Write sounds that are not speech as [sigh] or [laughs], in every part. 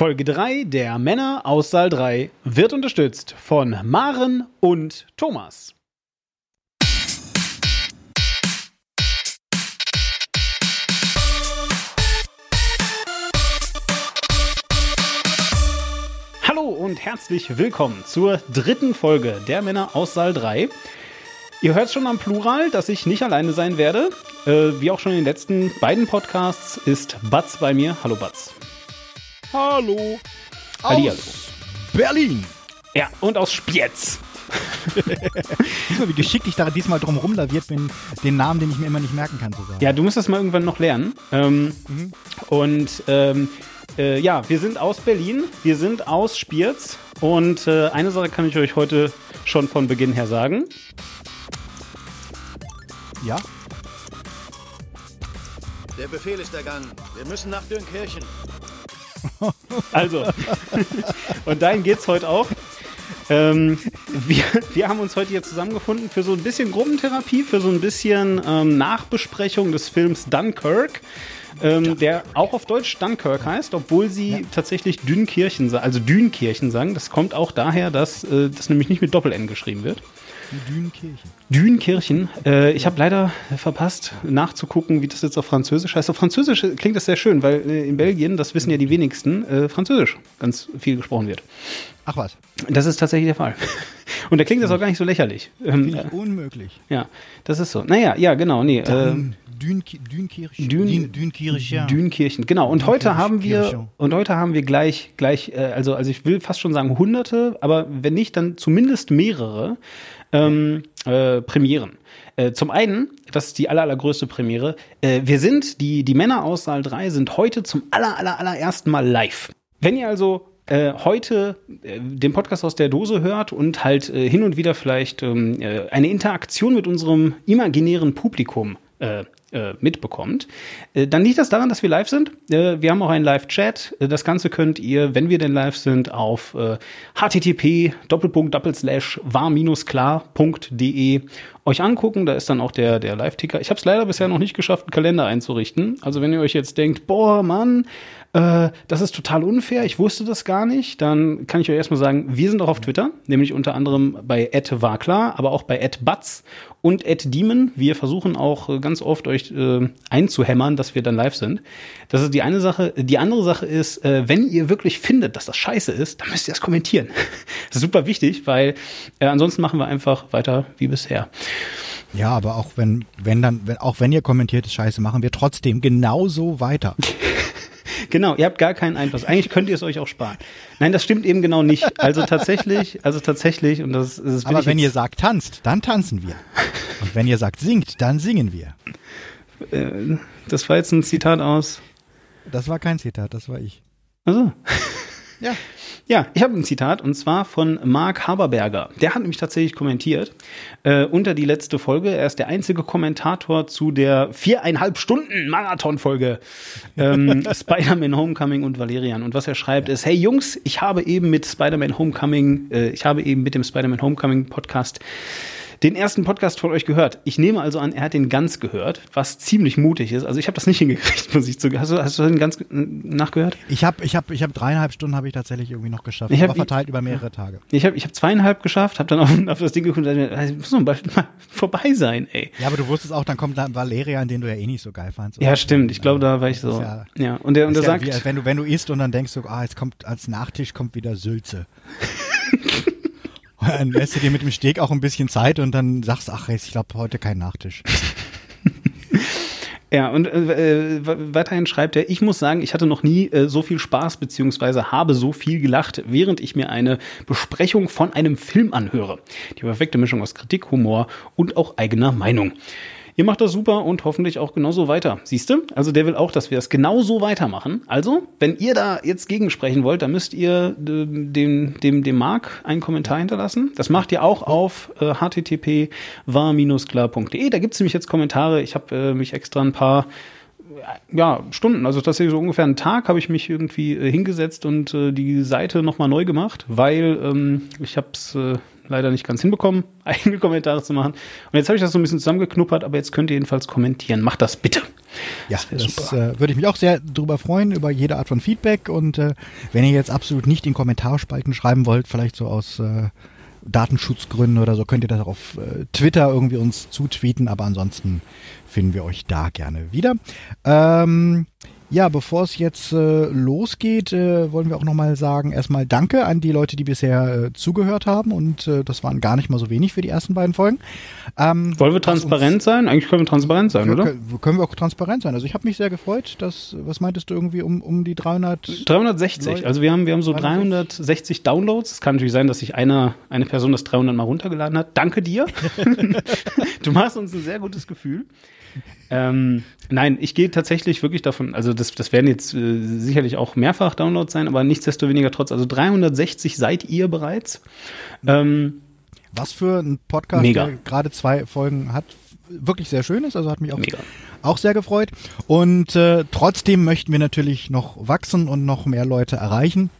Folge 3 der Männer aus Saal 3 wird unterstützt von Maren und Thomas. Hallo und herzlich willkommen zur dritten Folge der Männer aus Saal 3. Ihr hört schon am Plural, dass ich nicht alleine sein werde. Äh, wie auch schon in den letzten beiden Podcasts ist Batz bei mir. Hallo Batz. Hallo. Hallihallo. Berlin. Ja, und aus Spiez. [laughs] Du, wie geschickt ich da diesmal drum rumlaviert bin, den Namen, den ich mir immer nicht merken kann, zu sagen. Ja, du musst das mal irgendwann noch lernen. Ähm, Und ähm, äh, ja, wir sind aus Berlin, wir sind aus Spiez. Und äh, eine Sache kann ich euch heute schon von Beginn her sagen. Ja? Der Befehl ist ergangen. Wir müssen nach Dürnkirchen. [laughs] Also, und dahin geht's heute auch. Ähm, wir, wir haben uns heute hier zusammengefunden für so ein bisschen Gruppentherapie, für so ein bisschen ähm, Nachbesprechung des Films Dunkirk, ähm, der auch auf Deutsch Dunkirk heißt, obwohl sie tatsächlich Dünkirchen, also Dünkirchen sagen. Das kommt auch daher, dass äh, das nämlich nicht mit Doppel-N geschrieben wird. Die Dünenkirchen. Dünkirchen. Äh, ich habe leider verpasst, nachzugucken, wie das jetzt auf Französisch heißt. Auf Französisch klingt das sehr schön, weil äh, in Belgien, das wissen ja die wenigsten, äh, Französisch ganz viel gesprochen wird. Ach was, Das ist tatsächlich der Fall. Und da klingt das auch gar nicht so lächerlich. Ähm, äh, ich unmöglich. ja, das ist so. Naja, ja, genau, nee. Äh, Dün, Dünki- Dünkirchen. Dün- Dün, Dünkirchen. Dünkirchen, genau. Und heute haben wir Dünkirchen. und heute haben wir gleich gleich äh, also also ich will fast schon sagen Hunderte, aber wenn nicht dann zumindest mehrere ähm, äh, Premieren. Äh, zum einen, das ist die aller, allergrößte Premiere. Äh, wir sind die die Männer aus Saal 3 sind heute zum aller aller allerersten Mal live. Wenn ihr also äh, heute äh, den Podcast aus der Dose hört und halt äh, hin und wieder vielleicht ähm, äh, eine Interaktion mit unserem imaginären Publikum äh, mitbekommt, äh, dann liegt das daran, dass wir live sind. Äh, wir haben auch einen Live-Chat. Das Ganze könnt ihr, wenn wir denn live sind, auf http war-klar.de euch angucken. Da ist dann auch der, der Live-Ticker. Ich habe es leider bisher noch nicht geschafft, einen Kalender einzurichten. Also wenn ihr euch jetzt denkt, boah, Mann, äh, das ist total unfair, ich wusste das gar nicht, dann kann ich euch erstmal sagen, wir sind auch auf Twitter, nämlich unter anderem bei @warklar, aber auch bei @batz und @demon. Wir versuchen auch äh, ganz oft euch äh, einzuhämmern, dass wir dann live sind. Das ist die eine Sache. Die andere Sache ist, äh, wenn ihr wirklich findet, dass das scheiße ist, dann müsst ihr das kommentieren. [laughs] Das ist super wichtig, weil äh, ansonsten machen wir einfach weiter wie bisher. Ja, aber auch wenn, wenn dann, wenn, auch wenn ihr kommentiert, ist scheiße, machen wir trotzdem genauso weiter. [laughs] Genau, ihr habt gar keinen Einfluss. Eigentlich könnt ihr es euch auch sparen. Nein, das stimmt eben genau nicht. Also tatsächlich, also tatsächlich, und das, das Aber wenn ihr sagt tanzt, dann tanzen wir. Und wenn ihr sagt singt, dann singen wir. äh, das war jetzt ein Zitat aus. Das war kein Zitat, das war ich. Also. Ja. Ja, ich habe ein Zitat und zwar von Mark Haberberger. Der hat nämlich tatsächlich kommentiert äh, unter die letzte Folge. Er ist der einzige Kommentator zu der viereinhalb Stunden Marathon-Folge ähm, [laughs] Spider-Man Homecoming und Valerian. Und was er schreibt ist: Hey Jungs, ich habe eben mit Spider-Man Homecoming, äh, ich habe eben mit dem Spider-Man Homecoming Podcast den ersten Podcast von euch gehört. Ich nehme also an, er hat den ganz gehört, was ziemlich mutig ist. Also ich habe das nicht [laughs] hingekriegt, muss ich zugeben. Hast du, hast du den ganz nachgehört? Ich habe ich hab, ich hab dreieinhalb Stunden habe ich tatsächlich irgendwie noch geschafft, Ich hab- aber verteilt über mehrere Tage. Ich habe ich hab zweieinhalb geschafft, habe dann [laughs] auf, auf das Ding geguckt und dachte, muss bald mal vorbei sein, ey. Ja, aber du wusstest auch, dann kommt dann Valerian, den du ja eh nicht so geil fandst. Ja, stimmt. Ich glaube, da war ich so. ja- Ja, und der, und der ja sagt, wie, wenn du, wenn du isst und dann denkst du, ah, jetzt kommt als Nachtisch kommt wieder Sülze. [laughs] Dann lässt du dir mit dem Steak auch ein bisschen Zeit und dann sagst ach, ich glaube, heute kein Nachtisch. [laughs] Ja, und äh, weiterhin schreibt er, ich muss sagen, ich hatte noch nie äh, so viel Spaß beziehungsweise habe so viel gelacht, während ich mir eine Besprechung von einem Film anhöre. Die perfekte Mischung aus Kritik, Humor und auch eigener Meinung. Ihr macht das super und hoffentlich auch genauso weiter. Siehst du? Also der will auch, dass wir das genauso weitermachen. Also, wenn ihr da jetzt gegensprechen wollt, dann müsst ihr äh, dem, dem, dem Marc einen Kommentar hinterlassen. Das macht ihr auch auf äh, http war-klar.de. Da gibt es nämlich jetzt Kommentare. Ich habe äh, mich extra ein paar ja, Stunden, also tatsächlich so ungefähr einen Tag habe ich mich irgendwie äh, hingesetzt und äh, die Seite nochmal neu gemacht, weil ähm, ich habe es äh, leider nicht ganz hinbekommen, [laughs] eigene Kommentare zu machen. Und jetzt habe ich das so ein bisschen zusammengeknuppert, aber jetzt könnt ihr jedenfalls kommentieren. Macht das bitte. Ja, das, das äh, würde ich mich auch sehr darüber freuen, über jede Art von Feedback. Und äh, wenn ihr jetzt absolut nicht in Kommentarspalten schreiben wollt, vielleicht so aus äh, Datenschutzgründen oder so, könnt ihr das auch auf äh, Twitter irgendwie uns zutweeten. Aber ansonsten finden wir euch da gerne wieder. Ähm, ja, bevor es jetzt äh, losgeht, äh, wollen wir auch nochmal sagen, erstmal Danke an die Leute, die bisher äh, zugehört haben und äh, das waren gar nicht mal so wenig für die ersten beiden Folgen. Ähm, Wollen wir transparent uns, sein? Eigentlich können wir transparent sein, oder? Können, können wir auch transparent sein. Also ich habe mich sehr gefreut, dass, was meintest du irgendwie um, um die 300? 360, Leute? also wir haben, wir haben so 360 Downloads. Es kann natürlich sein, dass sich einer, eine Person das 300 mal runtergeladen hat. Danke dir. [laughs] [laughs] du machst uns ein sehr gutes Gefühl. Ähm, nein, ich gehe tatsächlich wirklich davon, also das, das werden jetzt äh, sicherlich auch mehrfach Downloads sein, aber nichtsdestoweniger trotz, also 360 seid ihr bereits. Ähm, Was für ein Podcast, mega. der gerade zwei Folgen hat, wirklich sehr schön ist, also hat mich auch, auch sehr gefreut. Und äh, trotzdem möchten wir natürlich noch wachsen und noch mehr Leute erreichen.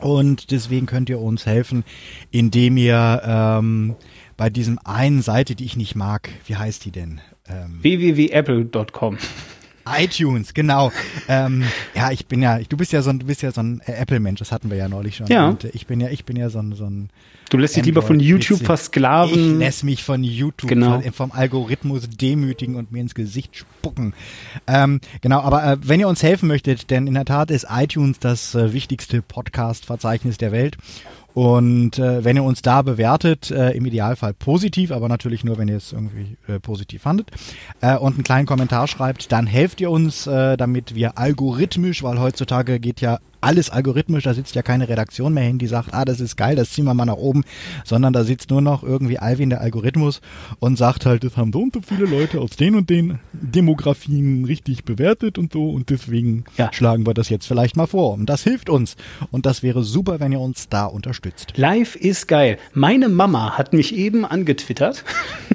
Und deswegen könnt ihr uns helfen, indem ihr ähm, bei diesem einen Seite, die ich nicht mag, wie heißt die denn? Ähm, www.apple.com iTunes, genau. ähm, ja, ich bin ja, du bist ja so ein, du bist ja so ein Apple-Mensch, das hatten wir ja neulich schon. Ja. Und ich bin ja, ich bin ja so ein, so ein Du lässt dich lieber von YouTube versklaven. Ich lässt mich von YouTube genau. vom Algorithmus demütigen und mir ins Gesicht spucken. Ähm, genau, aber äh, wenn ihr uns helfen möchtet, denn in der Tat ist iTunes das äh, wichtigste Podcast-Verzeichnis der Welt. Und äh, wenn ihr uns da bewertet, äh, im Idealfall positiv, aber natürlich nur, wenn ihr es irgendwie äh, positiv fandet, äh, und einen kleinen Kommentar schreibt, dann helft ihr uns, äh, damit wir algorithmisch, weil heutzutage geht ja alles algorithmisch, da sitzt ja keine Redaktion mehr hin, die sagt, ah, das ist geil, das ziehen wir mal nach oben, sondern da sitzt nur noch irgendwie Alvin der Algorithmus und sagt halt, das haben so und so viele Leute aus den und den Demografien richtig bewertet und so und deswegen ja. schlagen wir das jetzt vielleicht mal vor. Und das hilft uns und das wäre super, wenn ihr uns da unterstützt. Live ist geil. Meine Mama hat mich eben angetwittert.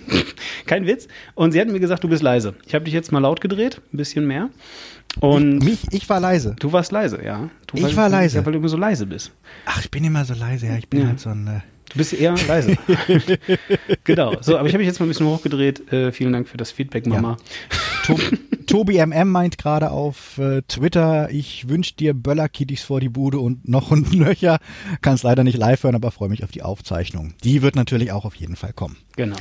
[laughs] Kein Witz. Und sie hat mir gesagt, du bist leise. Ich habe dich jetzt mal laut gedreht, ein bisschen mehr. Und ich, mich, ich war leise. Du warst leise, ja. Du, ich war leise. Ja, weil du immer so leise bist. Ach, ich bin immer so leise, ja. Ich bin ja. halt so ein. Äh Du bist eher leise. [laughs] genau. So, aber ich habe mich jetzt mal ein bisschen hochgedreht. Äh, vielen Dank für das Feedback, Mama. Ja. Tobi MM meint gerade auf äh, Twitter, ich wünsche dir Böller-Kitties vor die Bude und noch und Löcher. Kannst leider nicht live hören, aber freue mich auf die Aufzeichnung. Die wird natürlich auch auf jeden Fall kommen. Genau.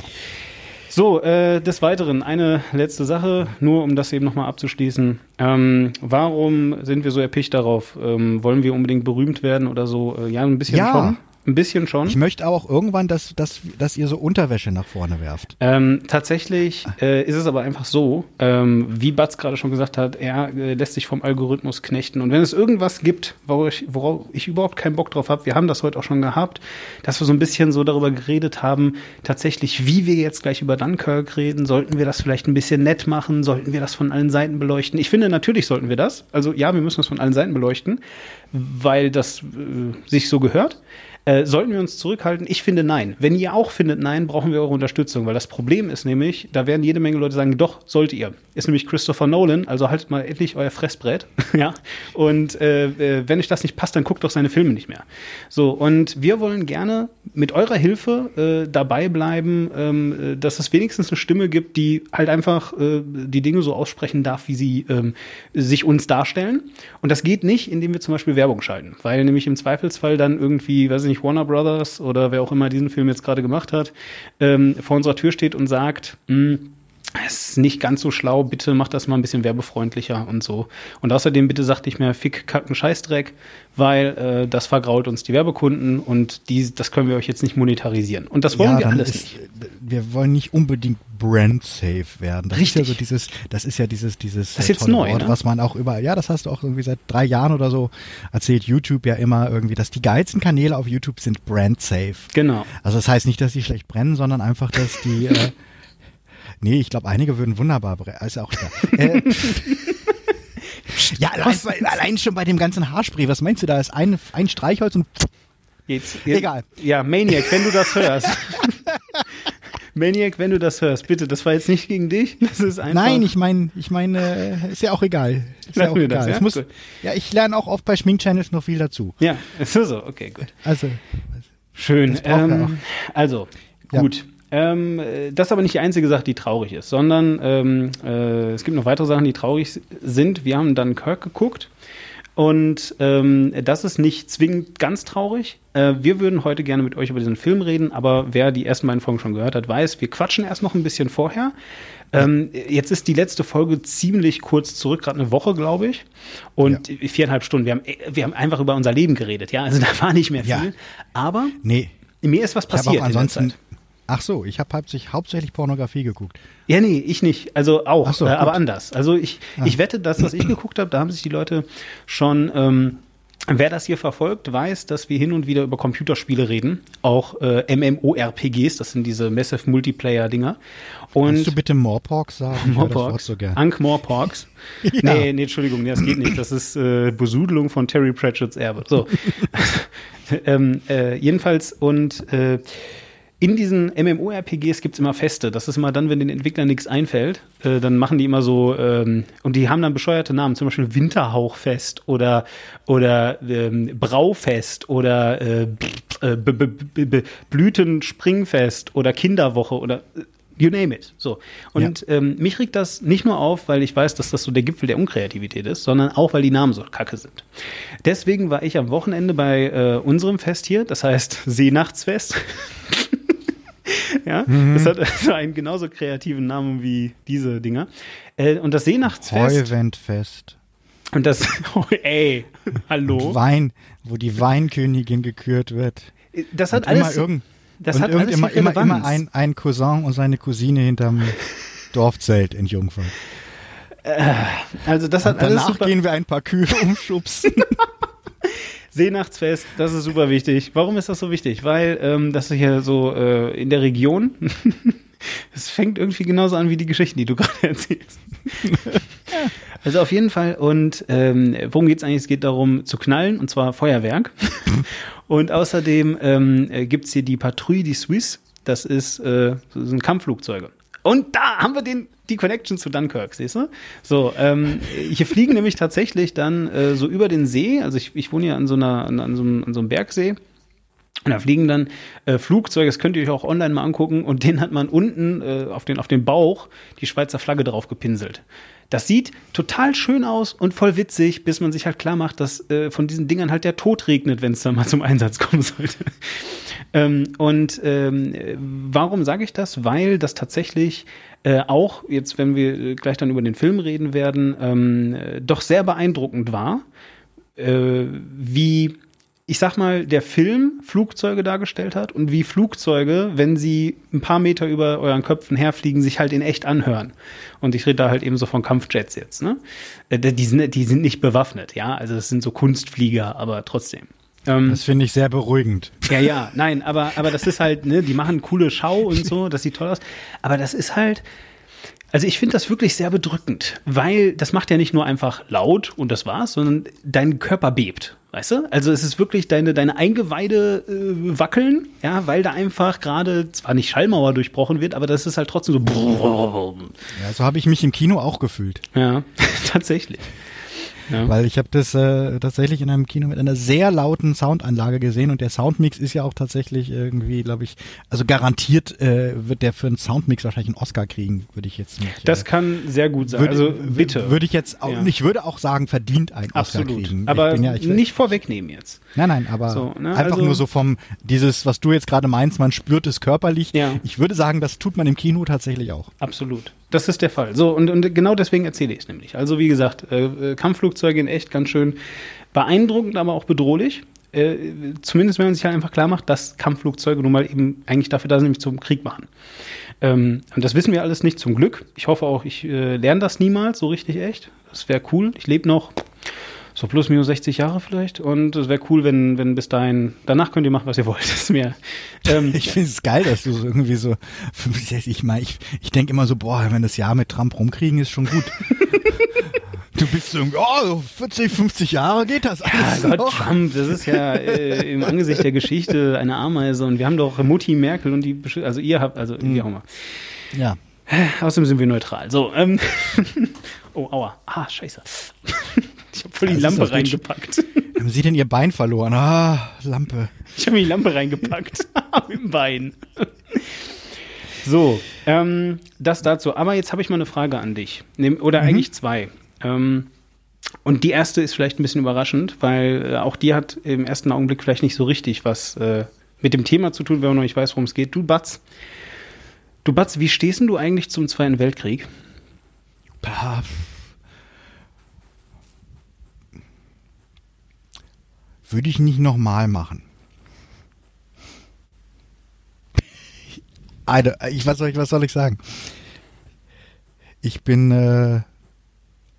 So, äh, des Weiteren eine letzte Sache, nur um das eben nochmal abzuschließen. Ähm, warum sind wir so erpicht darauf? Ähm, wollen wir unbedingt berühmt werden oder so? Äh, ja, ein bisschen ja. schon. Ein bisschen schon. Ich möchte auch irgendwann, dass, dass, dass ihr so Unterwäsche nach vorne werft. Ähm, tatsächlich äh, ist es aber einfach so, ähm, wie Batz gerade schon gesagt hat, er äh, lässt sich vom Algorithmus knechten. Und wenn es irgendwas gibt, worauf ich, worauf ich überhaupt keinen Bock drauf habe, wir haben das heute auch schon gehabt, dass wir so ein bisschen so darüber geredet haben, tatsächlich, wie wir jetzt gleich über Dunkirk reden, sollten wir das vielleicht ein bisschen nett machen, sollten wir das von allen Seiten beleuchten. Ich finde, natürlich sollten wir das. Also ja, wir müssen das von allen Seiten beleuchten, weil das äh, sich so gehört. Äh, sollten wir uns zurückhalten? Ich finde nein. Wenn ihr auch findet nein, brauchen wir eure Unterstützung, weil das Problem ist nämlich, da werden jede Menge Leute sagen, doch, sollt ihr. Ist nämlich Christopher Nolan, also haltet mal endlich euer Fressbrett. [laughs] ja. Und äh, äh, wenn euch das nicht passt, dann guckt doch seine Filme nicht mehr. So, und wir wollen gerne mit eurer Hilfe äh, dabei bleiben, ähm, äh, dass es wenigstens eine Stimme gibt, die halt einfach die Dinge so aussprechen darf, wie sie ähm, sich uns darstellen. Und das geht nicht, indem wir zum Beispiel Werbung schalten, weil nämlich im Zweifelsfall dann irgendwie, weiß ich nicht, Warner Brothers oder wer auch immer diesen Film jetzt gerade gemacht hat, ähm, vor unserer Tür steht und sagt, mh, hm, ist nicht ganz so schlau, bitte mach das mal ein bisschen werbefreundlicher und so. Und außerdem bitte sagt nicht mehr Fick, Kacken, Scheißdreck, weil äh, das vergrault uns die Werbekunden und die, das können wir euch jetzt nicht monetarisieren. Und das wollen ja, wir alles ist, nicht. Wir wollen nicht unbedingt brand safe werden. Das Richtig. ist ja so dieses, das ist ja dieses, dieses das ist jetzt neu, Wort, ne? was man auch überall, ja, das hast du auch irgendwie seit drei Jahren oder so erzählt YouTube ja immer irgendwie, dass die geilsten Kanäle auf YouTube sind brand safe. Genau. Also das heißt nicht, dass die schlecht brennen, sondern einfach, dass die äh, [laughs] Nee, ich glaube, einige würden wunderbar brennen. Ist auch äh, [laughs] Ja, allein, allein, schon bei dem ganzen Haarspray. Was meinst du da? Ist ein, ein Streichholz und. Jetzt, jetzt, Egal. Ja, Maniac, wenn du das hörst. [laughs] Maniac, wenn du das hörst, bitte, das war jetzt nicht gegen dich. Das ist einfach. Nein, ich meine, ich meine, äh, ist ja auch egal. Ist ja auch egal. Das, ja? Muss, ja, ich lerne auch oft bei Schminkchannels noch viel dazu. Ja, [laughs] ist so, okay, gut. Also, Schön. Ähm, also, Ja. Ähm, äh, das ist aber nicht die einzige Sache, die traurig ist, sondern ähm, äh, es gibt noch weitere Sachen, die traurig sind. Wir haben dann Kirk geguckt und ähm, das ist nicht zwingend ganz traurig. Äh, wir würden heute gerne mit euch über diesen Film reden, aber wer die ersten beiden Folgen schon gehört hat, weiß, wir quatschen erst noch ein bisschen vorher. Ähm, jetzt ist die letzte Folge ziemlich kurz zurück, gerade eine Woche, glaube ich. Und viereinhalb Stunden. Wir haben, wir haben einfach über unser Leben geredet, ja. Also da war nicht mehr viel. Ja. Aber Nee, mir ist was ich passiert auch in der ansonsten. Zeit. Ach so, ich habe hauptsächlich, hauptsächlich Pornografie geguckt. Ja, nee, ich nicht. Also auch, so, äh, aber anders. Also ich, ich wette, das, was ich geguckt habe, da haben sich die Leute schon. Ähm, Wer das hier verfolgt, weiß, dass wir hin und wieder über Computerspiele reden, auch äh, MMORPGs, das sind diese Massive Multiplayer-Dinger. Kannst du bitte Morpork sagen? Morporks, so gern. Ankh Morporks. [laughs] Ja. Nee, nee, Entschuldigung, nee, das geht nicht. Das ist äh, Besudelung von Terry Pratchett's Erbe. So. [laughs] ähm, äh, jedenfalls, und äh, in diesen MMORPGs gibt's immer Feste. Das ist immer dann, wenn den Entwicklern nichts einfällt, äh, dann machen die immer so, ähm, und die haben dann bescheuerte Namen, zum Beispiel Winterhauchfest oder, oder ähm, Braufest oder äh, äh, Blütenspringfest oder Kinderwoche oder äh, you name it. So. Und ähm, mich regt das nicht nur auf, weil ich weiß, dass das so der Gipfel der Unkreativität ist, sondern auch, weil die Namen so kacke sind. Deswegen war ich am Wochenende bei äh, unserem Fest hier, das heißt [laughs] Seenachtsfest. [laughs] ja, das hat also einen genauso kreativen Namen wie diese Dinger. Äh, und das Seenachtsfest. Heuwendfest. Und das, [laughs] oh, ey, hallo. Wein, wo die Weinkönigin gekürt wird. Das hat Und immer alles. irgend, das und hat alles immer, immer, immer ein, ein Cousin und seine Cousine hinterm [laughs] Dorfzelt in Jungfern. Also das hat alles Danach super. gehen wir ein paar Kühe umschubsen. Seenachtsfest, das ist super wichtig. Warum ist das so wichtig? Weil ähm, das ist hier so äh, in der Region. [laughs] Es fängt irgendwie genauso an wie die Geschichten, die du [laughs] gerade erzählst. Also auf jeden Fall. Und ähm, worum geht's eigentlich? Es geht darum zu knallen, und zwar Feuerwerk. [laughs] und außerdem ähm, äh, gibt's hier die Patrouille die Suisse. Das ist äh, so sind Kampfflugzeuge. Und da haben wir den, die Connection zu Dunkirk, siehst du? So, ähm, hier fliegen [laughs] nämlich tatsächlich dann äh, so über den See. Also ich, ich wohne ja an so einer, an, an, so einem, an so einem Bergsee. Und da fliegen dann äh, Flugzeuge, das könnt ihr euch auch online mal angucken, und den hat man unten äh, auf, den, auf den Bauch die Schweizer Flagge drauf gepinselt. Das sieht total schön aus und voll witzig, bis man sich halt klar macht, dass äh, von diesen Dingern halt der Tod regnet, wenn es dann mal zum Einsatz kommen sollte. [laughs] ähm, und ähm, äh, warum sage ich das? Weil das tatsächlich äh, auch, jetzt wenn wir äh, gleich dann über den Film reden werden, ähm, äh, doch sehr beeindruckend war, äh, wie ich sag mal, der Film Flugzeuge dargestellt hat und wie Flugzeuge, wenn sie ein paar Meter über euren Köpfen herfliegen, sich halt in echt anhören. Und ich rede da halt eben so von Kampfjets jetzt, ne? Äh, Die sind, die sind nicht bewaffnet, ja. Also das sind so Kunstflieger, aber trotzdem. Ähm, Das finde ich sehr beruhigend. ja, ja, nein, aber, aber das ist halt, ne, die machen coole Schau und so, das sieht toll aus. Aber das ist halt, also ich finde das wirklich sehr bedrückend, weil das macht ja nicht nur einfach laut und das war's, sondern dein Körper bebt. Weißt du? Also es ist wirklich deine, deine Eingeweide äh, wackeln, ja, weil da einfach gerade zwar nicht Schallmauer durchbrochen wird, aber das ist halt trotzdem so. Ja, so habe ich mich im Kino auch gefühlt. Ja, [laughs] tatsächlich. Ja. Weil ich habe das äh, tatsächlich in einem Kino mit einer sehr lauten Soundanlage gesehen und der Soundmix ist ja auch tatsächlich irgendwie, glaube ich, also garantiert äh, wird der für einen Soundmix wahrscheinlich einen Oscar kriegen, würde ich jetzt nicht. Das äh, kann sehr gut sein. würde, also bitte. Würde ich jetzt auch, Ja. ich würde auch sagen, verdient einen Oscar Absolut. kriegen. Aber ja, ich, nicht vorwegnehmen jetzt. Nein, nein, aber So, ne, einfach also- nur so vom, dieses, was du jetzt gerade meinst, man spürt es körperlich. Ich würde sagen, das tut man im Kino tatsächlich auch. Absolut. Das ist der Fall. So, und, und genau deswegen erzähle ich es nämlich. Also, wie gesagt, äh, äh, Kampfflugzeuge in echt ganz schön beeindruckend, aber auch bedrohlich. Äh, zumindest wenn man sich halt einfach klar macht, dass Kampfflugzeuge nun mal eben eigentlich dafür da sind, nämlich zum Krieg machen. Ähm, und das wissen wir alles nicht zum Glück. Ich hoffe auch, ich äh, lerne das niemals so richtig echt. Das wäre cool. Ich lebe noch so plus minus 60 Jahre vielleicht. Und es wäre cool, wenn, wenn bis dahin, danach könnt ihr machen, was ihr wollt. [laughs] Das ist mir. Ähm, Ich finde es geil, dass du so irgendwie so, ich meine, ich, ich denke immer so, boah, wenn das Jahr mit Trump rumkriegen, ist schon gut. [laughs] du bist so, oh, so 40, 50 Jahre geht das Ja, alles Gott, noch. Trump, das ist ja äh, im Angesicht der Geschichte eine Ameise und wir haben doch Mutti Merkel und die, besch- also ihr habt, also wie auch immer. Ja, Außerdem sind wir neutral. So, ähm, [laughs] oh, aua, ah, scheiße. [laughs] Ich habe voll die Das Lampe reingepackt. [laughs] Haben Sie denn Ihr Bein verloren? Ah, Lampe. Ich habe mir die Lampe reingepackt. Im Bein. so, ähm, das dazu. Aber jetzt habe ich mal eine Frage an dich. Oder eigentlich zwei. Ähm, und die erste ist vielleicht ein bisschen überraschend, weil äh, auch die hat im ersten Augenblick vielleicht nicht so richtig was äh, mit dem Thema zu tun, wenn man noch nicht weiß, worum es geht. Du Batz, du Batz, wie stehst du eigentlich zum Zweiten Weltkrieg? Bah, Würde ich nicht nochmal machen. [laughs] Ich, was, soll ich, was soll ich sagen? Ich bin äh,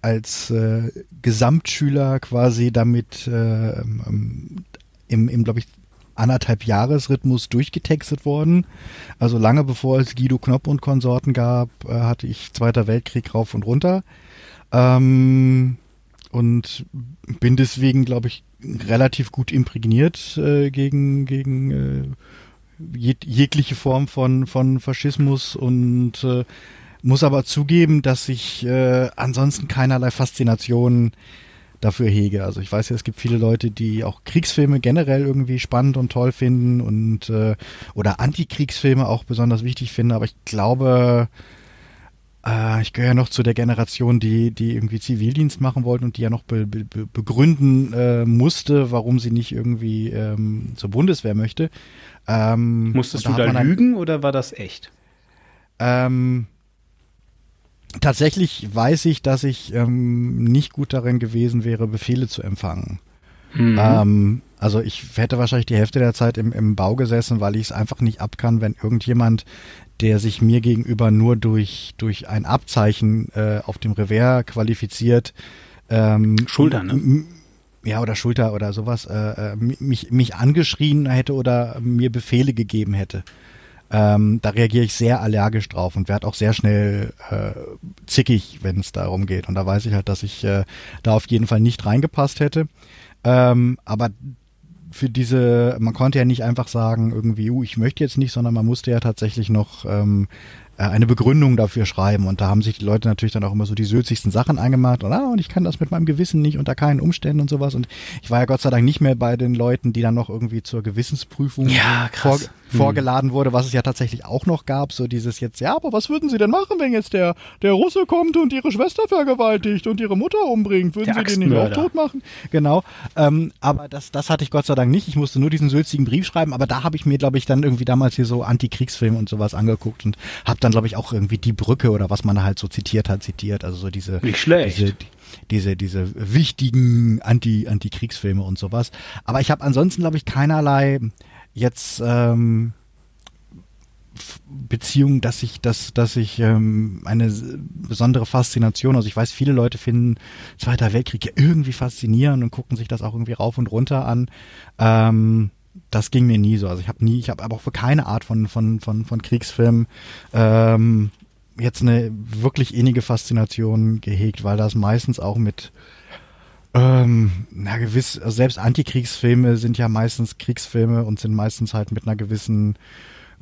als äh, Gesamtschüler quasi damit äh, im, im glaube ich, anderthalb Jahresrhythmus durchgetextet worden. Also lange bevor es Guido Knopp und Konsorten gab, äh, hatte ich Zweiter Weltkrieg rauf und runter. Ähm, und bin deswegen, glaube ich, relativ gut imprägniert äh, gegen, gegen äh, jeg jegliche Form von, von Faschismus und äh, muss aber zugeben, dass ich äh, ansonsten keinerlei Faszination dafür hege. Also ich weiß ja, es gibt viele Leute, die auch Kriegsfilme generell irgendwie spannend und toll finden und äh, oder Antikriegsfilme auch besonders wichtig finden, aber ich glaube, äh, ich gehöre ja noch zu der Generation, die, die irgendwie Zivildienst machen wollten und die ja noch be, be, begründen äh, musste, warum sie nicht irgendwie ähm, zur Bundeswehr möchte. Ähm, Musstest du da lügen dann, oder war das echt? Ähm, tatsächlich weiß ich, dass ich ähm, nicht gut darin gewesen wäre, Befehle zu empfangen. Mhm. Ähm, also ich hätte wahrscheinlich die Hälfte der Zeit im, im Bau gesessen, weil ich es einfach nicht abkann, wenn irgendjemand der sich mir gegenüber nur durch, durch ein Abzeichen äh, auf dem Revers qualifiziert. Ähm, Schulter, ne? Ja, oder Schulter oder sowas, äh, äh mich, mich angeschrien hätte oder mir Befehle gegeben hätte. Ähm, da reagiere ich sehr allergisch drauf und werde auch sehr schnell äh, zickig, wenn es darum geht. Und da weiß ich halt, dass ich äh, da auf jeden Fall nicht reingepasst hätte. Ähm, aber für diese, man konnte ja nicht einfach sagen, irgendwie, uh, ich möchte jetzt nicht, sondern man musste ja tatsächlich noch ähm, äh, eine Begründung dafür schreiben. Und da haben sich die Leute natürlich dann auch immer so die sülzigsten Sachen eingemacht. Und, ah, und ich kann das mit meinem Gewissen nicht unter keinen Umständen und sowas. Und ich war ja Gott sei Dank nicht mehr bei den Leuten, die dann noch irgendwie zur Gewissensprüfung ja, vor. Vorgeladen wurde, was es ja tatsächlich auch noch gab. So dieses jetzt, ja, aber was würden Sie denn machen, wenn jetzt der, der Russe kommt und Ihre Schwester vergewaltigt und Ihre Mutter umbringt? Würden der Sie den nicht auch tot machen? Genau. Ähm, aber das, das hatte ich Gott sei Dank nicht. Ich musste nur diesen sülzigen Brief schreiben. Aber da habe ich mir, glaube ich, dann irgendwie damals hier so Antikriegsfilme und sowas angeguckt und habe dann dann, glaube ich, auch irgendwie die Brücke oder was man halt so zitiert hat, zitiert. Also so diese, Nicht schlecht. diese, diese, diese wichtigen Anti, Anti-Kriegsfilme und sowas. Aber ich habe ansonsten, glaube ich, keinerlei jetzt ähm, Beziehung, dass ich, dass, dass ich ähm, eine besondere Faszination, also ich weiß, viele Leute finden Zweiter Weltkrieg ja irgendwie faszinierend und gucken sich das auch irgendwie rauf und runter an. Ähm, das ging mir nie so. Also ich habe nie, ich habe aber auch für keine Art von von von von Kriegsfilmen ähm, jetzt eine wirklich innige Faszination gehegt, weil das meistens auch mit ähm, na gewiss, also selbst Antikriegsfilme sind ja meistens Kriegsfilme und sind meistens halt mit einer gewissen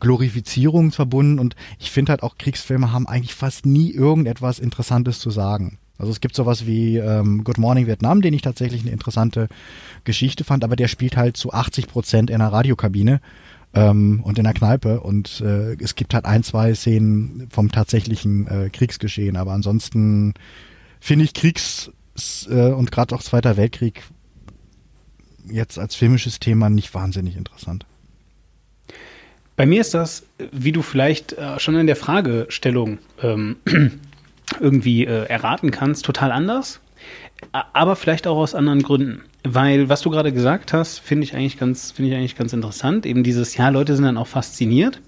Glorifizierung verbunden. Und ich finde halt auch Kriegsfilme haben eigentlich fast nie irgendetwas Interessantes zu sagen. Also es gibt sowas wie ähm, Good Morning Vietnam, den ich tatsächlich eine interessante Geschichte fand, aber der spielt halt zu 80 Prozent in einer Radiokabine ähm, und in der Kneipe. Und äh, es gibt halt ein, zwei Szenen vom tatsächlichen äh, Kriegsgeschehen, aber ansonsten finde ich Kriegs- äh, und gerade auch Zweiter Weltkrieg jetzt als filmisches Thema nicht wahnsinnig interessant. Bei mir ist das, wie du vielleicht äh, schon in der Fragestellung ähm, [clears throat] irgendwie äh, erraten kannst, total anders. Aber vielleicht auch aus anderen Gründen. Weil, was du gerade gesagt hast, finde ich eigentlich ganz, ich eigentlich ganz interessant. Eben dieses, ja, Leute sind dann auch fasziniert.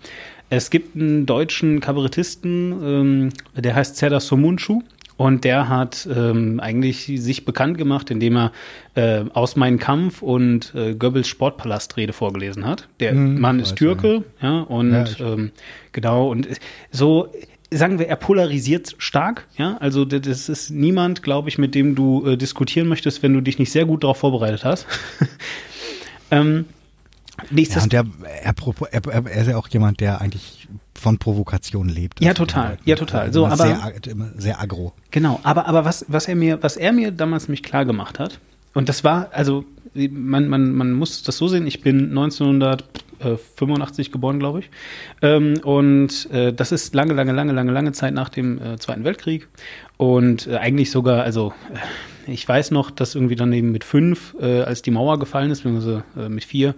Es gibt einen deutschen Kabarettisten, ähm, der heißt Serdar Somuncu. Und der hat ähm, eigentlich sich bekannt gemacht, indem er äh, aus Mein Kampf und äh, Goebbels Sportpalastrede vorgelesen hat. Der hm, Mann ist Türke, ja, ja und ja, ähm, genau, und so sagen wir, er polarisiert stark. Ja, also das ist niemand, glaube ich, mit dem du äh, diskutieren möchtest, wenn du dich nicht sehr gut darauf vorbereitet hast. [laughs] ähm, ja, und der, er, er, er, ist ja auch jemand, der eigentlich von Provokation lebt. Ja, total. Ja, total. So, aber sehr, sehr agro. Genau. Aber, aber was, was er mir, was er mir damals mich klar gemacht hat, und das war, also man, man, man muss das so sehen, ich bin 1985 geboren, glaube ich. Ähm, und äh, das ist lange, lange, lange, lange, lange Zeit nach dem äh, Zweiten Weltkrieg. Und äh, eigentlich sogar, also ich weiß noch, dass irgendwie dann eben mit fünf, als die Mauer gefallen ist, beziehungsweise mit vier,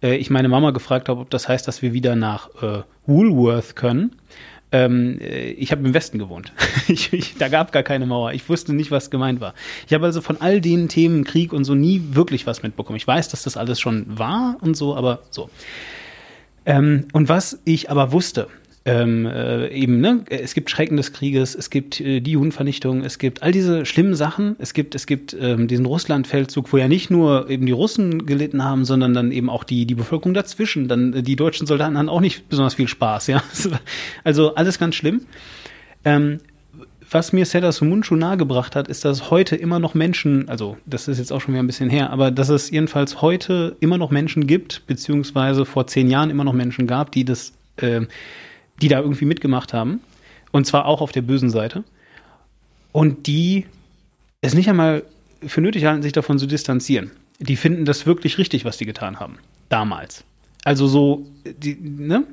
ich meine Mama gefragt habe, ob das heißt, dass wir wieder nach Woolworth können. Ähm, äh, ich habe im Westen gewohnt. [laughs] ich, ich, da gab gar keine Mauer. Ich wusste nicht, was gemeint war. Ich habe also von all den Themen Krieg und so nie wirklich was mitbekommen. Ich weiß, dass das alles schon war und so, aber so. Ähm, und was ich aber wusste, ähm, äh, eben, ne, es gibt Schrecken des Krieges, es gibt äh, die Judenvernichtung, es gibt all diese schlimmen Sachen, es gibt, es gibt ähm, diesen Russlandfeldzug, wo ja nicht nur eben die Russen gelitten haben, sondern dann eben auch die, die Bevölkerung dazwischen. Dann äh, die deutschen Soldaten hatten auch nicht besonders viel Spaß, ja. [laughs] Also alles ganz schlimm. Ähm, was mir Seda Sumunchu nahegebracht hat, ist, dass heute immer noch Menschen, also das ist jetzt auch schon wieder ein bisschen her, aber dass es jedenfalls heute immer noch Menschen gibt, beziehungsweise vor zehn Jahren immer noch Menschen gab, die das äh, die da irgendwie mitgemacht haben. Und zwar auch auf der bösen Seite. Und die es nicht einmal für nötig halten, sich davon zu distanzieren. Die finden das wirklich richtig, was die getan haben. Damals. Also so, die, ne?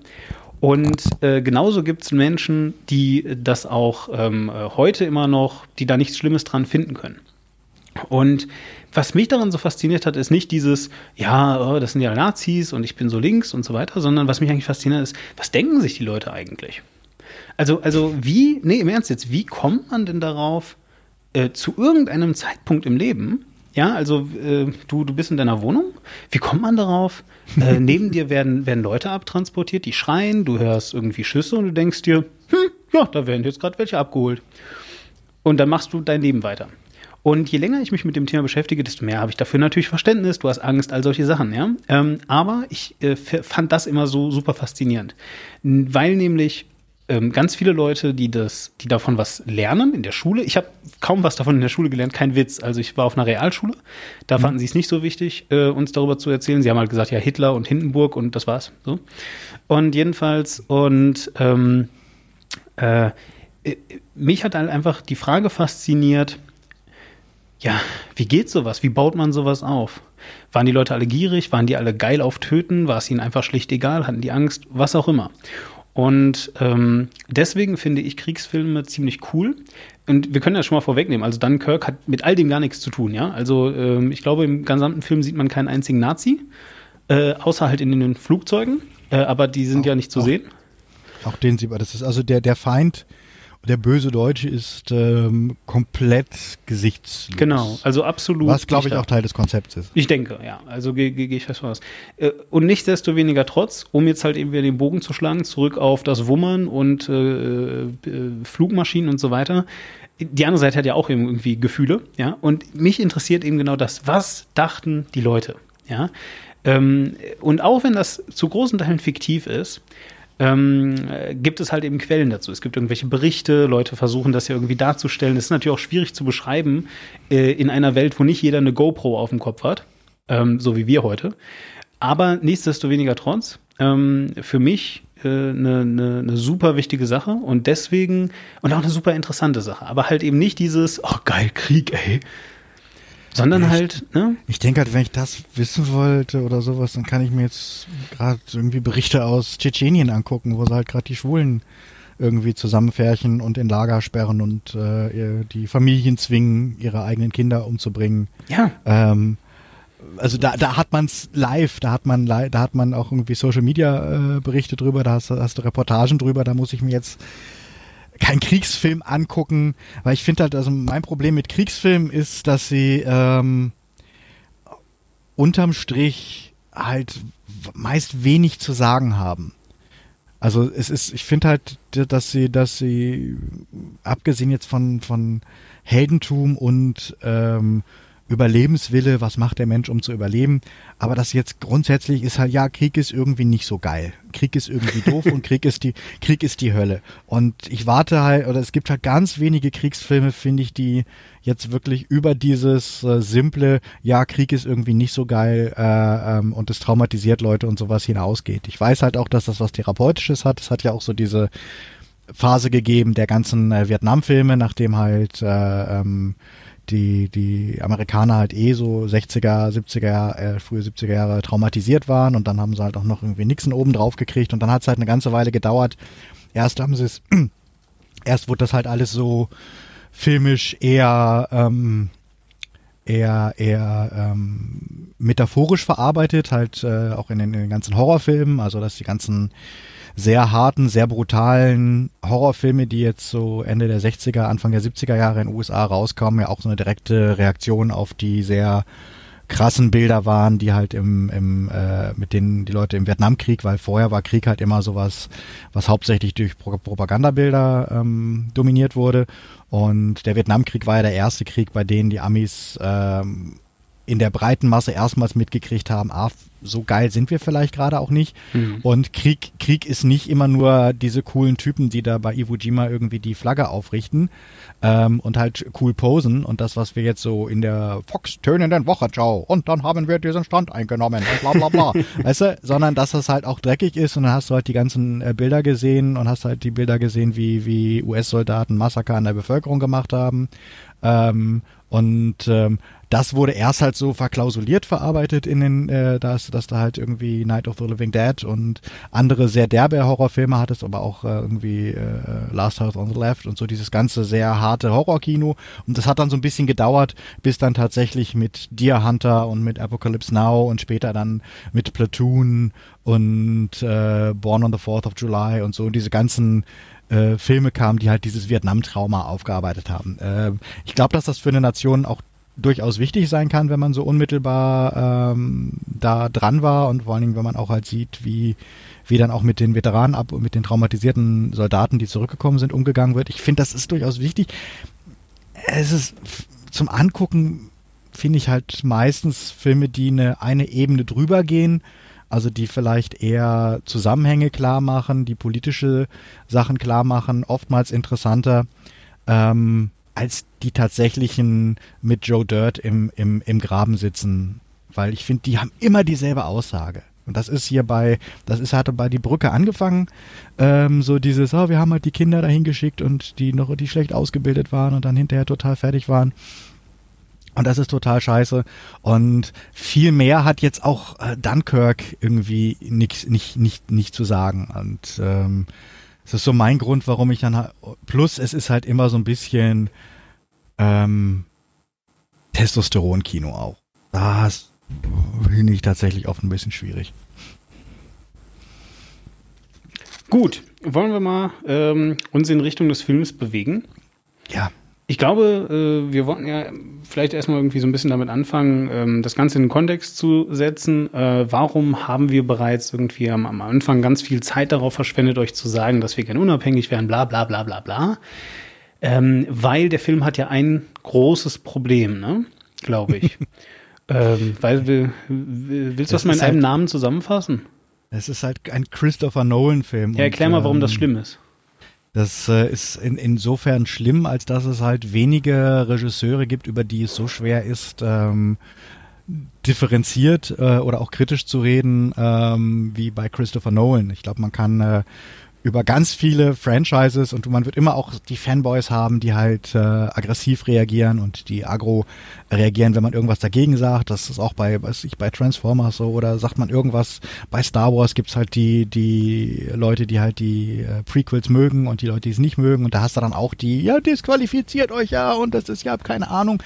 Und äh, genauso gibt es Menschen, die das auch ähm, heute immer noch, die da nichts Schlimmes dran finden können. Und was mich daran so fasziniert hat, ist nicht dieses, ja, oh, das sind ja Nazis und ich bin so links und so weiter, sondern was mich eigentlich fasziniert ist, was denken sich die Leute eigentlich? Also, also wie, nee, im Ernst jetzt, wie kommt man denn darauf, äh, zu irgendeinem Zeitpunkt im Leben, ja, also äh, du, du bist in deiner Wohnung, wie kommt man darauf? Äh, [laughs] neben dir werden, werden Leute abtransportiert, die schreien, du hörst irgendwie Schüsse und du denkst dir, hm, ja, da werden jetzt gerade welche abgeholt. Und dann machst du dein Leben weiter. Und je länger ich mich mit dem Thema beschäftige, desto mehr habe ich dafür natürlich Verständnis. Du hast Angst, all solche Sachen, ja. Ähm, aber ich äh, fand das immer so super faszinierend, weil nämlich ähm, ganz viele Leute, die das, die davon was lernen in der Schule. Ich habe kaum was davon in der Schule gelernt, kein Witz. Also ich war auf einer Realschule, da mhm. fanden sie es nicht so wichtig, äh, uns darüber zu erzählen. Sie haben halt gesagt, ja Hitler und Hindenburg und das war's. So und jedenfalls und ähm, äh, äh mich hat halt einfach die Frage fasziniert ja, wie geht sowas? Wie baut man sowas auf? Waren die Leute alle gierig? Waren die alle geil auf Töten? War es ihnen einfach schlicht egal? Hatten die Angst? Was auch immer. Und ähm, deswegen finde ich Kriegsfilme ziemlich cool. Und wir können das schon mal vorwegnehmen. Also Dunkirk hat mit all dem gar nichts zu tun, ja. Also ähm, ich glaube, im gesamten Film sieht man keinen einzigen Nazi, äh, außer halt in den Flugzeugen. Äh, aber die sind auch, ja nicht zu auch, sehen. Auch den sieht man. Das ist also der, der Feind der böse Deutsche ist ähm, komplett gesichtslos. Genau, also absolut. Was, glaube ich, auch Teil des Konzepts ist. Ich denke, ja. Also gehe geh, geh ich fest von aus. Äh, und nichtsdestoweniger weniger trotz, um jetzt halt eben wieder den Bogen zu schlagen, zurück auf das Wummern und äh, äh, Flugmaschinen und so weiter. Die andere Seite hat ja auch irgendwie Gefühle, ja. Und mich interessiert eben genau das. Was dachten die Leute, ja? Ähm, und auch wenn das zu großen Teilen fiktiv ist, ähm, gibt es halt eben Quellen dazu. Es gibt irgendwelche Berichte, Leute versuchen das ja irgendwie darzustellen. Das ist natürlich auch schwierig zu beschreiben äh, in einer Welt, wo nicht jeder eine GoPro auf dem Kopf hat, ähm, so wie wir heute. Aber nichtsdestoweniger trotz, ähm, für mich eine, äh, eine, eine super wichtige Sache und deswegen und auch eine super interessante Sache. Aber halt eben nicht dieses, oh geil, Krieg, ey sondern ja, halt, ne? Ich denke halt, wenn ich das wissen wollte oder sowas, dann kann ich mir jetzt gerade irgendwie Berichte aus Tschetschenien angucken, wo sie halt gerade die Schwulen irgendwie zusammenfärchen und in Lager sperren und äh, die Familien zwingen, ihre eigenen Kinder umzubringen. Ja. Ähm, also da, da hat man es live, da hat man da hat man auch irgendwie Social Media äh, Berichte drüber, da hast, hast du Reportagen drüber, da muss ich mir jetzt kein Kriegsfilm angucken, weil ich finde halt, also mein Problem mit Kriegsfilmen ist, dass sie ähm, unterm Strich halt meist wenig zu sagen haben. Also es ist, ich finde halt, dass sie, dass sie, abgesehen jetzt von, von Heldentum und ähm, Überlebenswille, was macht der Mensch, um zu überleben. Aber das jetzt grundsätzlich ist halt, ja, Krieg ist irgendwie nicht so geil. Krieg ist irgendwie [laughs] doof und Krieg ist die, Krieg ist die Hölle. Und ich warte halt, oder es gibt halt ganz wenige Kriegsfilme, finde ich, die jetzt wirklich über dieses äh, simple, ja, Krieg ist irgendwie nicht so geil äh, ähm, und es traumatisiert Leute und sowas hinausgeht. Ich weiß halt auch, dass das was Therapeutisches hat. Es hat ja auch so diese Phase gegeben der ganzen äh, Vietnam-Filme, nachdem halt äh, ähm, die, die Amerikaner halt eh so 60er, 70er, äh, frühe 70er Jahre traumatisiert waren und dann haben sie halt auch noch irgendwie Nixon oben drauf gekriegt und dann hat es halt eine ganze Weile gedauert. Erst haben sie es, [clears throat] erst wurde das halt alles so filmisch eher, ähm, eher, eher ähm, metaphorisch verarbeitet, halt äh, auch in den, in den ganzen Horrorfilmen, also dass die ganzen sehr harten, sehr brutalen Horrorfilme, die jetzt so Ende der 60er, Anfang der 70er Jahre in den USA rauskamen, ja auch so eine direkte Reaktion auf die sehr krassen Bilder waren, die halt im, im äh, mit denen die Leute im Vietnamkrieg, weil vorher war Krieg halt immer sowas, was hauptsächlich durch Pro Propagandabilder ähm, dominiert wurde. Und der Vietnamkrieg war ja der erste Krieg, bei denen die Amis ähm, in der breiten Masse erstmals mitgekriegt haben, ah, so geil sind wir vielleicht gerade auch nicht. Mhm. Und Krieg, Krieg ist nicht immer nur diese coolen Typen, die da bei Iwo Jima irgendwie die Flagge aufrichten ähm, und halt cool posen und das, was wir jetzt so in der Fox-tönenden Wochenschau und dann haben wir diesen Stand eingenommen und bla bla bla. [laughs] weißt du, sondern dass das halt auch dreckig ist und dann hast du halt die ganzen äh, Bilder gesehen und hast halt die Bilder gesehen, wie, wie US-Soldaten Massaker an der Bevölkerung gemacht haben. Ähm, und ähm, das wurde erst halt so verklausuliert verarbeitet in den, äh, dass, dass da halt irgendwie Night of the Living Dead und andere sehr derbe Horrorfilme hattest, aber auch äh, irgendwie äh, Last House on the Left und so dieses ganze sehr harte Horrorkino. Und das hat dann so ein bisschen gedauert, bis dann tatsächlich mit Deer Hunter und mit Apocalypse Now und später dann mit Platoon und äh, Born on the Fourth of July und so und diese ganzen äh, Filme kamen, die halt dieses Vietnam-Trauma aufgearbeitet haben. Äh, ich glaube, dass das für eine Nation auch durchaus wichtig sein kann, wenn man so unmittelbar ähm, da dran war und vor allen Dingen, wenn man auch halt sieht, wie wie dann auch mit den Veteranen ab und mit den traumatisierten Soldaten, die zurückgekommen sind, umgegangen wird. Ich finde, das ist durchaus wichtig. Es ist zum Angucken finde ich halt meistens Filme, die eine, eine Ebene drüber gehen, also die vielleicht eher Zusammenhänge klar machen, die politische Sachen klar machen, oftmals interessanter. Ähm, als die tatsächlichen mit Joe Dirt im, im, im Graben sitzen. Weil ich finde, die haben immer dieselbe Aussage. Und das ist hier bei, das ist, hatte bei die Brücke angefangen, ähm, so dieses, oh, wir haben halt die Kinder dahin geschickt und die noch, die schlecht ausgebildet waren und dann hinterher total fertig waren. Und das ist total scheiße. Und viel mehr hat jetzt auch äh, Dunkirk irgendwie nix, nicht, nicht, nicht zu sagen. Und ähm, das ist so mein Grund, warum ich dann halt, plus es ist halt immer so ein bisschen ähm, Testosteron-Kino auch. Das finde ich tatsächlich oft ein bisschen schwierig. Gut, wollen wir mal ähm, uns in Richtung des Films bewegen? Ja. Ich glaube, äh, wir wollten ja vielleicht erstmal irgendwie so ein bisschen damit anfangen, ähm, das Ganze in den Kontext zu setzen. Äh, warum haben wir bereits irgendwie am, Anfang ganz viel Zeit darauf verschwendet, euch zu sagen, dass wir gerne unabhängig wären, bla bla bla bla bla? Ähm, weil der Film hat ja ein großes Problem, ne? Glaube ich. [laughs] ähm, weil, willst du das, das mal in einem halt, Namen zusammenfassen? Es ist halt ein Christopher Nolan-Film. Ja, erklär mal, warum das ähm, schlimm ist. Das äh, ist in, insofern schlimm, als dass es halt wenige Regisseure gibt, über die es so schwer ist, ähm, differenziert äh, oder auch kritisch zu reden, ähm, wie bei Christopher Nolan. Ich glaube, man kann äh, über ganz viele Franchises und man wird immer auch die Fanboys haben, die halt äh, aggressiv reagieren und die agro reagieren, wenn man irgendwas dagegen sagt. Das ist auch bei, weiß ich, bei Transformers so oder sagt man irgendwas. Bei Star Wars gibt's halt die, die Leute, die halt die äh, Prequels mögen und die Leute, die es nicht mögen. Und da hast du dann auch die, ja, disqualifiziert euch ja und das ist ja keine Ahnung.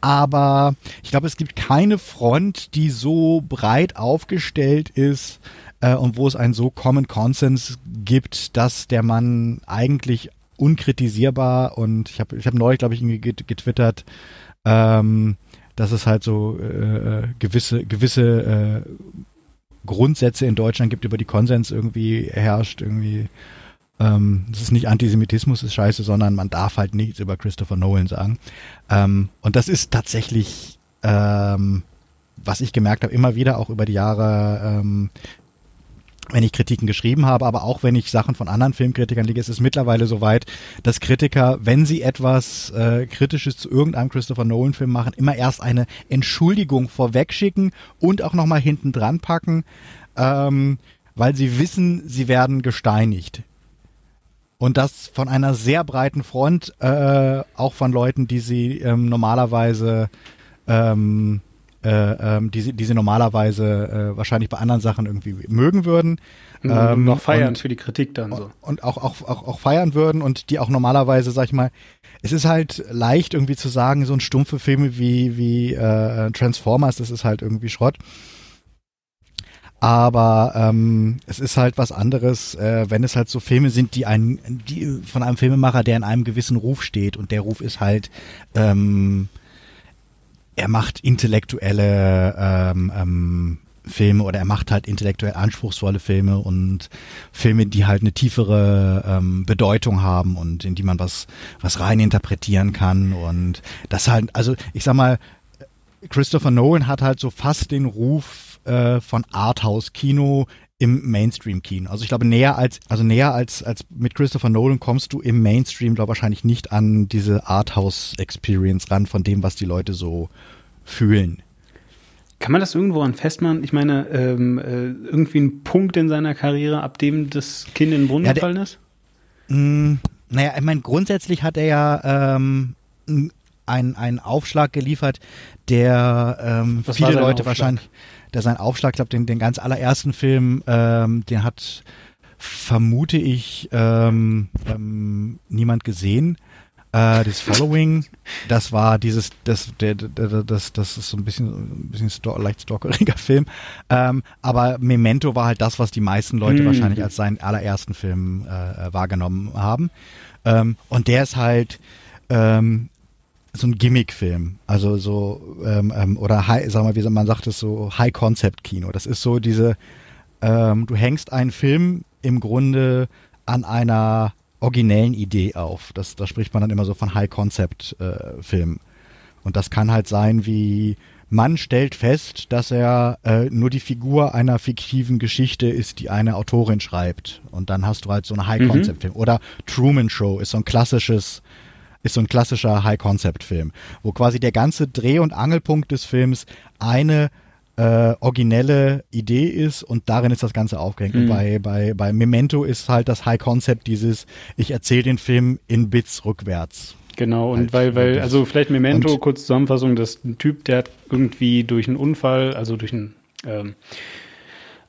Aber ich glaube, es gibt keine Front, die so breit aufgestellt ist, äh, und wo es einen so Common Consens gibt, dass der Mann eigentlich unkritisierbar und ich habe ich hab neulich, glaube ich, getwittert, ähm, dass es halt so äh, äh, gewisse, gewisse äh, Grundsätze in Deutschland gibt, über die Konsens irgendwie herrscht, irgendwie ähm, ist nicht Antisemitismus, ist scheiße, sondern man darf halt nichts über Christopher Nolan sagen. Ähm, und das ist tatsächlich, ähm, was ich gemerkt habe, immer wieder auch über die Jahre, ähm, wenn ich Kritiken geschrieben habe, aber auch wenn ich Sachen von anderen Filmkritikern liege, ist es mittlerweile so weit, dass Kritiker, wenn sie etwas äh, Kritisches zu irgendeinem Christopher Nolan-Film machen, immer erst eine Entschuldigung vorwegschicken und auch nochmal hinten dran packen, ähm, weil sie wissen, sie werden gesteinigt. Und das von einer sehr breiten Front, äh, auch von Leuten, die sie ähm, normalerweise ähm, äh, ähm, die, sie, die sie normalerweise äh, wahrscheinlich bei anderen Sachen irgendwie mögen würden. Ähm, noch feiern und, für die Kritik dann so. Und auch, auch, auch, auch feiern würden und die auch normalerweise, sag ich mal, es ist halt leicht irgendwie zu sagen, so ein stumpfe Filme wie, wie äh, Transformers, das ist halt irgendwie Schrott. Aber ähm, es ist halt was anderes, äh, wenn es halt so Filme sind, die einen, die von einem Filmemacher, der in einem gewissen Ruf steht und der Ruf ist halt, ähm, er macht intellektuelle ähm, ähm, Filme oder er macht halt intellektuell anspruchsvolle Filme und Filme, die halt eine tiefere ähm, Bedeutung haben und in die man was was rein interpretieren kann und das halt also ich sag mal Christopher Nolan hat halt so fast den Ruf äh, von Arthouse-Kino im Mainstream-Kino. Also ich glaube näher als also näher als als mit Christopher Nolan kommst du im Mainstream glaube wahrscheinlich nicht an diese Arthouse-Experience ran von dem, was die Leute so fühlen. Kann man das irgendwo an festmachen? Ich meine, ähm, äh, irgendwie ein Punkt in seiner Karriere, ab dem das Kind in den Brunnen ja, gefallen ist? Mh, mm, naja, ich meine, grundsätzlich hat er ja ähm, einen, einen Aufschlag geliefert, der ähm, viele Leute Aufschlag? wahrscheinlich, der sein Aufschlag, ich glaube, den, den ganz allerersten Film, ähm, den hat, vermute ich, ähm, ähm, niemand gesehen. Äh, das Following, [laughs] das war dieses, das, der, der, das, das ist so ein bisschen, ein bisschen sto leicht stalkeriger [laughs] Film. Ähm, aber Memento war halt das, was die meisten Leute mm. wahrscheinlich als seinen allerersten Film äh, wahrgenommen haben. Ähm, und der ist halt ähm, so ein Gimmick-Film, also so ähm, ähm, oder High, sag mal, wie man sagt es so High-Concept-Kino. Das ist so diese, ähm, du hängst einen Film im Grunde an einer originellen Idee auf. Das, da spricht man dann immer so von High-Concept-Filmen. Äh, und das kann halt sein wie, man stellt fest, dass er äh, nur die Figur einer fiktiven Geschichte ist, die eine Autorin schreibt. Und dann hast du halt so einen High-Concept-Film. Mhm. Oder Truman Show ist so ein klassisches, ist so ein klassischer High-Concept-Film, wo quasi der ganze Dreh- und Angelpunkt des Films eine äh, originelle Idee ist und darin ist das Ganze aufgehängt. Mhm. bei, bei, bei Memento ist halt das High Concept dieses, ich erzähle den Film in Bits rückwärts. Genau, und halt weil, weil, also vielleicht Memento, und, kurz Zusammenfassung, das ist ein Typ, der hat irgendwie durch einen Unfall, also durch einen ähm,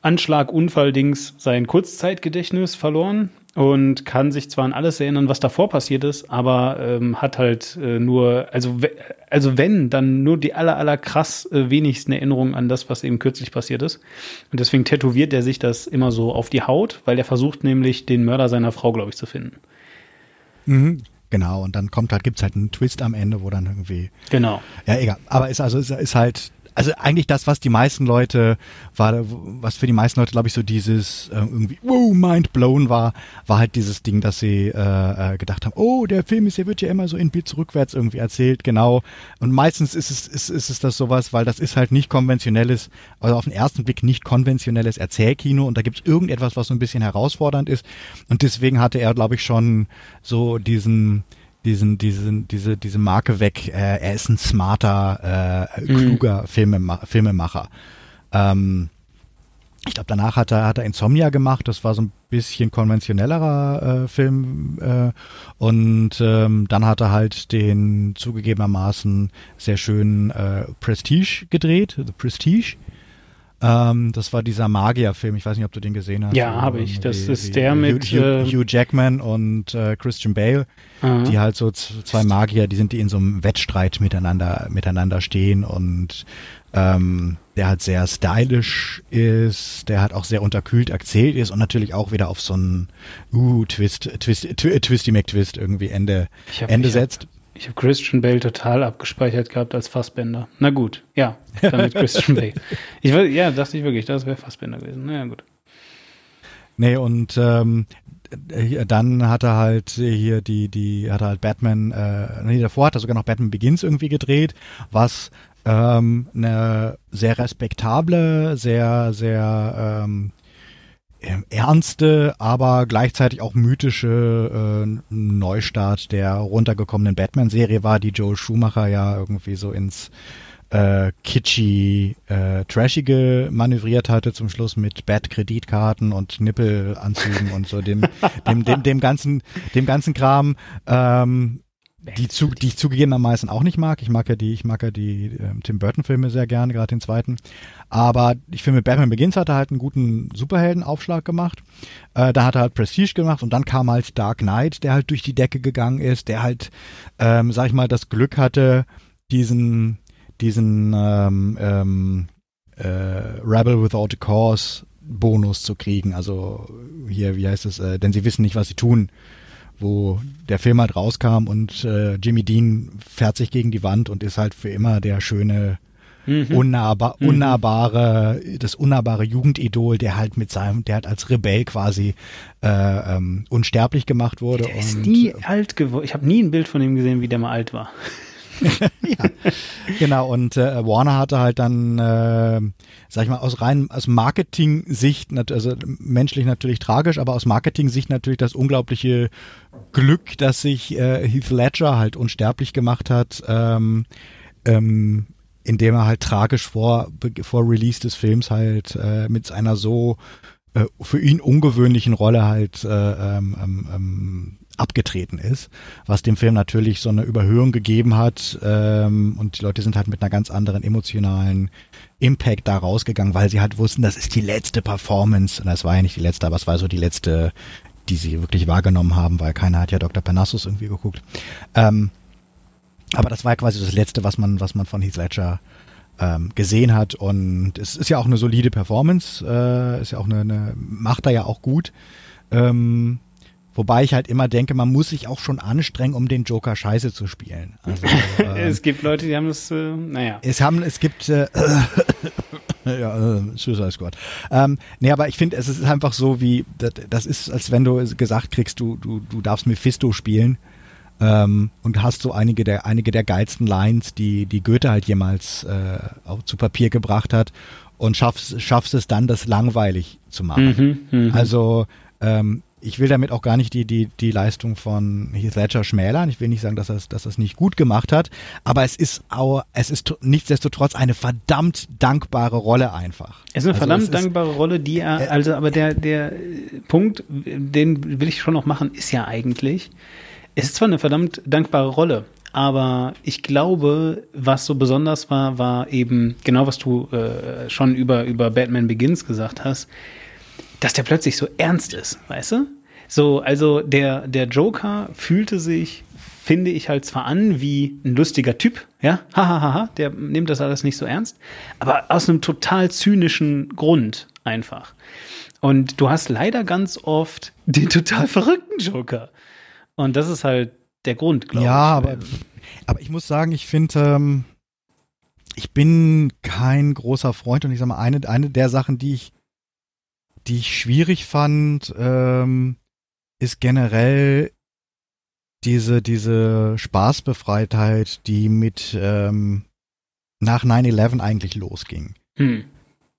Anschlag, Unfall-Dings sein Kurzzeitgedächtnis verloren und kann sich zwar an alles erinnern, was davor passiert ist, aber ähm, hat halt äh, nur, also, also wenn, dann nur die aller, aller krass äh, wenigsten Erinnerungen an das, was eben kürzlich passiert ist. Und deswegen tätowiert er sich das immer so auf die Haut, weil er versucht nämlich den Mörder seiner Frau, glaube ich, zu finden. Mhm. Genau, und dann kommt halt, gibt's halt einen Twist am Ende, wo dann irgendwie. Genau. Ja, egal. Aber ist also ist, ist halt also eigentlich das, was die meisten Leute, war, was für die meisten Leute, glaube ich, so dieses äh, irgendwie, wow, mind blown war, war halt dieses Ding, dass sie äh, äh, gedacht haben, oh, der Film ist, der wird ja immer so in Bits rückwärts irgendwie erzählt, genau. Und meistens ist es, ist, ist es das sowas, weil das ist halt nicht konventionelles, also auf den ersten Blick nicht konventionelles Erzählkino und da gibt es irgendetwas, was so ein bisschen herausfordernd ist. Und deswegen hatte er, glaube ich, schon so diesen diesen, diesen, diese, diese Marke weg. Äh, er ist ein smarter, äh, mhm. kluger mhm. Filmema Filmemacher. Ähm, ich glaube, danach hat er, hat er Insomnia gemacht. Das war so ein bisschen konventionellerer äh, Film. Äh, und ähm, dann hat er halt den zugegebenermaßen sehr schönen äh, Prestige gedreht, The Prestige. Ähm, das war dieser Magierfilm. Ich weiß nicht, ob du den gesehen hast. Ja, habe ich. Das die, ist die, der mit Hugh, Hugh, äh, Hugh, Jackman und äh, Christian Bale, aha. die halt so zwei Magier, die sind die in so einem Wettstreit miteinander miteinander stehen und ähm, der halt sehr stylisch ist, der halt auch sehr unterkühlt erzählt ist und natürlich auch wieder auf so einen uh, Twist, Twist, Twisty McTwist irgendwie Ende, Ende setzt. Ich habe Christian Bale total abgespeichert gehabt als Fassbender. Na gut, ja, damit Christian [laughs] Bale. Ich ja, dachte ich wirklich, das wäre Fassbender gewesen. Na ja, gut. Nee, und ähm, dann hat er halt hier die, die, hat er halt Batman, äh, nee, davor hat er sogar noch Batman Begins irgendwie gedreht, was ähm, eine sehr respektable, sehr, sehr ähm, ernste, aber gleichzeitig auch mythische äh, Neustart der runtergekommenen Batman-Serie war, die Joel Schumacher ja irgendwie so ins äh, kitschy, äh, trashige manövriert hatte zum Schluss mit Bad-Kreditkarten und Nippelanzügen und so dem, dem, dem, dem ganzen, dem ganzen Kram. Ähm, die, zu, die ich zugegebenermaßen auch nicht mag. Ich mag ja die, ich mag ja die äh, Tim Burton Filme sehr gerne, gerade den zweiten. Aber ich finde, Batman Begins hat er halt einen guten Superheldenaufschlag gemacht. Äh, da hat er halt Prestige gemacht und dann kam halt Dark Knight, der halt durch die Decke gegangen ist, der halt, ähm, sag ich mal, das Glück hatte, diesen, diesen ähm, ähm, äh, Rebel Without a Cause Bonus zu kriegen. Also hier, wie heißt es, äh, denn sie wissen nicht, was sie tun wo der Film halt rauskam und äh, Jimmy Dean fährt sich gegen die Wand und ist halt für immer der schöne, mhm. unnahbar, mhm. unnahbare, das unnahbare Jugendidol, der halt mit seinem, der halt als Rebell quasi äh, ähm, unsterblich gemacht wurde. Der ist nie alt geworden. Ich habe nie ein Bild von ihm gesehen, wie der mal alt war. [laughs] ja, genau. Und äh, Warner hatte halt dann, äh, sag ich mal, aus rein aus Marketing-Sicht, also menschlich natürlich tragisch, aber aus Marketing-Sicht natürlich das unglaubliche Glück, dass sich äh, Heath Ledger halt unsterblich gemacht hat, ähm, ähm, indem er halt tragisch vor, vor Release des Films halt äh, mit einer so äh, für ihn ungewöhnlichen Rolle halt äh, ähm, ähm, ähm abgetreten ist, was dem Film natürlich so eine Überhöhung gegeben hat ähm, und die Leute sind halt mit einer ganz anderen emotionalen Impact da rausgegangen, weil sie halt wussten, das ist die letzte Performance und das war ja nicht die letzte, aber es war so die letzte, die sie wirklich wahrgenommen haben, weil keiner hat ja Dr. Panassus irgendwie geguckt. Ähm, aber das war quasi das letzte, was man, was man von Heath Ledger ähm, gesehen hat und es ist ja auch eine solide Performance, äh, ist ja auch eine, eine macht er ja auch gut. Ähm, Wobei ich halt immer denke, man muss sich auch schon anstrengen, um den Joker scheiße zu spielen. Also, [laughs] äh, es gibt Leute, die haben das, äh, naja. Es haben, es gibt, äh, [laughs] ja, äh, Suicide Squad. Ähm, nee, aber ich finde, es ist einfach so wie, das, das, ist, als wenn du gesagt kriegst, du, du, du darfst Mephisto spielen. Ähm, und hast so einige der, einige der geilsten Lines, die, die Goethe halt jemals äh, auch zu Papier gebracht hat und schaffst, schaffst es dann, das langweilig zu machen. Mhm, mh. Also, ähm, ich will damit auch gar nicht die, die, die Leistung von Heath Ledger schmälern. Ich will nicht sagen, dass er dass es nicht gut gemacht hat, aber es ist auch, es ist nichtsdestotrotz eine verdammt dankbare Rolle einfach. Es ist eine also verdammt dankbare ist, Rolle, die er, äh, also aber der, der Punkt, den will ich schon noch machen, ist ja eigentlich, es ist zwar eine verdammt dankbare Rolle, aber ich glaube, was so besonders war, war eben genau, was du äh, schon über, über Batman Begins gesagt hast dass der plötzlich so ernst ist, weißt du? So, also der, der Joker fühlte sich, finde ich halt zwar an wie ein lustiger Typ, ja, hahaha, der nimmt das alles nicht so ernst, aber aus einem total zynischen Grund einfach. Und du hast leider ganz oft den total verrückten Joker. Und das ist halt der Grund, glaube ja, ich. Ja, aber, aber ich muss sagen, ich finde, ähm, ich bin kein großer Freund und ich sag mal, eine, eine der Sachen, die ich die ich schwierig fand, ähm, ist generell diese, diese Spaßbefreitheit, die mit ähm, nach 9-11 eigentlich losging. Hm.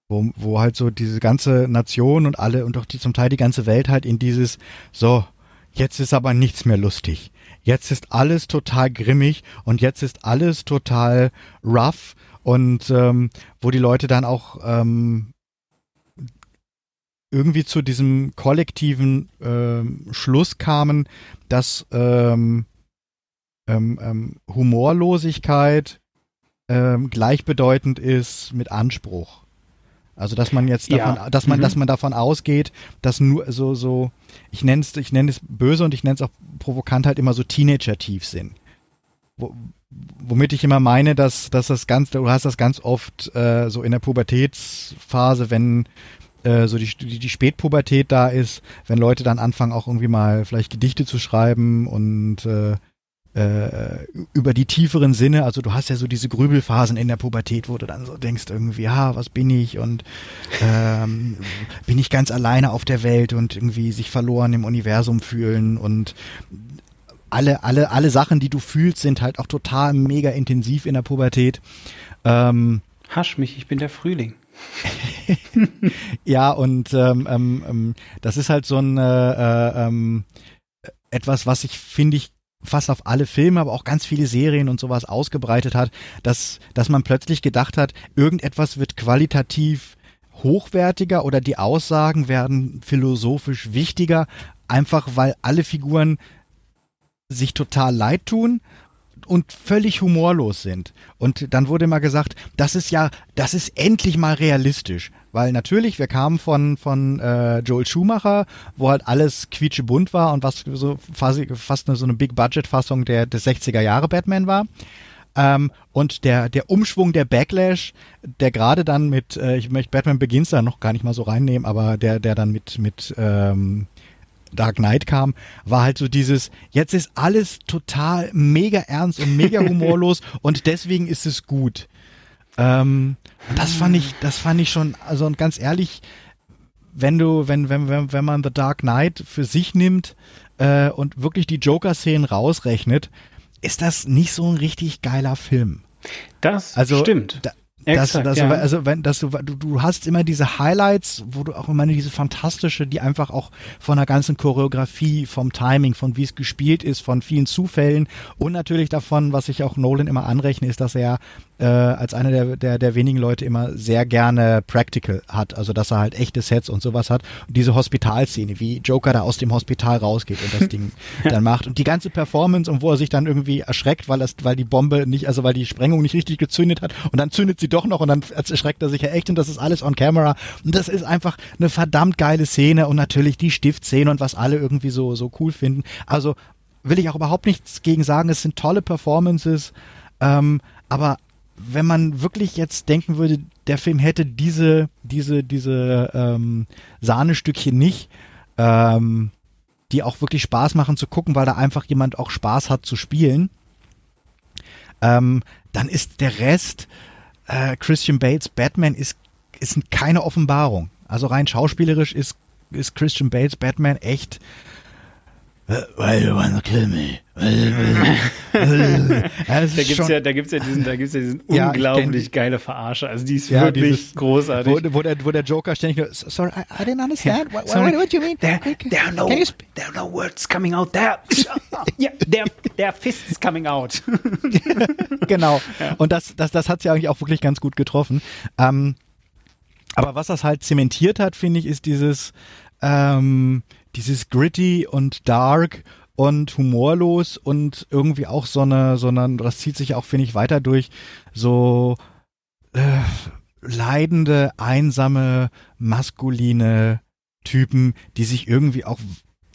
Wo, wo halt so diese ganze Nation und alle und auch die zum Teil die ganze Welt halt in dieses, so, jetzt ist aber nichts mehr lustig. Jetzt ist alles total grimmig und jetzt ist alles total rough und ähm, wo die Leute dann auch ähm, irgendwie zu diesem kollektiven ähm, Schluss kamen, dass ähm, ähm, ähm, Humorlosigkeit ähm, gleichbedeutend ist mit Anspruch. Also dass man jetzt davon, ja. dass man, mhm. dass man davon ausgeht, dass nur so so, ich nenne es, ich nenne es böse und ich nenne es auch provokant halt immer so Teenager-Tiefsinn. Wo, womit ich immer meine, dass, dass das ganz, du hast das ganz oft äh, so in der Pubertätsphase, wenn äh, so die, die, die Spätpubertät da ist, wenn Leute dann anfangen, auch irgendwie mal vielleicht Gedichte zu schreiben und äh, äh, über die tieferen Sinne, also du hast ja so diese Grübelphasen in der Pubertät, wo du dann so denkst irgendwie, ja, was bin ich und ähm, bin ich ganz alleine auf der Welt und irgendwie sich verloren im Universum fühlen und alle, alle, alle Sachen, die du fühlst, sind halt auch total mega intensiv in der Pubertät. Ähm, Hasch mich, ich bin der Frühling. [laughs] ja, und ähm, ähm, ähm, das ist halt so ein äh, äh, ähm, etwas, was ich, finde ich, fast auf alle Filme, aber auch ganz viele Serien und sowas ausgebreitet hat, dass, dass man plötzlich gedacht hat, irgendetwas wird qualitativ hochwertiger oder die Aussagen werden philosophisch wichtiger, einfach weil alle Figuren sich total leid tun und völlig humorlos sind. Und dann wurde mal gesagt, das ist ja, das ist endlich mal realistisch. Weil natürlich, wir kamen von, von äh, Joel Schumacher, wo halt alles quietschebunt war und was so fast, fast eine, so eine Big-Budget-Fassung der, des 60er Jahre Batman war. Ähm, und der, der Umschwung, der Backlash, der gerade dann mit, äh, ich möchte Batman Begins da noch gar nicht mal so reinnehmen, aber der, der dann mit, mit ähm, Dark Knight kam, war halt so dieses, jetzt ist alles total mega ernst und mega [laughs] humorlos und deswegen ist es gut. Ähm, das fand ich, das fand ich schon, also und ganz ehrlich, wenn du, wenn, wenn, wenn, wenn man The Dark Knight für sich nimmt äh, und wirklich die Joker-Szenen rausrechnet, ist das nicht so ein richtig geiler Film. Das also, stimmt. Da, Exakt, dass, dass ja. du, also wenn, dass du, du, du hast immer diese Highlights, wo du auch immer diese fantastische, die einfach auch von der ganzen Choreografie, vom Timing, von wie es gespielt ist, von vielen Zufällen und natürlich davon, was ich auch Nolan immer anrechne, ist, dass er äh, als einer der, der, der wenigen Leute immer sehr gerne Practical hat, also dass er halt echte Sets und sowas hat. Und diese Hospitalszene, wie Joker da aus dem Hospital rausgeht und das [laughs] Ding dann macht. Und die ganze Performance und wo er sich dann irgendwie erschreckt, weil das, weil die Bombe nicht, also weil die Sprengung nicht richtig gezündet hat und dann zündet sie doch noch und dann erschreckt er sich ja echt und das ist alles on camera. Und das ist einfach eine verdammt geile Szene und natürlich die Stiftszene und was alle irgendwie so, so cool finden. Also will ich auch überhaupt nichts gegen sagen. Es sind tolle Performances. Ähm, aber wenn man wirklich jetzt denken würde, der Film hätte diese, diese, diese ähm, Sahnestückchen nicht, ähm, die auch wirklich Spaß machen zu gucken, weil da einfach jemand auch Spaß hat zu spielen, ähm, dann ist der Rest, äh, Christian Bates Batman ist, ist keine Offenbarung. Also rein schauspielerisch ist, ist Christian Bates Batman echt Why you wanna kill me? da gibt's ja, da gibt's ja diesen, da gibt's ja diesen [laughs] ja, unglaublich geile Verarsche. Also die ist ja, wirklich dieses, großartig. Wo, wo, der, wo der Joker ständig nur, sorry, I, I didn't understand. What, sorry, what, what do you mean? There, there are no, there are no words coming out there. [laughs] yeah, there, there are fists coming out. [laughs] genau. Ja. Und das, das, das hat's ja eigentlich auch wirklich ganz gut getroffen. Ähm, aber was das halt zementiert hat, finde ich, ist dieses, ähm, dieses gritty und dark und humorlos und irgendwie auch so eine, so eine, das zieht sich auch, finde ich, weiter durch, so äh, leidende, einsame, maskuline Typen, die sich irgendwie auch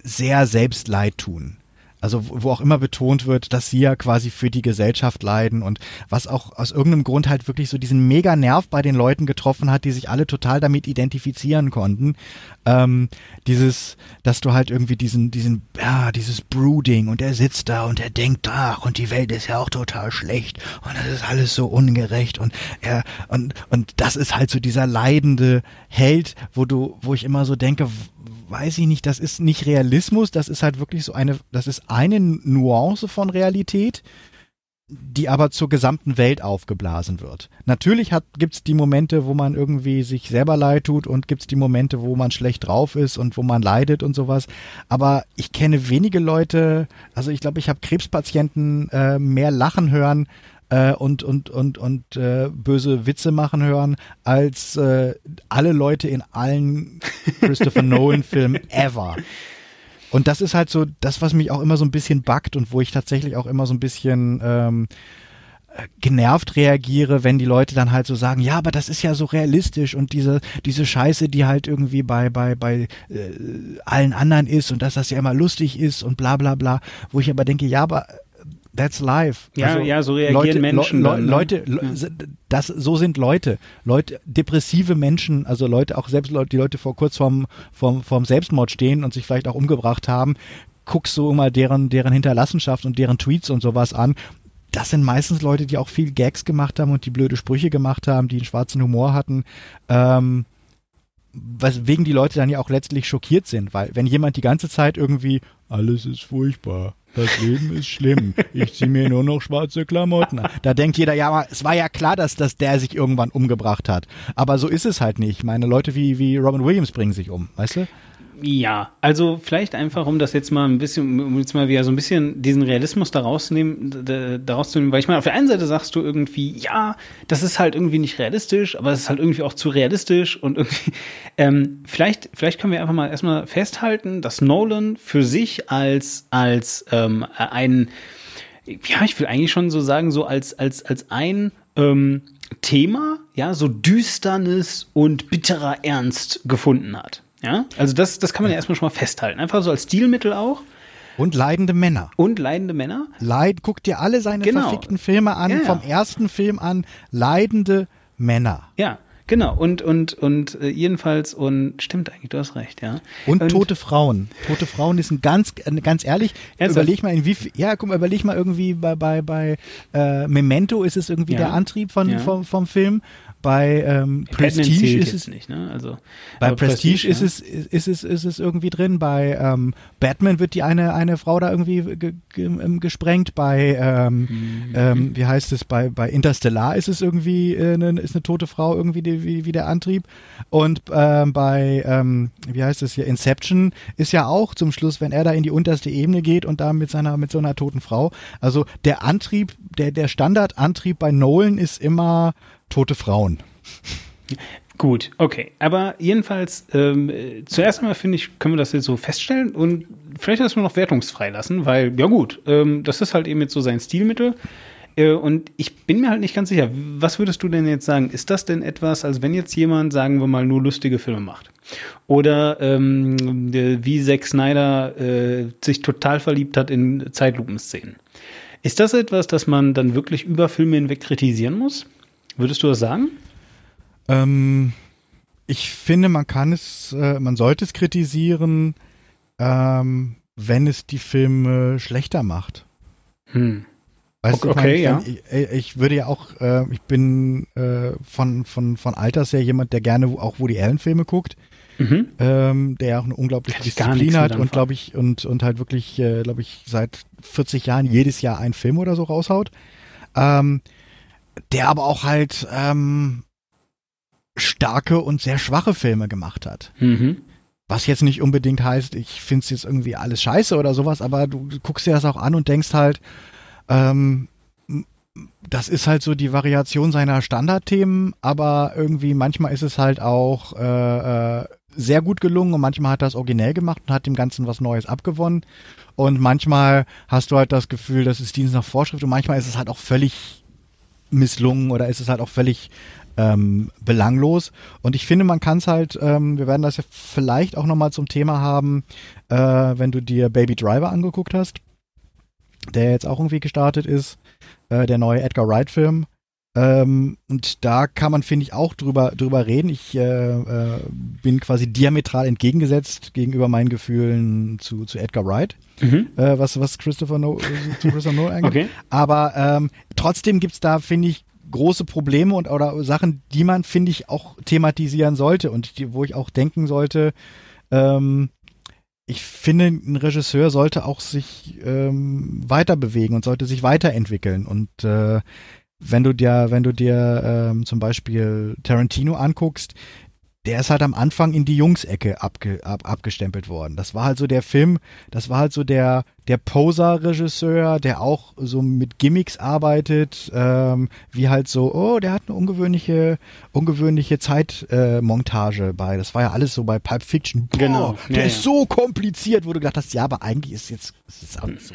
sehr selbst leid tun. Also wo auch immer betont wird, dass sie ja quasi für die Gesellschaft leiden und was auch aus irgendeinem Grund halt wirklich so diesen mega Nerv bei den Leuten getroffen hat, die sich alle total damit identifizieren konnten. Ähm, dieses, dass du halt irgendwie diesen, diesen, ja, dieses Brooding und er sitzt da und er denkt, ach, und die Welt ist ja auch total schlecht und das ist alles so ungerecht und er, und, und das ist halt so dieser leidende Held, wo du, wo ich immer so denke, weiß ich nicht, das ist nicht Realismus, das ist halt wirklich so eine, das ist eine Nuance von Realität, die aber zur gesamten Welt aufgeblasen wird. Natürlich gibt es die Momente, wo man irgendwie sich selber leid tut und gibt es die Momente, wo man schlecht drauf ist und wo man leidet und sowas. Aber ich kenne wenige Leute, also ich glaube, ich habe Krebspatienten äh, mehr lachen hören, äh, und und und und äh, böse Witze machen hören als äh, alle Leute in allen [laughs] Christopher Nolan Filmen ever. Und das ist halt so das, was mich auch immer so ein bisschen backt und wo ich tatsächlich auch immer so ein bisschen ähm, genervt reagiere, wenn die Leute dann halt so sagen, ja, aber das ist ja so realistisch und diese diese Scheiße, die halt irgendwie bei bei bei äh, allen anderen ist und dass das ja immer lustig ist und bla bla bla, wo ich aber denke, ja, aber That's life. Ja, also ja, so reagieren Leute, Menschen. Le dann, ne? Leute, ja. das, so sind Leute. Leute, depressive Menschen, also Leute, auch selbst Leute, die Leute vor kurz vorm, vorm, vorm Selbstmord stehen und sich vielleicht auch umgebracht haben, guckst du mal deren, deren Hinterlassenschaft und deren Tweets und sowas an. Das sind meistens Leute, die auch viel Gags gemacht haben und die blöde Sprüche gemacht haben, die einen schwarzen Humor hatten. Ähm, weswegen die Leute dann ja auch letztlich schockiert sind, weil wenn jemand die ganze Zeit irgendwie alles ist furchtbar, das Leben ist schlimm. Ich ziehe mir nur noch schwarze Klamotten an. Da denkt jeder, ja, es war ja klar, dass, dass der sich irgendwann umgebracht hat. Aber so ist es halt nicht. Meine Leute wie, wie Robin Williams bringen sich um, weißt du? Ja, also vielleicht einfach, um das jetzt mal ein bisschen, um jetzt mal wieder so ein bisschen diesen Realismus daraus, nehmen, daraus zu nehmen, weil ich meine, auf der einen Seite sagst du irgendwie, ja, das ist halt irgendwie nicht realistisch, aber es ist halt irgendwie auch zu realistisch und irgendwie, [laughs] ähm, vielleicht, vielleicht können wir einfach mal erstmal festhalten, dass Nolan für sich als, als ähm, ein, ja, ich will eigentlich schon so sagen, so als, als, als ein ähm, Thema, ja, so Düsternis und bitterer Ernst gefunden hat. Ja, also das, das kann man ja erstmal schon mal festhalten. Einfach so als Stilmittel auch. Und leidende Männer. Und leidende Männer. Leid, guck dir alle seine genau. verfickten Filme an, ja, ja. vom ersten Film an, leidende Männer. Ja, Genau, und, und, und äh, jedenfalls, und stimmt eigentlich, du hast recht, ja. Und, und tote Frauen. Tote Frauen ist ein ganz, ganz ehrlich, ernsthaft? überleg mal, in wie viel, ja, guck mal, überleg mal irgendwie bei, bei, bei äh, Memento ist es irgendwie ja. der Antrieb von, vom, vom Film. Bei ähm, Prestige ist es nicht, ne? Also bei Prestige, Prestige ist, ja. es, ist es ist es irgendwie drin. Bei ähm, Batman wird die eine eine Frau da irgendwie ge, ge, ähm, gesprengt. Bei ähm, mhm. wie heißt es? Bei bei Interstellar ist es irgendwie äh, ne, ist eine tote Frau irgendwie die, wie, wie der Antrieb. Und ähm, bei wie heißt es hier? Inception ist ja auch zum Schluss, wenn er da in die unterste Ebene geht und da mit seiner mit so einer toten Frau. Also der Antrieb, der der Standardantrieb bei Nolan ist immer tote Frauen. Gut, okay. Aber jedenfalls, ähm, zuerst einmal finde ich, können wir das jetzt so feststellen und vielleicht erstmal noch wertungsfrei lassen, weil, ja gut, ähm, das ist halt eben jetzt so sein Stilmittel. Äh, und ich bin mir halt nicht ganz sicher, was würdest du denn jetzt sagen? Ist das denn etwas, als wenn jetzt jemand, sagen wir mal, nur lustige Filme macht? Oder ähm, wie Zack Snyder äh, sich total verliebt hat in Zeitlupenszenen? Ist das etwas, das man dann wirklich über Filme hinweg kritisieren muss? Würdest du das sagen? Ähm, ich finde, man kann es, äh, man sollte es kritisieren, ähm, wenn es die Filme schlechter macht. Hm. Weißt okay, du, okay ja. Ich, ich, würde ja auch, äh, ich bin äh, von, von, von Alters her jemand, der gerne auch Woody Allen Filme guckt. Mhm. Ähm, der auch eine unglaubliche Disziplin hat und glaube ich und und halt wirklich äh, glaube ich seit 40 Jahren jedes Jahr einen Film oder so raushaut. Ähm, der aber auch halt ähm, starke und sehr schwache Filme gemacht hat. Mhm. Was jetzt nicht unbedingt heißt, ich finde es jetzt irgendwie alles scheiße oder sowas, aber du guckst dir das auch an und denkst halt, ähm, das ist halt so die Variation seiner Standardthemen, aber irgendwie manchmal ist es halt auch äh, äh, sehr gut gelungen und manchmal hat er es originell gemacht und hat dem Ganzen was Neues abgewonnen. Und manchmal hast du halt das Gefühl, das ist Dienst nach Vorschrift und manchmal ist es halt auch völlig misslungen oder ist es halt auch völlig ähm, belanglos. Und ich finde, man kann es halt, ähm, wir werden das ja vielleicht auch nochmal zum Thema haben, äh, wenn du dir Baby Driver angeguckt hast, der jetzt auch irgendwie gestartet ist, äh, der neue Edgar Wright-Film. Ähm, und da kann man, finde ich, auch drüber, drüber reden. Ich äh, äh, bin quasi diametral entgegengesetzt gegenüber meinen Gefühlen zu, zu Edgar Wright, mhm. äh, was, was Christopher no, zu Christopher Nolan angeht. Okay. Aber ähm, trotzdem gibt's da, finde ich, große Probleme und oder Sachen, die man, finde ich, auch thematisieren sollte und die, wo ich auch denken sollte, ähm, ich finde, ein Regisseur sollte auch sich ähm, weiter bewegen und sollte sich weiterentwickeln. Und äh, wenn du dir, wenn du dir ähm, zum Beispiel Tarantino anguckst, der ist halt am Anfang in die Jungs-Ecke abge, ab, abgestempelt worden. Das war halt so der Film, das war halt so der, der Poser-Regisseur, der auch so mit Gimmicks arbeitet, ähm, wie halt so, oh, der hat eine ungewöhnliche, ungewöhnliche Zeitmontage äh, bei. Das war ja alles so bei Pulp Fiction. Boah, genau. Der ja, ist ja. so kompliziert, wo du gedacht hast, ja, aber eigentlich ist jetzt, ist jetzt auch nicht so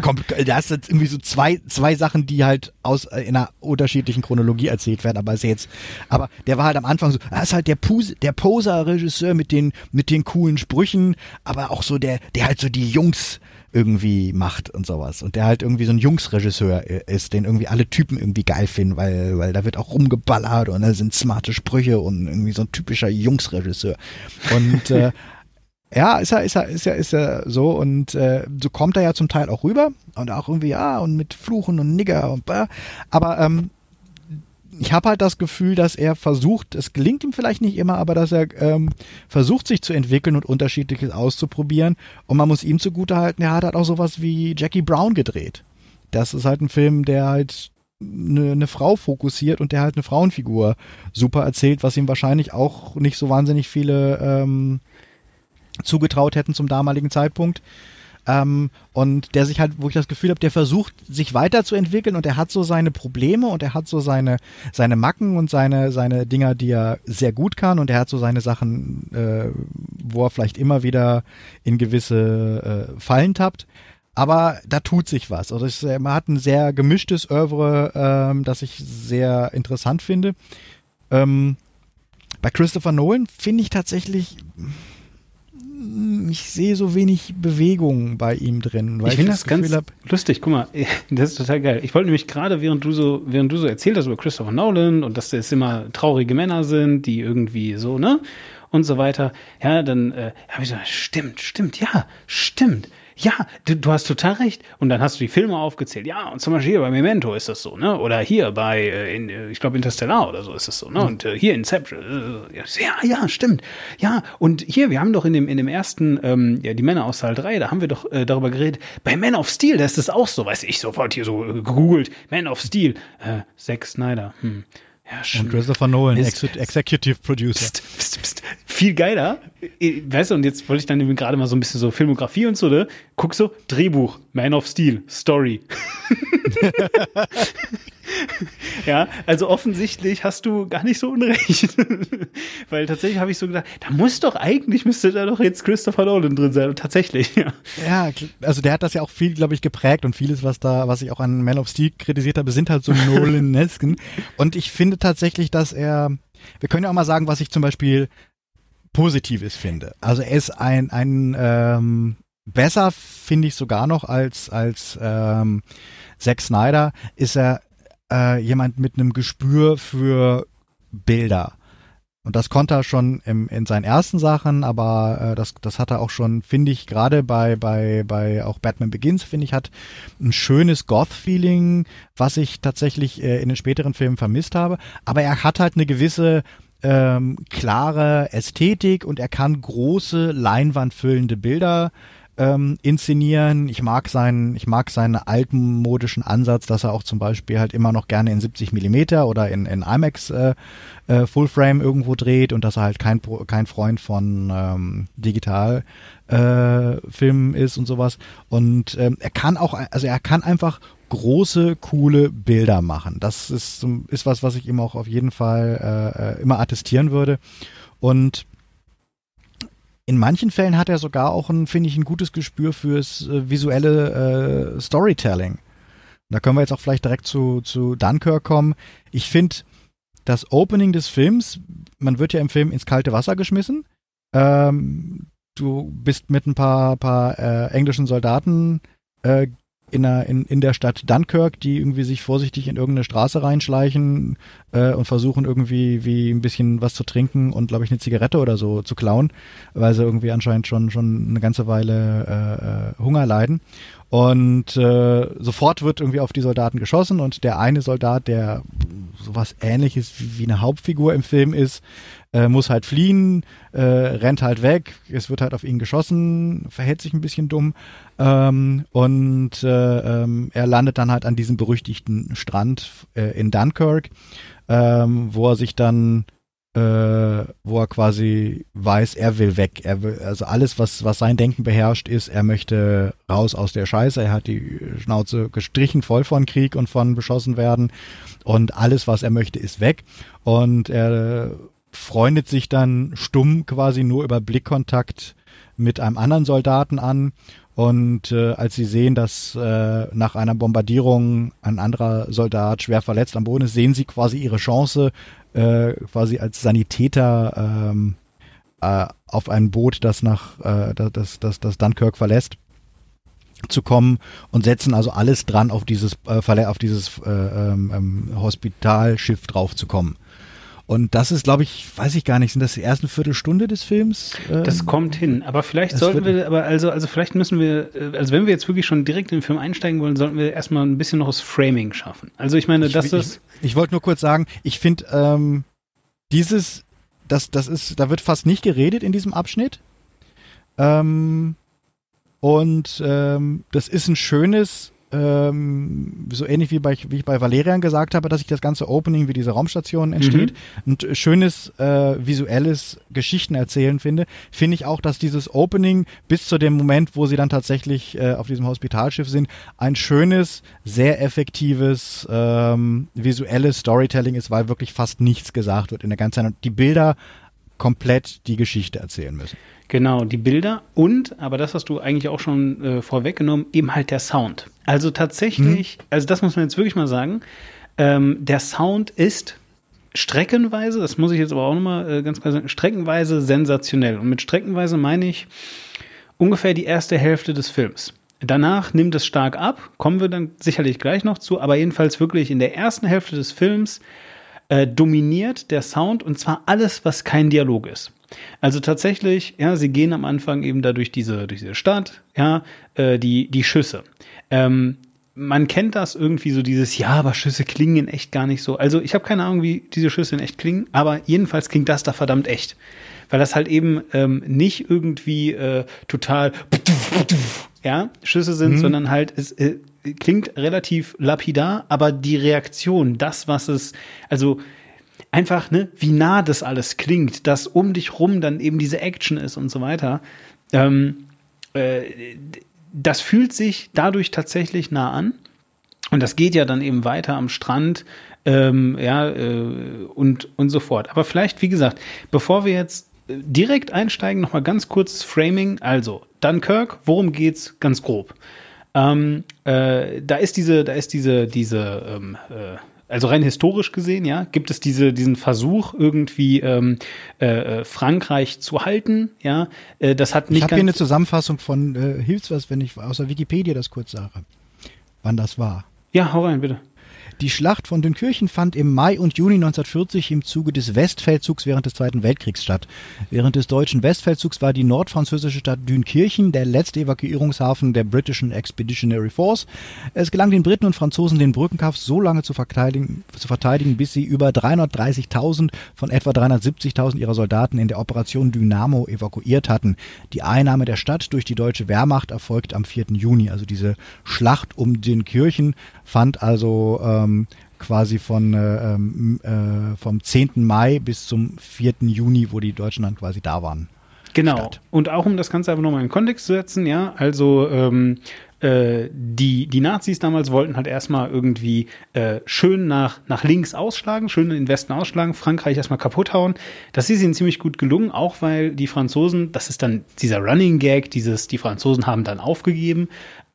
kompliziert. da hast jetzt irgendwie so zwei, zwei Sachen, die halt aus äh, in einer unterschiedlichen Chronologie erzählt werden, aber ist jetzt, aber der war halt am Anfang so, er ist halt der, der Poser-Regisseur mit den, mit den coolen Sprüchen, aber auch so der, der halt so die Jungs irgendwie macht und sowas. Und der halt irgendwie so ein Jungsregisseur ist, den irgendwie alle Typen irgendwie geil finden, weil, weil da wird auch rumgeballert und da sind smarte Sprüche und irgendwie so ein typischer Jungsregisseur. Und äh, [laughs] ja, ist er, ist er, ist er, ist er so und äh, so kommt er ja zum Teil auch rüber und auch irgendwie, ja, und mit Fluchen und Nigger und blah. aber ähm, ich habe halt das Gefühl, dass er versucht, es gelingt ihm vielleicht nicht immer, aber dass er ähm, versucht, sich zu entwickeln und unterschiedliches auszuprobieren. Und man muss ihm zugutehalten, er hat halt auch sowas wie Jackie Brown gedreht. Das ist halt ein Film, der halt eine, eine Frau fokussiert und der halt eine Frauenfigur super erzählt, was ihm wahrscheinlich auch nicht so wahnsinnig viele ähm, zugetraut hätten zum damaligen Zeitpunkt. Ähm, und der sich halt, wo ich das Gefühl habe, der versucht, sich weiterzuentwickeln und er hat so seine Probleme und er hat so seine, seine Macken und seine, seine Dinger, die er sehr gut kann und er hat so seine Sachen, äh, wo er vielleicht immer wieder in gewisse äh, Fallen tappt. Aber da tut sich was. Also es, man hat ein sehr gemischtes Oeuvre, ähm, das ich sehr interessant finde. Ähm, bei Christopher Nolan finde ich tatsächlich, ich sehe so wenig Bewegung bei ihm drin. ich finde das, das ganz hab, lustig. Guck mal, [laughs] das ist total geil. Ich wollte nämlich gerade, während du so, während du so erzählt hast über Christopher Nolan und dass es immer traurige Männer sind, die irgendwie so, ne? Und so weiter. Ja, dann äh, habe ich so, stimmt, stimmt, ja, stimmt ja, du, du, hast total recht. Und dann hast du die Filme aufgezählt. Ja, und zum Beispiel hier bei Memento ist das so, ne? Oder hier bei, äh, in, äh, ich glaube, Interstellar oder so ist das so, ne? Und äh, hier Inception. Äh, ja, ja, stimmt. Ja, und hier, wir haben doch in dem, in dem ersten, ähm, ja, die Männer aus Saal 3, da haben wir doch äh, darüber geredet. Bei Man of Steel, da ist das auch so, weiß ich, sofort hier so gegoogelt. Man of Steel. Äh, Zack Snyder. Hm. Ja, schon. Und Christopher Nolan, Ex Executive Producer. Psst, psst, psst. Viel geiler. Weißt du, und jetzt wollte ich dann gerade mal so ein bisschen so Filmografie und so, ne? Guck so, Drehbuch, Man of Steel, Story. [laughs] [laughs] ja, also offensichtlich hast du gar nicht so unrecht. [laughs] Weil tatsächlich habe ich so gedacht, da muss doch eigentlich, müsste da doch jetzt Christopher Nolan drin sein. Und tatsächlich, ja. Ja, also der hat das ja auch viel, glaube ich, geprägt und vieles, was da, was ich auch an Man of Steel kritisiert habe, sind halt so [laughs] Nolan-Nesken. und ich finde tatsächlich, dass er, wir können ja auch mal sagen, was ich zum Beispiel Positives finde. Also er ist ein, ein ähm, besser, finde ich sogar noch als, als ähm, Zack Snyder, ist er äh, jemand mit einem Gespür für Bilder. Und das konnte er schon im, in seinen ersten Sachen, aber äh, das, das hat er auch schon, finde ich, gerade bei, bei, bei auch Batman Begins, finde ich, hat ein schönes Goth-Feeling, was ich tatsächlich äh, in den späteren Filmen vermisst habe. Aber er hat halt eine gewisse ähm, klare Ästhetik und er kann große, leinwandfüllende Bilder ähm, inszenieren. Ich mag seinen, ich mag seinen altmodischen Ansatz, dass er auch zum Beispiel halt immer noch gerne in 70 Millimeter oder in, in IMAX äh, äh, Full Frame irgendwo dreht und dass er halt kein, kein Freund von ähm, digital äh, Filmen ist und sowas. Und ähm, er kann auch, also er kann einfach große, coole Bilder machen. Das ist, ist was, was ich ihm auch auf jeden Fall äh, äh immer attestieren würde. Und in manchen Fällen hat er sogar auch ein, finde ich, ein gutes Gespür fürs äh, visuelle äh, Storytelling. Da können wir jetzt auch vielleicht direkt zu, zu Dunkirk kommen. Ich finde, das Opening des Films, man wird ja im Film ins kalte Wasser geschmissen. Ähm, du bist mit ein paar, paar äh, englischen Soldaten äh, in der, in, in der Stadt Dunkirk, die irgendwie sich vorsichtig in irgendeine Straße reinschleichen äh, und versuchen irgendwie wie ein bisschen was zu trinken und glaube ich eine Zigarette oder so zu klauen, weil sie irgendwie anscheinend schon schon eine ganze Weile äh, äh, Hunger leiden. Und äh, sofort wird irgendwie auf die Soldaten geschossen und der eine Soldat, der sowas ähnliches wie eine Hauptfigur im Film ist, äh, muss halt fliehen, äh, rennt halt weg, es wird halt auf ihn geschossen, verhält sich ein bisschen dumm ähm, und äh, ähm, er landet dann halt an diesem berüchtigten Strand äh, in Dunkirk, ähm, wo er sich dann äh, wo er quasi weiß, er will weg. Er will, also alles, was, was sein Denken beherrscht, ist, er möchte raus aus der Scheiße. Er hat die Schnauze gestrichen voll von Krieg und von beschossen werden. Und alles, was er möchte, ist weg. Und er freundet sich dann stumm quasi nur über Blickkontakt mit einem anderen Soldaten an. Und äh, als sie sehen, dass äh, nach einer Bombardierung ein anderer Soldat schwer verletzt am Boden ist, sehen sie quasi ihre Chance, äh, quasi als Sanitäter ähm, äh, auf ein Boot, das nach äh, das, das, das Dunkirk verlässt zu kommen und setzen also alles dran, auf dieses äh, auf dieses äh, ähm, ähm Hospitalschiff drauf zu kommen. Und das ist, glaube ich, weiß ich gar nicht, sind das die ersten Viertelstunde des Films? Ähm, das kommt hin. Aber vielleicht sollten wir, aber also, also vielleicht müssen wir, äh, also wenn wir jetzt wirklich schon direkt in den Film einsteigen wollen, sollten wir erstmal ein bisschen noch das Framing schaffen. Also ich meine, dass das. Ich, ich wollte nur kurz sagen, ich finde, ähm, dieses, das, das ist, da wird fast nicht geredet in diesem Abschnitt. Ähm, und ähm, das ist ein schönes ähm, so ähnlich wie, bei, wie ich bei Valerian gesagt habe, dass sich das ganze Opening wie diese Raumstation entsteht Mhm. und schönes äh, visuelles Geschichten erzählen finde, finde ich auch, dass dieses Opening bis zu dem Moment, wo sie dann tatsächlich äh, auf diesem Hospitalschiff sind, ein schönes, sehr effektives ähm, visuelles Storytelling ist, weil wirklich fast nichts gesagt wird in der ganzen Zeit. Und die Bilder komplett die Geschichte erzählen müssen. Genau, die Bilder und, aber das hast du eigentlich auch schon äh, vorweggenommen, eben halt der Sound. Also tatsächlich, also das muss man jetzt wirklich mal sagen, ähm, der Sound ist streckenweise, das muss ich jetzt aber auch nochmal äh, ganz klar sagen, streckenweise sensationell. Und mit streckenweise meine ich ungefähr die erste Hälfte des Films. Danach nimmt es stark ab, kommen wir dann sicherlich gleich noch zu, aber jedenfalls wirklich in der ersten Hälfte des Films äh, dominiert der Sound und zwar alles, was kein Dialog ist. Also tatsächlich, ja, sie gehen am Anfang eben da durch diese, durch diese Stadt, ja, äh, die, die Schüsse. Ähm, man kennt das irgendwie so dieses, ja, aber Schüsse klingen in echt gar nicht so. Also ich habe keine Ahnung, wie diese Schüsse in echt klingen, aber jedenfalls klingt das da verdammt echt. Weil das halt eben ähm, nicht irgendwie äh, total ja, Schüsse sind, sondern halt es äh, klingt relativ lapidar, aber die Reaktion, das, was es, also einfach, ne, wie nah das alles klingt, dass um dich rum dann eben diese Action ist und so weiter, ähm, äh, das fühlt sich dadurch tatsächlich nah an. Und das geht ja dann eben weiter am Strand, ähm, ja, äh, und, und so fort. Aber vielleicht, wie gesagt, bevor wir jetzt äh, direkt einsteigen, nochmal ganz kurzes Framing. Also, Dunkirk, worum geht's ganz grob? Ähm, äh, da ist diese, da ist diese, diese, ähm, äh, also rein historisch gesehen, ja, gibt es diese, diesen Versuch, irgendwie ähm, äh, äh, Frankreich zu halten, ja. Äh, das hat Ich nicht habe hier eine. Zusammenfassung von, äh, hilft's was, wenn ich aus der Wikipedia das kurz sage, wann das war. Ja, hau rein, bitte. Die Schlacht von Dünkirchen fand im Mai und Juni 1940 im Zuge des Westfeldzugs während des Zweiten Weltkriegs statt. Während des deutschen Westfeldzugs war die nordfranzösische Stadt Dünkirchen der letzte Evakuierungshafen der britischen Expeditionary Force. Es gelang den Briten und Franzosen, den Brückenkampf so lange zu verteidigen, zu verteidigen bis sie über 330.000 von etwa 370.000 ihrer Soldaten in der Operation Dynamo evakuiert hatten. Die Einnahme der Stadt durch die deutsche Wehrmacht erfolgt am 4. Juni. Also diese Schlacht um Dünkirchen fand also ähm, quasi von äh, ähm, äh, vom 10. Mai bis zum 4. Juni, wo die Deutschen dann quasi da waren. Genau. statt. Und auch um das Ganze einfach nochmal in Kontext zu setzen, ja, also ähm, äh, die, die Nazis damals wollten halt erstmal irgendwie äh, schön nach, nach links ausschlagen, schön in den Westen ausschlagen, Frankreich erstmal kaputt hauen. Das ist ihnen ziemlich gut gelungen, auch weil die Franzosen, das ist dann dieser Running Gag, dieses, die Franzosen haben dann aufgegeben.